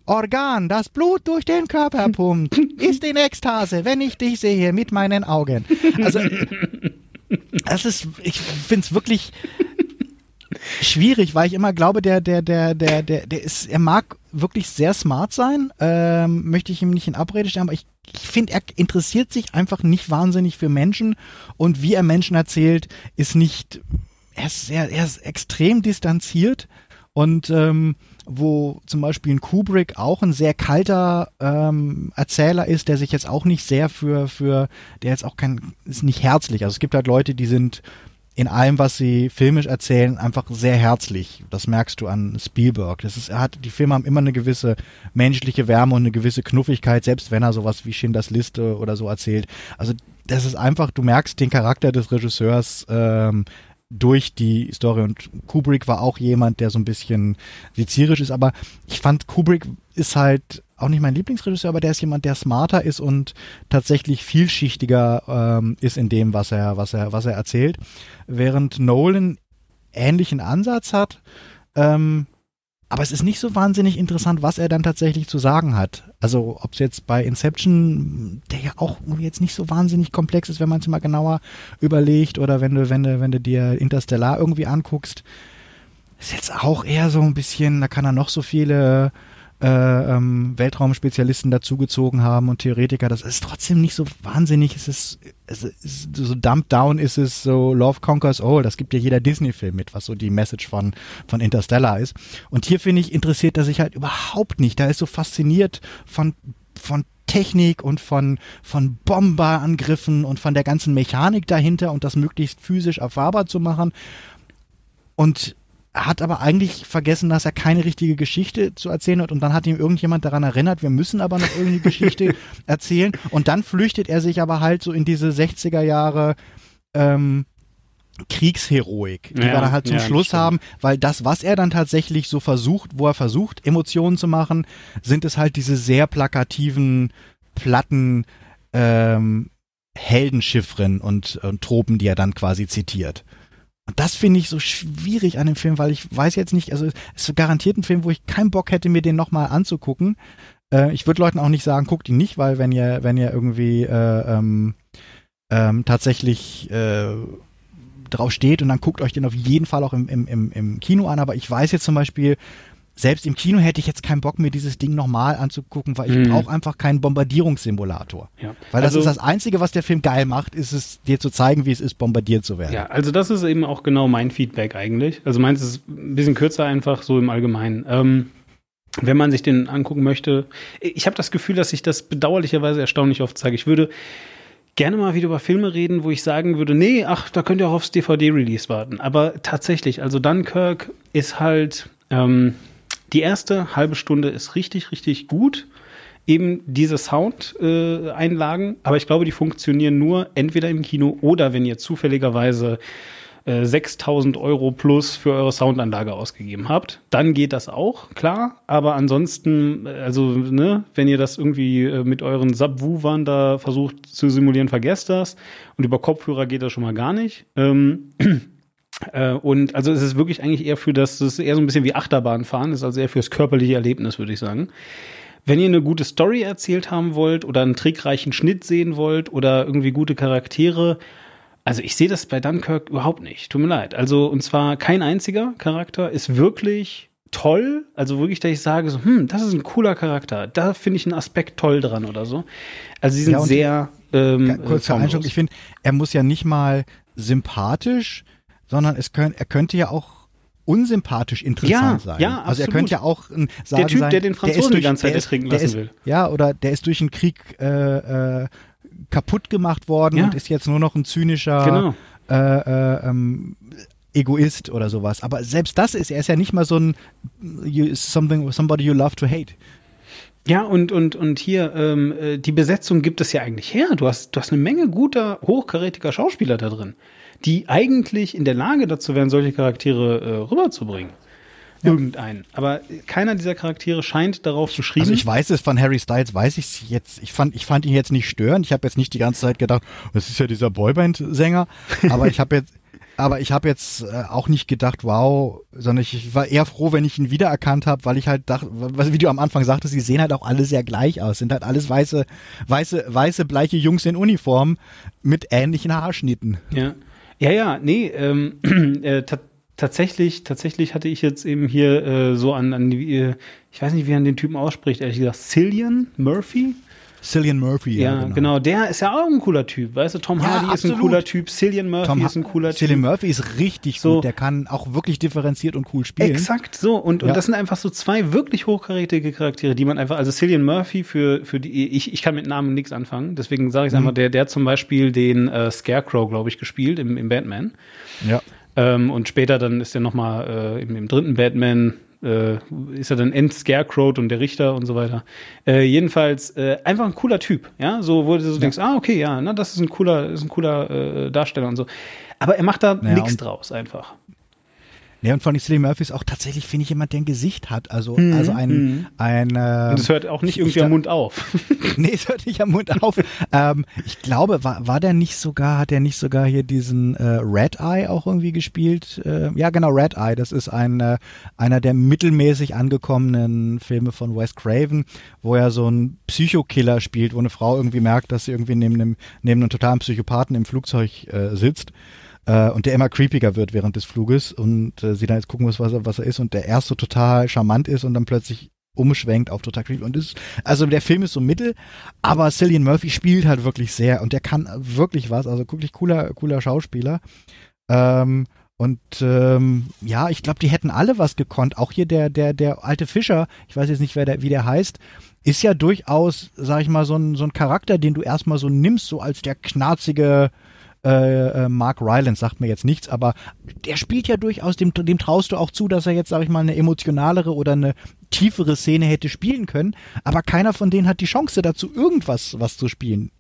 Organ, das Blut durch den Körper pumpt, ist in Ekstase, wenn ich dich sehe mit meinen Augen. Also, [laughs] das ist, ich finde es wirklich schwierig, weil ich immer glaube, der, der, der, der, der, der ist, er mag wirklich sehr smart sein, ähm, möchte ich ihm nicht in Abrede stellen, aber ich, ich finde, er interessiert sich einfach nicht wahnsinnig für Menschen und wie er Menschen erzählt, ist nicht, er ist, sehr, er ist extrem distanziert und ähm, wo zum Beispiel ein Kubrick auch ein sehr kalter ähm, Erzähler ist, der sich jetzt auch nicht sehr für, für, der jetzt auch kein, ist nicht herzlich. Also es gibt halt Leute, die sind in allem, was sie filmisch erzählen, einfach sehr herzlich. Das merkst du an Spielberg. Das ist, er hat, die Filme haben immer eine gewisse menschliche Wärme und eine gewisse Knuffigkeit, selbst wenn er sowas wie Schindlers Liste oder so erzählt. Also das ist einfach, du merkst den Charakter des Regisseurs ähm, durch die Story. Und Kubrick war auch jemand, der so ein bisschen sezierisch ist, aber ich fand, Kubrick ist halt auch nicht mein Lieblingsregisseur, aber der ist jemand, der smarter ist und tatsächlich vielschichtiger ähm, ist in dem, was er, was er, was er erzählt. Während Nolan ähnlichen Ansatz hat, ähm, aber es ist nicht so wahnsinnig interessant, was er dann tatsächlich zu sagen hat. Also ob es jetzt bei Inception, der ja auch jetzt nicht so wahnsinnig komplex ist, wenn man es mal genauer überlegt, oder wenn du, wenn du, wenn du dir Interstellar irgendwie anguckst, ist jetzt auch eher so ein bisschen, da kann er noch so viele äh, ähm, Weltraumspezialisten dazugezogen haben und Theoretiker. Das ist trotzdem nicht so wahnsinnig. Es ist, es ist so dumped down ist es so Love Conquers All. Das gibt ja jeder Disney-Film mit, was so die Message von, von Interstellar ist. Und hier finde ich, interessiert er sich halt überhaupt nicht. Da ist so fasziniert von, von Technik und von, von Bomberangriffen und von der ganzen Mechanik dahinter und das möglichst physisch erfahrbar zu machen. Und hat aber eigentlich vergessen, dass er keine richtige Geschichte zu erzählen hat. Und dann hat ihm irgendjemand daran erinnert, wir müssen aber noch irgendeine [laughs] Geschichte erzählen. Und dann flüchtet er sich aber halt so in diese 60er Jahre ähm, Kriegsheroik, die ja, wir dann halt zum ja, Schluss haben, weil das, was er dann tatsächlich so versucht, wo er versucht, Emotionen zu machen, sind es halt diese sehr plakativen, platten ähm, Heldenchiffren und, und Tropen, die er dann quasi zitiert. Und das finde ich so schwierig an dem Film, weil ich weiß jetzt nicht, also es ist garantiert ein Film, wo ich keinen Bock hätte, mir den nochmal anzugucken. Äh, ich würde Leuten auch nicht sagen, guckt ihn nicht, weil wenn ihr, wenn ihr irgendwie äh, ähm, ähm, tatsächlich äh, drauf steht und dann guckt euch den auf jeden Fall auch im, im, im, im Kino an. Aber ich weiß jetzt zum Beispiel, selbst im Kino hätte ich jetzt keinen Bock, mir dieses Ding nochmal anzugucken, weil ich mhm. brauche einfach keinen Bombardierungssimulator. Ja. Weil das also, ist das Einzige, was der Film geil macht, ist es, dir zu zeigen, wie es ist, bombardiert zu werden. Ja, also das ist eben auch genau mein Feedback eigentlich. Also meins ist ein bisschen kürzer einfach, so im Allgemeinen. Ähm, wenn man sich den angucken möchte, ich habe das Gefühl, dass ich das bedauerlicherweise erstaunlich oft zeige. Ich würde gerne mal wieder über Filme reden, wo ich sagen würde, nee, ach, da könnt ihr auch aufs DVD-Release warten. Aber tatsächlich, also Dunkirk ist halt, ähm, die erste halbe Stunde ist richtig, richtig gut. Eben diese Sound-Einlagen, äh, aber ich glaube, die funktionieren nur entweder im Kino oder wenn ihr zufälligerweise äh, 6000 Euro plus für eure Soundanlage ausgegeben habt, dann geht das auch, klar. Aber ansonsten, äh, also, ne, wenn ihr das irgendwie äh, mit euren Subwoofern da versucht zu simulieren, vergesst das. Und über Kopfhörer geht das schon mal gar nicht. Ähm, [clears throat] äh, und also es ist wirklich eigentlich eher für das, das ist eher so ein bisschen wie Achterbahnfahren, ist also eher fürs körperliche Erlebnis, würde ich sagen. Wenn ihr eine gute Story erzählt haben wollt oder einen trickreichen Schnitt sehen wollt oder irgendwie gute Charaktere, also ich sehe das bei Dunkirk überhaupt nicht. Tut mir leid. Also und zwar kein einziger Charakter ist wirklich toll. Also wirklich, dass ich sage so, hm, das ist ein cooler Charakter. Da finde ich einen Aspekt toll dran oder so. Also sie sind ja, sehr ähm, kurz zur Einschätzung. Ich finde, er muss ja nicht mal sympathisch sondern es könnt, er könnte ja auch unsympathisch interessant ja, sein. Ja, absolut. Also er könnte ja auch sagen, der Typ, sein, der den Franzosen durch, die ganze Zeit ertrinken lassen ist, will. Ja, oder der ist durch den Krieg äh, äh, kaputt gemacht worden ja. und ist jetzt nur noch ein zynischer genau. äh, äh, ähm, Egoist oder sowas. Aber selbst das ist, er ist ja nicht mal so ein you, something, somebody you love to hate. Ja, und, und, und hier, ähm, äh, die Besetzung gibt es ja eigentlich her. Du hast, du hast eine Menge guter, hochkarätiger Schauspieler da drin die eigentlich in der Lage dazu wären, solche Charaktere äh, rüberzubringen. Ja. Irgendeinen. Aber keiner dieser Charaktere scheint darauf geschrieben. Also ich weiß es von Harry Styles, weiß ich es jetzt. Ich fand, ich fand ihn jetzt nicht störend. Ich habe jetzt nicht die ganze Zeit gedacht, das ist ja dieser Boyband-Sänger. Aber ich habe jetzt, [laughs] aber ich habe jetzt äh, auch nicht gedacht, wow, sondern ich, ich war eher froh, wenn ich ihn wiedererkannt habe, weil ich halt dachte, was, wie du am Anfang sagtest, die sehen halt auch alle sehr gleich aus, sind halt alles weiße, weiße, weiße, bleiche Jungs in Uniform mit ähnlichen Haarschnitten. Ja, ja, ja, nee, ähm, [clears throat] äh, tatsächlich, tatsächlich hatte ich jetzt eben hier äh, so an, an die, äh, ich weiß nicht, wie er den Typen ausspricht, ehrlich gesagt, Cillian Murphy? Cillian Murphy, ja, ja genau. genau. Der ist ja auch ein cooler Typ, weißt du? Tom ja, Hardy absolut. ist ein cooler Typ, Cillian Murphy Tom ist ein cooler Cillian Typ. Cillian Murphy ist richtig so. gut, der kann auch wirklich differenziert und cool spielen. Exakt, so. Und, ja. und das sind einfach so zwei wirklich hochkarätige Charaktere, die man einfach, also Cillian Murphy für, für die, ich, ich kann mit Namen nichts anfangen, deswegen sage ich es mhm. einfach, der, der zum Beispiel den äh, Scarecrow, glaube ich, gespielt im, im Batman. Ja. Ähm, und später dann ist er nochmal äh, im, im dritten Batman äh, ist er dann End Scarecrow und der Richter und so weiter. Äh, jedenfalls äh, einfach ein cooler Typ, ja, so wo du so ja. denkst, ah okay, ja, na das ist ein cooler, ist ein cooler äh, Darsteller und so. Aber er macht da naja, nichts draus einfach. Ja, und von Cillian Murphy ist auch tatsächlich, finde ich, jemand, der ein Gesicht hat. Also, mhm. also ein, mhm. ein äh, Und es hört auch nicht irgendwie am Mund auf. [laughs] nee, es hört nicht am Mund auf. ähm, ich glaube, war, war der nicht sogar, hat er nicht sogar hier diesen äh, Red Eye auch irgendwie gespielt? Äh, ja, genau, Red Eye. Das ist ein, äh, einer der mittelmäßig angekommenen Filme von Wes Craven, wo er so einen Psychokiller spielt, wo eine Frau irgendwie merkt, dass sie irgendwie neben einem, neben einem totalen Psychopathen im Flugzeug äh, sitzt äh, und der immer creepiger wird während des Fluges und äh, sie dann jetzt gucken muss, was er, was er ist und der erst so total charmant ist und dann plötzlich umschwenkt auf total creepy und ist, also der Film ist so mittel, aber Cillian Murphy spielt halt wirklich sehr und der kann wirklich was, also wirklich cooler, cooler Schauspieler. Ähm, und ähm, ja, ich glaube, die hätten alle was gekonnt. Auch hier der, der, der alte Fischer, ich weiß jetzt nicht, wer der, wie der heißt, ist ja durchaus, sag ich mal, so ein, so ein Charakter, den du erstmal so nimmst, so als der knarzige, äh, äh, Mark Rylance sagt mir jetzt nichts, aber der spielt ja durchaus, dem, dem traust du auch zu, dass er jetzt, sag ich mal, eine emotionalere oder eine tiefere Szene hätte spielen können, aber keiner von denen hat die Chance dazu, irgendwas was zu spielen.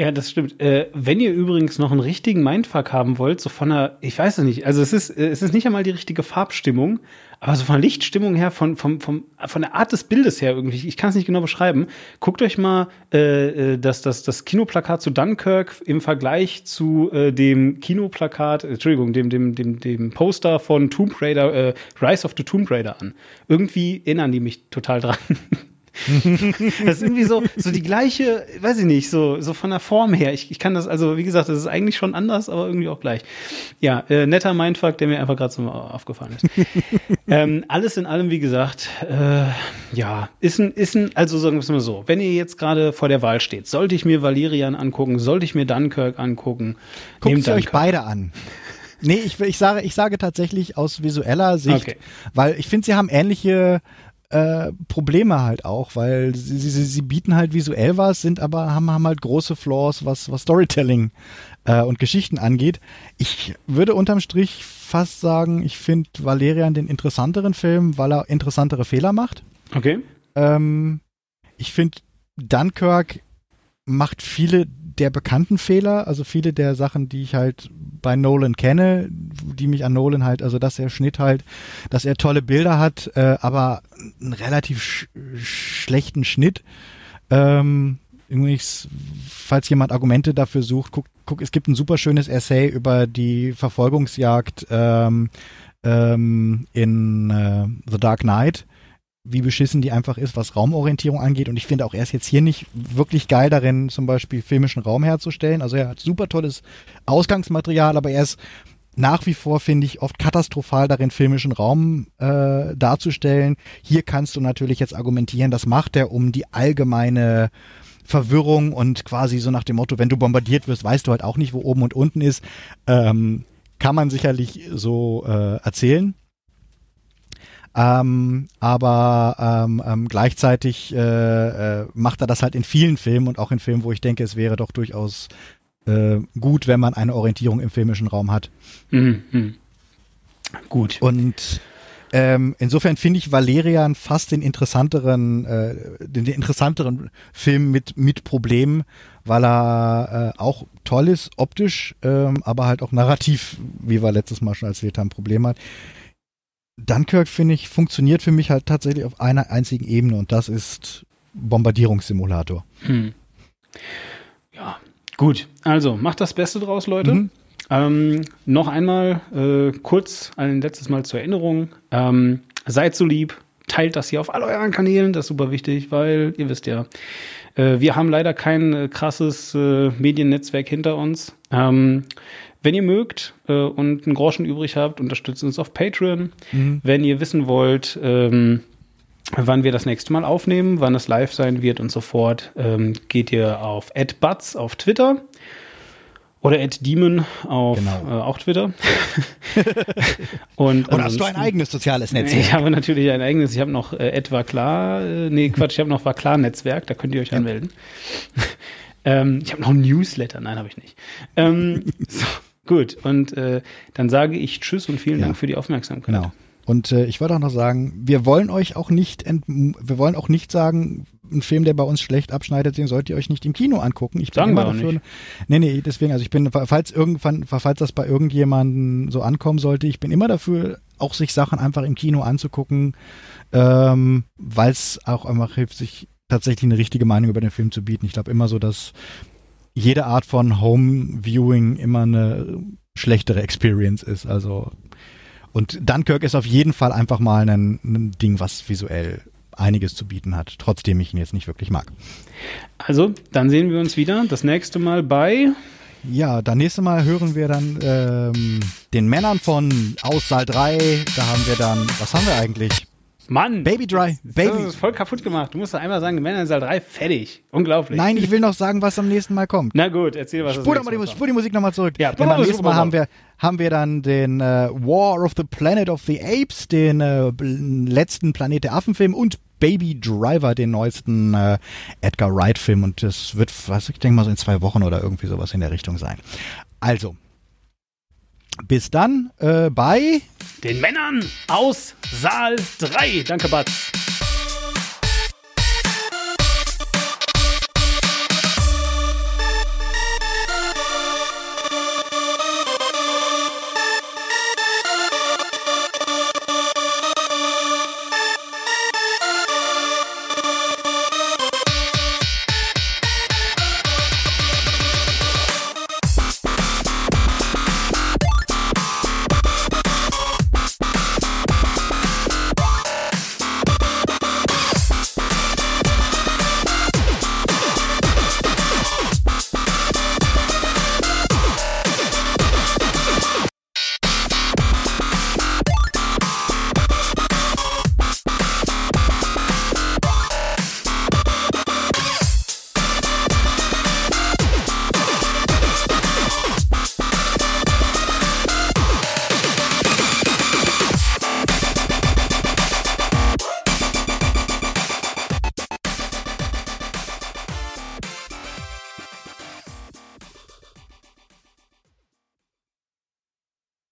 Ja, das stimmt. Äh, wenn ihr übrigens noch einen richtigen Mindfuck haben wollt, so von einer, ich weiß es nicht, also es ist, äh, es ist nicht einmal die richtige Farbstimmung, aber so von Lichtstimmung her, von, von, von, von der Art des Bildes her irgendwie, ich kann es nicht genau beschreiben. Guckt euch mal äh, äh, das, das, das Kinoplakat zu Dunkirk im Vergleich zu äh, dem Kinoplakat, Entschuldigung, dem, dem, dem, dem Poster von Tomb Raider, äh, Rise of the Tomb Raider an. Irgendwie erinnern die mich total dran. [laughs] [laughs] das ist irgendwie so, so die gleiche, weiß ich nicht, so, so von der Form her. Ich, ich kann das, also wie gesagt, das ist eigentlich schon anders, aber irgendwie auch gleich. Ja, äh, netter Mindfuck, der mir einfach gerade so aufgefallen ist. [laughs] ähm, alles in allem, wie gesagt, äh, ja, ist ein, ist ein, also sagen wir es mal so, wenn ihr jetzt gerade vor der Wahl steht, sollte ich mir Valerian angucken, sollte ich mir Dunkirk angucken? Guckt sie euch beide an. Nee, ich, ich, sage, ich sage tatsächlich aus visueller Sicht, okay. weil ich finde, sie haben ähnliche äh, Probleme halt auch, weil sie, sie, sie bieten halt visuell was, sind aber haben, haben halt große Flaws, was, was Storytelling äh, und Geschichten angeht. Ich würde unterm Strich fast sagen, ich finde Valerian den interessanteren Film, weil er interessantere Fehler macht. Okay. Ähm, ich finde Dunkirk macht viele der bekannten Fehler, also viele der Sachen, die ich halt bei Nolan kenne, die mich an Nolan halt, also dass er Schnitt halt, dass er tolle Bilder hat, äh, aber einen relativ sch schlechten Schnitt. Ähm, übrigens, falls jemand Argumente dafür sucht, guck, guck, es gibt ein super schönes Essay über die Verfolgungsjagd ähm, ähm, in äh, The Dark Knight wie beschissen die einfach ist, was Raumorientierung angeht. Und ich finde auch, er ist jetzt hier nicht wirklich geil darin, zum Beispiel filmischen Raum herzustellen. Also er hat super tolles Ausgangsmaterial, aber er ist nach wie vor, finde ich, oft katastrophal darin, filmischen Raum äh, darzustellen. Hier kannst du natürlich jetzt argumentieren, das macht er, um die allgemeine Verwirrung und quasi so nach dem Motto, wenn du bombardiert wirst, weißt du halt auch nicht, wo oben und unten ist. Ähm, kann man sicherlich so äh, erzählen. Ähm, aber ähm, ähm, gleichzeitig äh, äh, macht er das halt in vielen Filmen und auch in Filmen, wo ich denke, es wäre doch durchaus äh, gut, wenn man eine Orientierung im filmischen Raum hat. Mhm. mhm. Gut. Und ähm, insofern finde ich Valerian fast den interessanteren, äh, den, den, interessanteren Film mit, mit Problemen, weil er äh, auch toll ist, optisch, ähm, aber halt auch narrativ, wie wir letztes Mal schon erzählt haben, Problem hat. Dunkirk, finde ich, funktioniert für mich halt tatsächlich auf einer einzigen Ebene und das ist Bombardierungssimulator. Hm. Ja, gut. Also, macht das Beste draus, Leute. Mhm. Ähm, noch einmal äh, kurz ein letztes Mal zur Erinnerung. Ähm, seid so lieb, teilt das hier auf all euren Kanälen, das ist super wichtig, weil ihr wisst ja, äh, wir haben leider kein äh, krasses äh, Mediennetzwerk hinter uns. Ähm, wenn ihr mögt äh, und einen Groschen übrig habt, unterstützt uns auf Patreon. Mhm. Wenn ihr wissen wollt, ähm, wann wir das nächste Mal aufnehmen, wann es live sein wird und so fort, ähm, geht ihr auf @butz auf Twitter oder @demon auf genau. äh, auch Twitter. [laughs] [laughs] und Oder hast du ein eigenes soziales Netzwerk? Ich habe natürlich ein eigenes. Ich habe noch äh, etwa klar, äh, nee Quatsch, ich habe noch war klar Netzwerk. Da könnt ihr euch ja. anmelden. [laughs] ähm, ich habe noch ein Newsletter. Nein, habe ich nicht. Ähm, so, gut. Und äh, dann sage ich Tschüss und vielen ja. Dank für die Aufmerksamkeit. Genau. Und äh, ich wollte auch noch sagen, wir wollen euch auch nicht, wir wollen auch nicht sagen, ein Film, der bei uns schlecht abschneidet, den sollt ihr euch nicht im Kino angucken. Ich bin Sagen immer wir dafür. Nicht. Nee, nee, deswegen, also ich bin, falls irgendwann, falls das bei irgendjemandem so ankommen sollte, ich bin immer dafür, auch sich Sachen einfach im Kino anzugucken, ähm, weil es auch einfach hilft, sich tatsächlich eine richtige Meinung über den Film zu bieten. Ich glaube immer so, dass jede Art von Home Viewing immer eine schlechtere Experience ist. Also und Dunkirk ist auf jeden Fall einfach mal ein, ein Ding, was visuell einiges zu bieten hat, trotzdem ich ihn jetzt nicht wirklich mag. Also, dann sehen wir uns wieder das nächste Mal bei. Ja, das nächste Mal hören wir dann ähm, den Männern von Aus Saal 3. Da haben wir dann, was haben wir eigentlich? Mann! Baby Dry. Baby. Das ist voll kaputt gemacht. Du musst doch einmal sagen, Männer in Saal 3, fertig. Unglaublich. Nein, ich will noch sagen, was am nächsten Mal kommt. Na gut, erzähl was. Spur, mal die, spur die Musik nochmal zurück. Ja, Denn beim nächsten Mal haben wir, haben wir dann den äh, War of the Planet of the Apes, den äh, letzten Planet der Affen-Film und Baby Driver, den neuesten äh, Edgar Wright-Film. Und das wird, was ich denke mal, so in zwei Wochen oder irgendwie sowas in der Richtung sein. Also, bis dann äh, bei den Männern aus Saal 3. Danke, Batz.